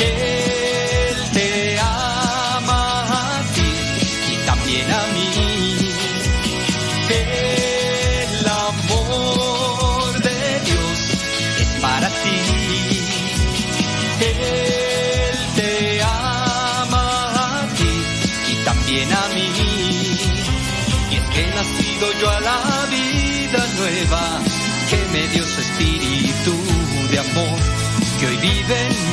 Speaker 6: Él te ama a ti y también a mí. El amor de Dios es para ti. Él te ama a ti y también a mí. Y es que nacido yo a la vida nueva que me dio su espíritu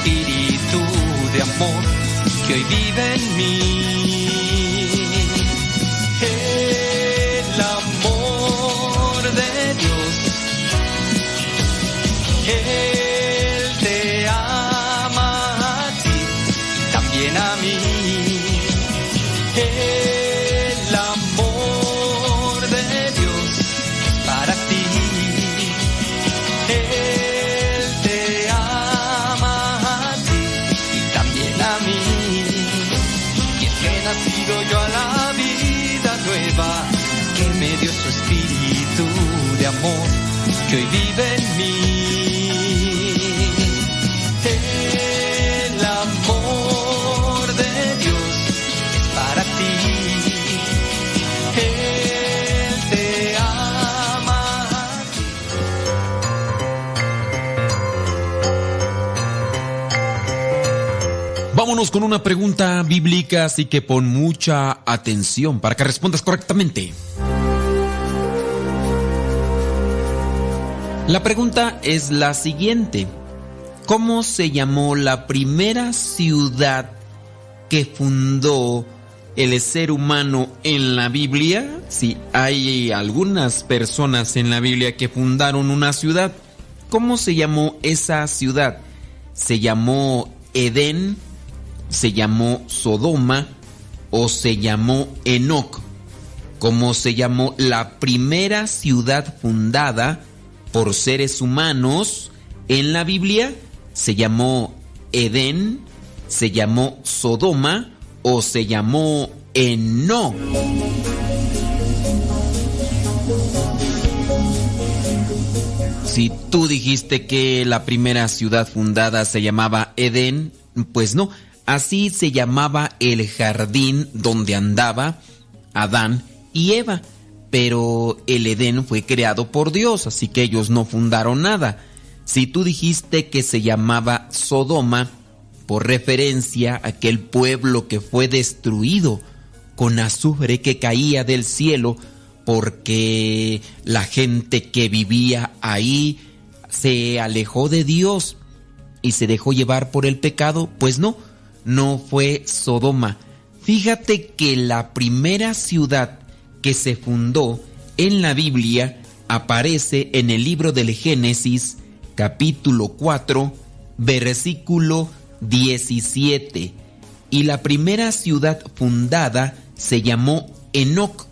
Speaker 6: Espíritu de amor que hoy vive en mí.
Speaker 18: Con una pregunta bíblica, así que pon mucha atención para que respondas correctamente. La pregunta es la siguiente.
Speaker 2: ¿Cómo se llamó la primera ciudad que fundó el ser humano en la Biblia? Sí, hay algunas personas en la Biblia que fundaron una ciudad. ¿Cómo se llamó esa ciudad? ¿Se llamó Edén? ¿Se llamó Sodoma? ¿O se llamó Enoc? ¿Cómo se llamó la primera ciudad fundada por seres humanos en la Biblia? ¿Se llamó Edén? ¿Se llamó Sodoma? ¿O se llamó Enoc? Si tú dijiste que la primera ciudad fundada se llamaba Edén, pues no, así se llamaba el jardín donde andaba Adán y Eva. Pero el Edén fue creado por Dios, así que ellos no fundaron nada. Si tú dijiste que se llamaba Sodoma, por referencia a aquel pueblo que fue destruido con azufre que caía del cielo, porque la gente que vivía ahí se alejó de Dios y se dejó llevar por el pecado, pues no, no fue Sodoma. Fíjate que la primera ciudad que se fundó en la Biblia aparece en el libro del Génesis capítulo 4 versículo 17 y la primera ciudad fundada se llamó Enoc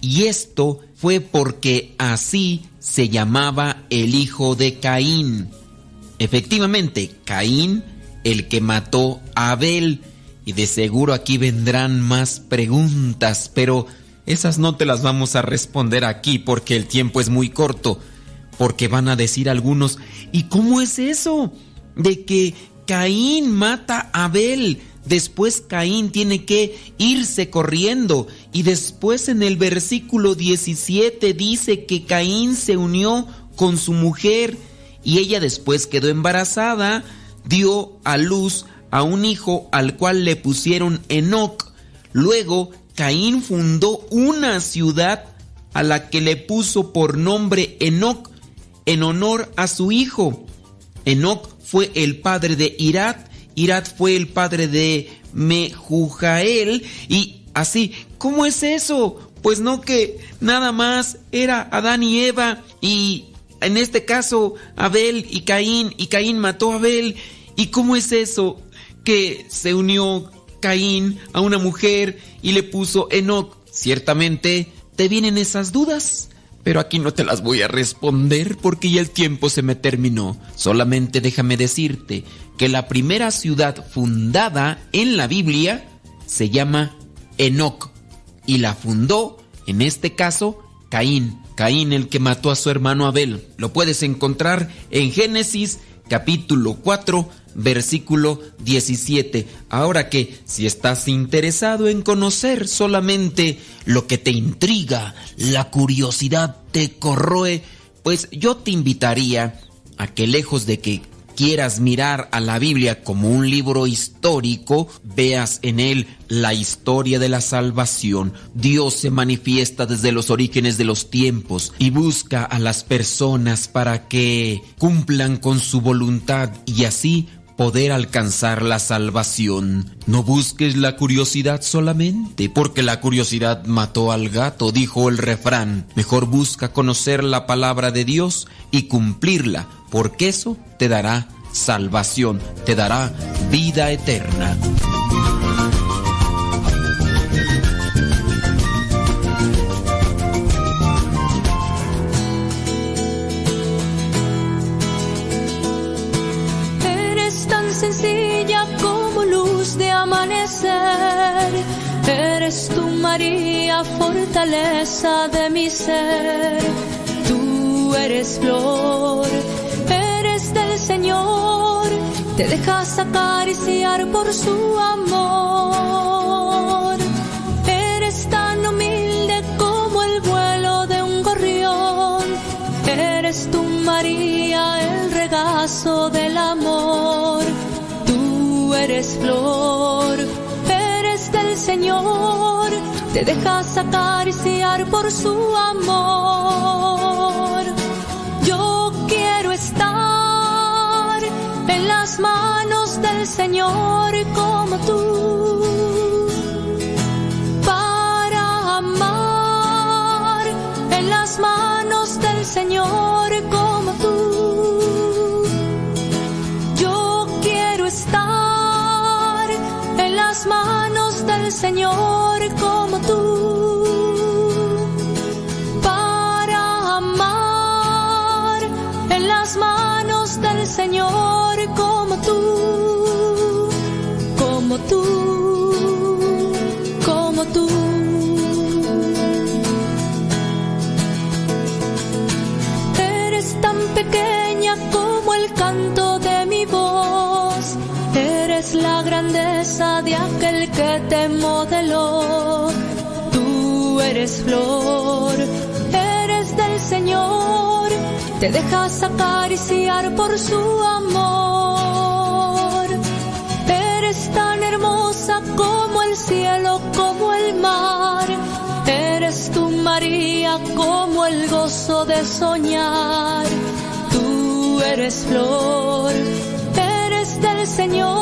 Speaker 2: y esto fue porque así se llamaba el hijo de Caín. Efectivamente, Caín, el que mató a Abel. Y de seguro aquí vendrán más preguntas, pero esas no te las vamos a responder aquí porque el tiempo es muy corto. Porque van a decir algunos, ¿y cómo es eso? De que Caín mata a Abel. Después Caín tiene que irse corriendo. Y después en el versículo 17 dice que Caín se unió con su mujer y ella después quedó embarazada, dio a luz a un hijo al cual le pusieron Enoc. Luego Caín fundó una ciudad a la que le puso por nombre Enoc en honor a su hijo. Enoc fue el padre de Irat, Irat fue el padre de Mehujael y así, ¿cómo es eso? Pues no que nada más era Adán y Eva y en este caso Abel y Caín y Caín mató a Abel. ¿Y cómo es eso que se unió Caín a una mujer y le puso Enoch? Ciertamente te vienen esas dudas. Pero aquí no te las voy a responder porque ya el tiempo se me terminó. Solamente déjame decirte que la primera ciudad fundada en la Biblia se llama Enoc y la fundó, en este caso, Caín. Caín el que mató a su hermano Abel. Lo puedes encontrar en Génesis capítulo 4 versículo 17. Ahora que si estás interesado en conocer solamente lo que te intriga, la curiosidad te corroe, pues yo te invitaría a que lejos de que quieras mirar a la Biblia como un libro histórico, veas en él la historia de la salvación. Dios se manifiesta desde los orígenes de los tiempos y busca a las personas para que cumplan con su voluntad y así poder alcanzar la salvación. No busques la curiosidad solamente, porque la curiosidad mató al gato, dijo el refrán. Mejor busca conocer la palabra de Dios y cumplirla, porque eso te dará salvación, te dará vida eterna.
Speaker 5: Eres tan sencilla como luz de amanecer. Eres tu María, fortaleza de mi ser. Tú eres flor, Te dejas acariciar por su amor. Eres tan humilde como el vuelo de un gorrión. Eres tu María, el regazo del amor. Tú eres flor, eres del Señor. Te dejas acariciar por su amor. Las manos del Señor como tú. Para amar en las manos del Señor como tú. Yo quiero estar en las manos del Señor como tú. Para amar en las manos del Señor como de aquel que te modeló. Tú eres flor, eres del Señor. Te dejas acariciar por su amor. Eres tan hermosa como el cielo, como el mar. Eres tú, María, como el gozo de soñar. Tú eres flor, eres del Señor.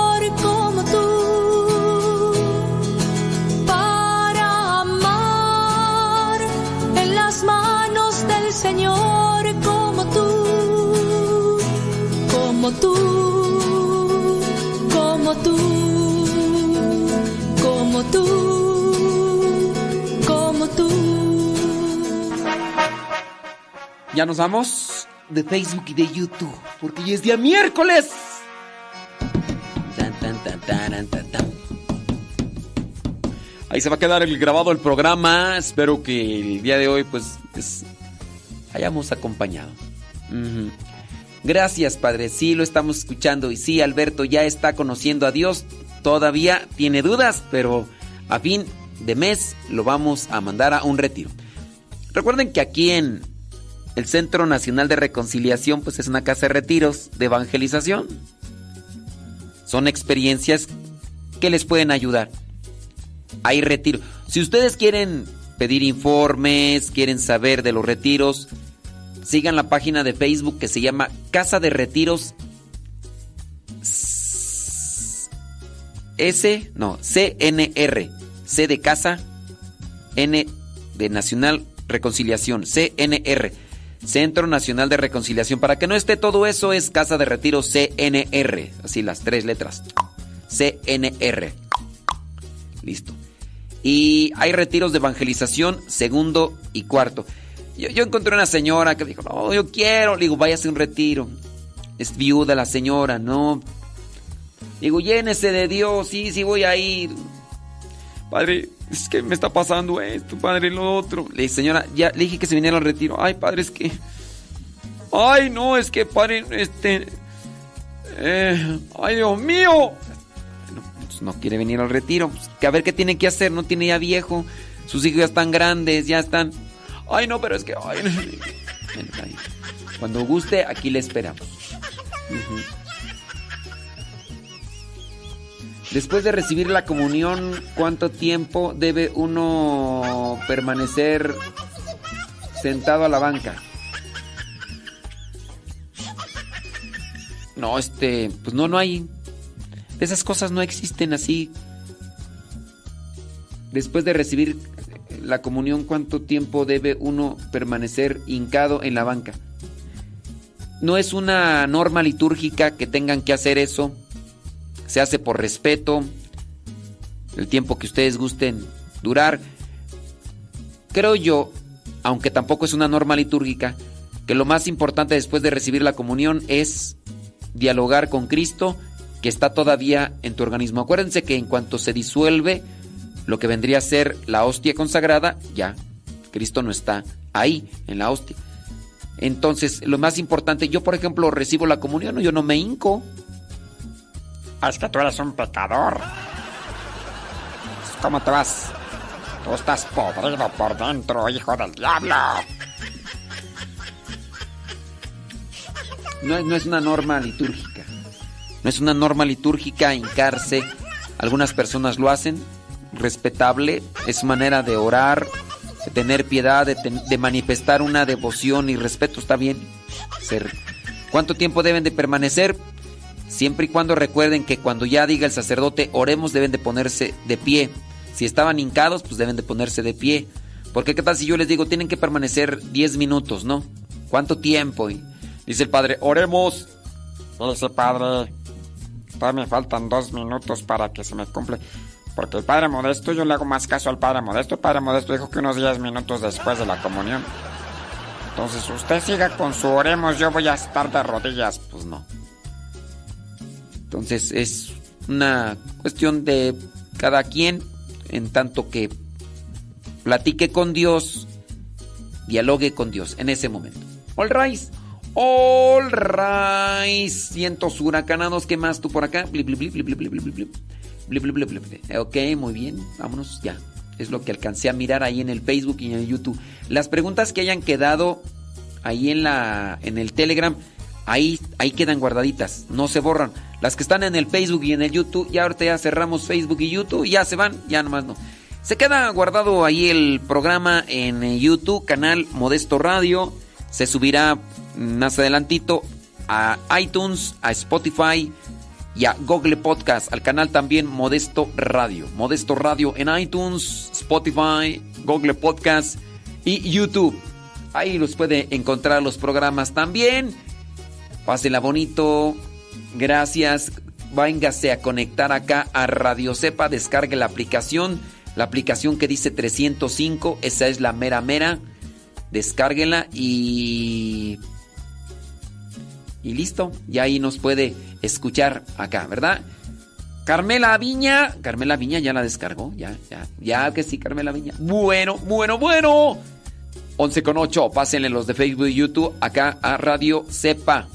Speaker 5: Como tú. Como tú. Como tú. Como tú.
Speaker 2: Ya nos vamos de Facebook y de YouTube, porque ya es día miércoles. Tan, tan, tan, taran, tan, tan. Ahí se va a quedar el grabado el programa. Espero que el día de hoy, pues, pues, hayamos acompañado. Ujú. Gracias, Padre. Sí, lo estamos escuchando. Y sí, Alberto ya está conociendo a Dios. Todavía tiene dudas, pero a fin de mes lo vamos a mandar a un retiro. Recuerden que aquí en el Centro Nacional de Reconciliación, pues es una casa de retiros de evangelización. Son experiencias que les pueden ayudar. Hay retiro. Si ustedes quieren pedir informes, quieren saber de los retiros, sigan la página de Facebook que se llama Casa de Retiros S, no, CNR. C de casa, N de Nacional Reconciliación, CNR. Centro Nacional de Reconciliación. Para que no esté todo eso, es Casa de Retiro CNR. Así las tres letras. CNR. Listo. Y hay retiros de evangelización, segundo y cuarto. Yo, yo encontré una señora que dijo, no, yo quiero. Le digo, váyase a un retiro. Es viuda la señora, no. Digo, llénese de Dios, sí, sí voy a ir. Padre, es que me está pasando esto, padre, lo otro. Le dije, señora, ya le dije que se viniera al retiro. Ay, padre, es que. Ay, no, es que, padre, este. eh, ay, Dios mío. No, pues, no quiere venir al retiro. Pues, a ver qué tiene que hacer. No tiene ya viejo. Sus hijos ya están grandes, ya están. Ay, no, pero es que. Cuando guste, aquí le esperamos. Después de recibir la comunión, ¿cuánto tiempo debe uno permanecer sentado a la banca? No, este, pues no, no hay. Esas cosas no existen así. Después de recibir la comunión, ¿cuánto tiempo debe uno permanecer hincado en la banca? No es una norma litúrgica que tengan que hacer eso. Se hace por respeto. El tiempo que ustedes gusten durar. Creo yo, aunque tampoco es una norma litúrgica, que lo más importante después de recibir la comunión es dialogar con Cristo que está todavía en tu organismo. Acuérdense que en cuanto se disuelve lo que vendría a ser la hostia consagrada, ya Cristo no está ahí en la hostia. Entonces, lo más importante, yo por ejemplo recibo la comunión, yo no me hinco,
Speaker 3: "Ah, es que tú eres un pecador. ¿Cómo te vas? Tú estás podrido por dentro, hijo del diablo.
Speaker 2: No, es- no es una norma litúrgica. No es una norma litúrgica hincarse. Algunas personas lo hacen. Respetable. Es manera de orar, de tener piedad, de, de manifestar una devoción y respeto. Está bien. Ser- ¿Cuánto tiempo deben de permanecer? Siempre y cuando recuerden que cuando ya diga el sacerdote, oremos, deben de ponerse de pie. Si estaban hincados, pues deben de ponerse de pie. Porque qué tal si yo les digo, tienen que permanecer 10 minutos, ¿no? ¿Cuánto tiempo? Dice el padre, oremos.
Speaker 3: Dice padre, me faltan dos minutos para que se me cumple. Porque el padre Modesto, yo le hago más caso al padre Modesto. El padre Modesto dijo que unos 10 minutos después de la comunión. Entonces usted siga con su oremos, yo voy a estar de rodillas.
Speaker 2: Pues no. Entonces es una cuestión de cada quien, en tanto que platique con Dios, dialogue con Dios en ese momento. All right. All right. Cientos huracanados. ¿Qué más tú por acá? Blip, blip, blip, Ok, muy bien. Vámonos ya. Es lo que alcancé a mirar ahí en el Facebook y en el YouTube. Las preguntas que hayan quedado ahí en la en el Telegram, ahí ahí quedan guardaditas, no se borran. Las que están en el Facebook y en el YouTube, ya ahorita ya cerramos Facebook y YouTube, ya se van, ya nomás no. Se queda guardado ahí el programa en YouTube, canal Modesto Radio. Se subirá más adelantito a iTunes, a Spotify y a Google Podcast, al canal también Modesto Radio. Modesto Radio en iTunes, Spotify, Google Podcast y YouTube. Ahí los puede encontrar los programas también. Pásela bonito. Gracias. Véngase a conectar acá a Radio Cepa. Descargue la aplicación. La aplicación que dice 305. Esa es la mera mera. Descárguela y. Y listo. Y ahí nos puede escuchar acá, ¿verdad? Carmela Viña. Carmela Viña ya la descargó. Ya, ya. Ya que sí, Carmela Viña. Bueno, bueno, bueno. 11 con 8. Pásenle los de Facebook y YouTube acá a Radio Cepa.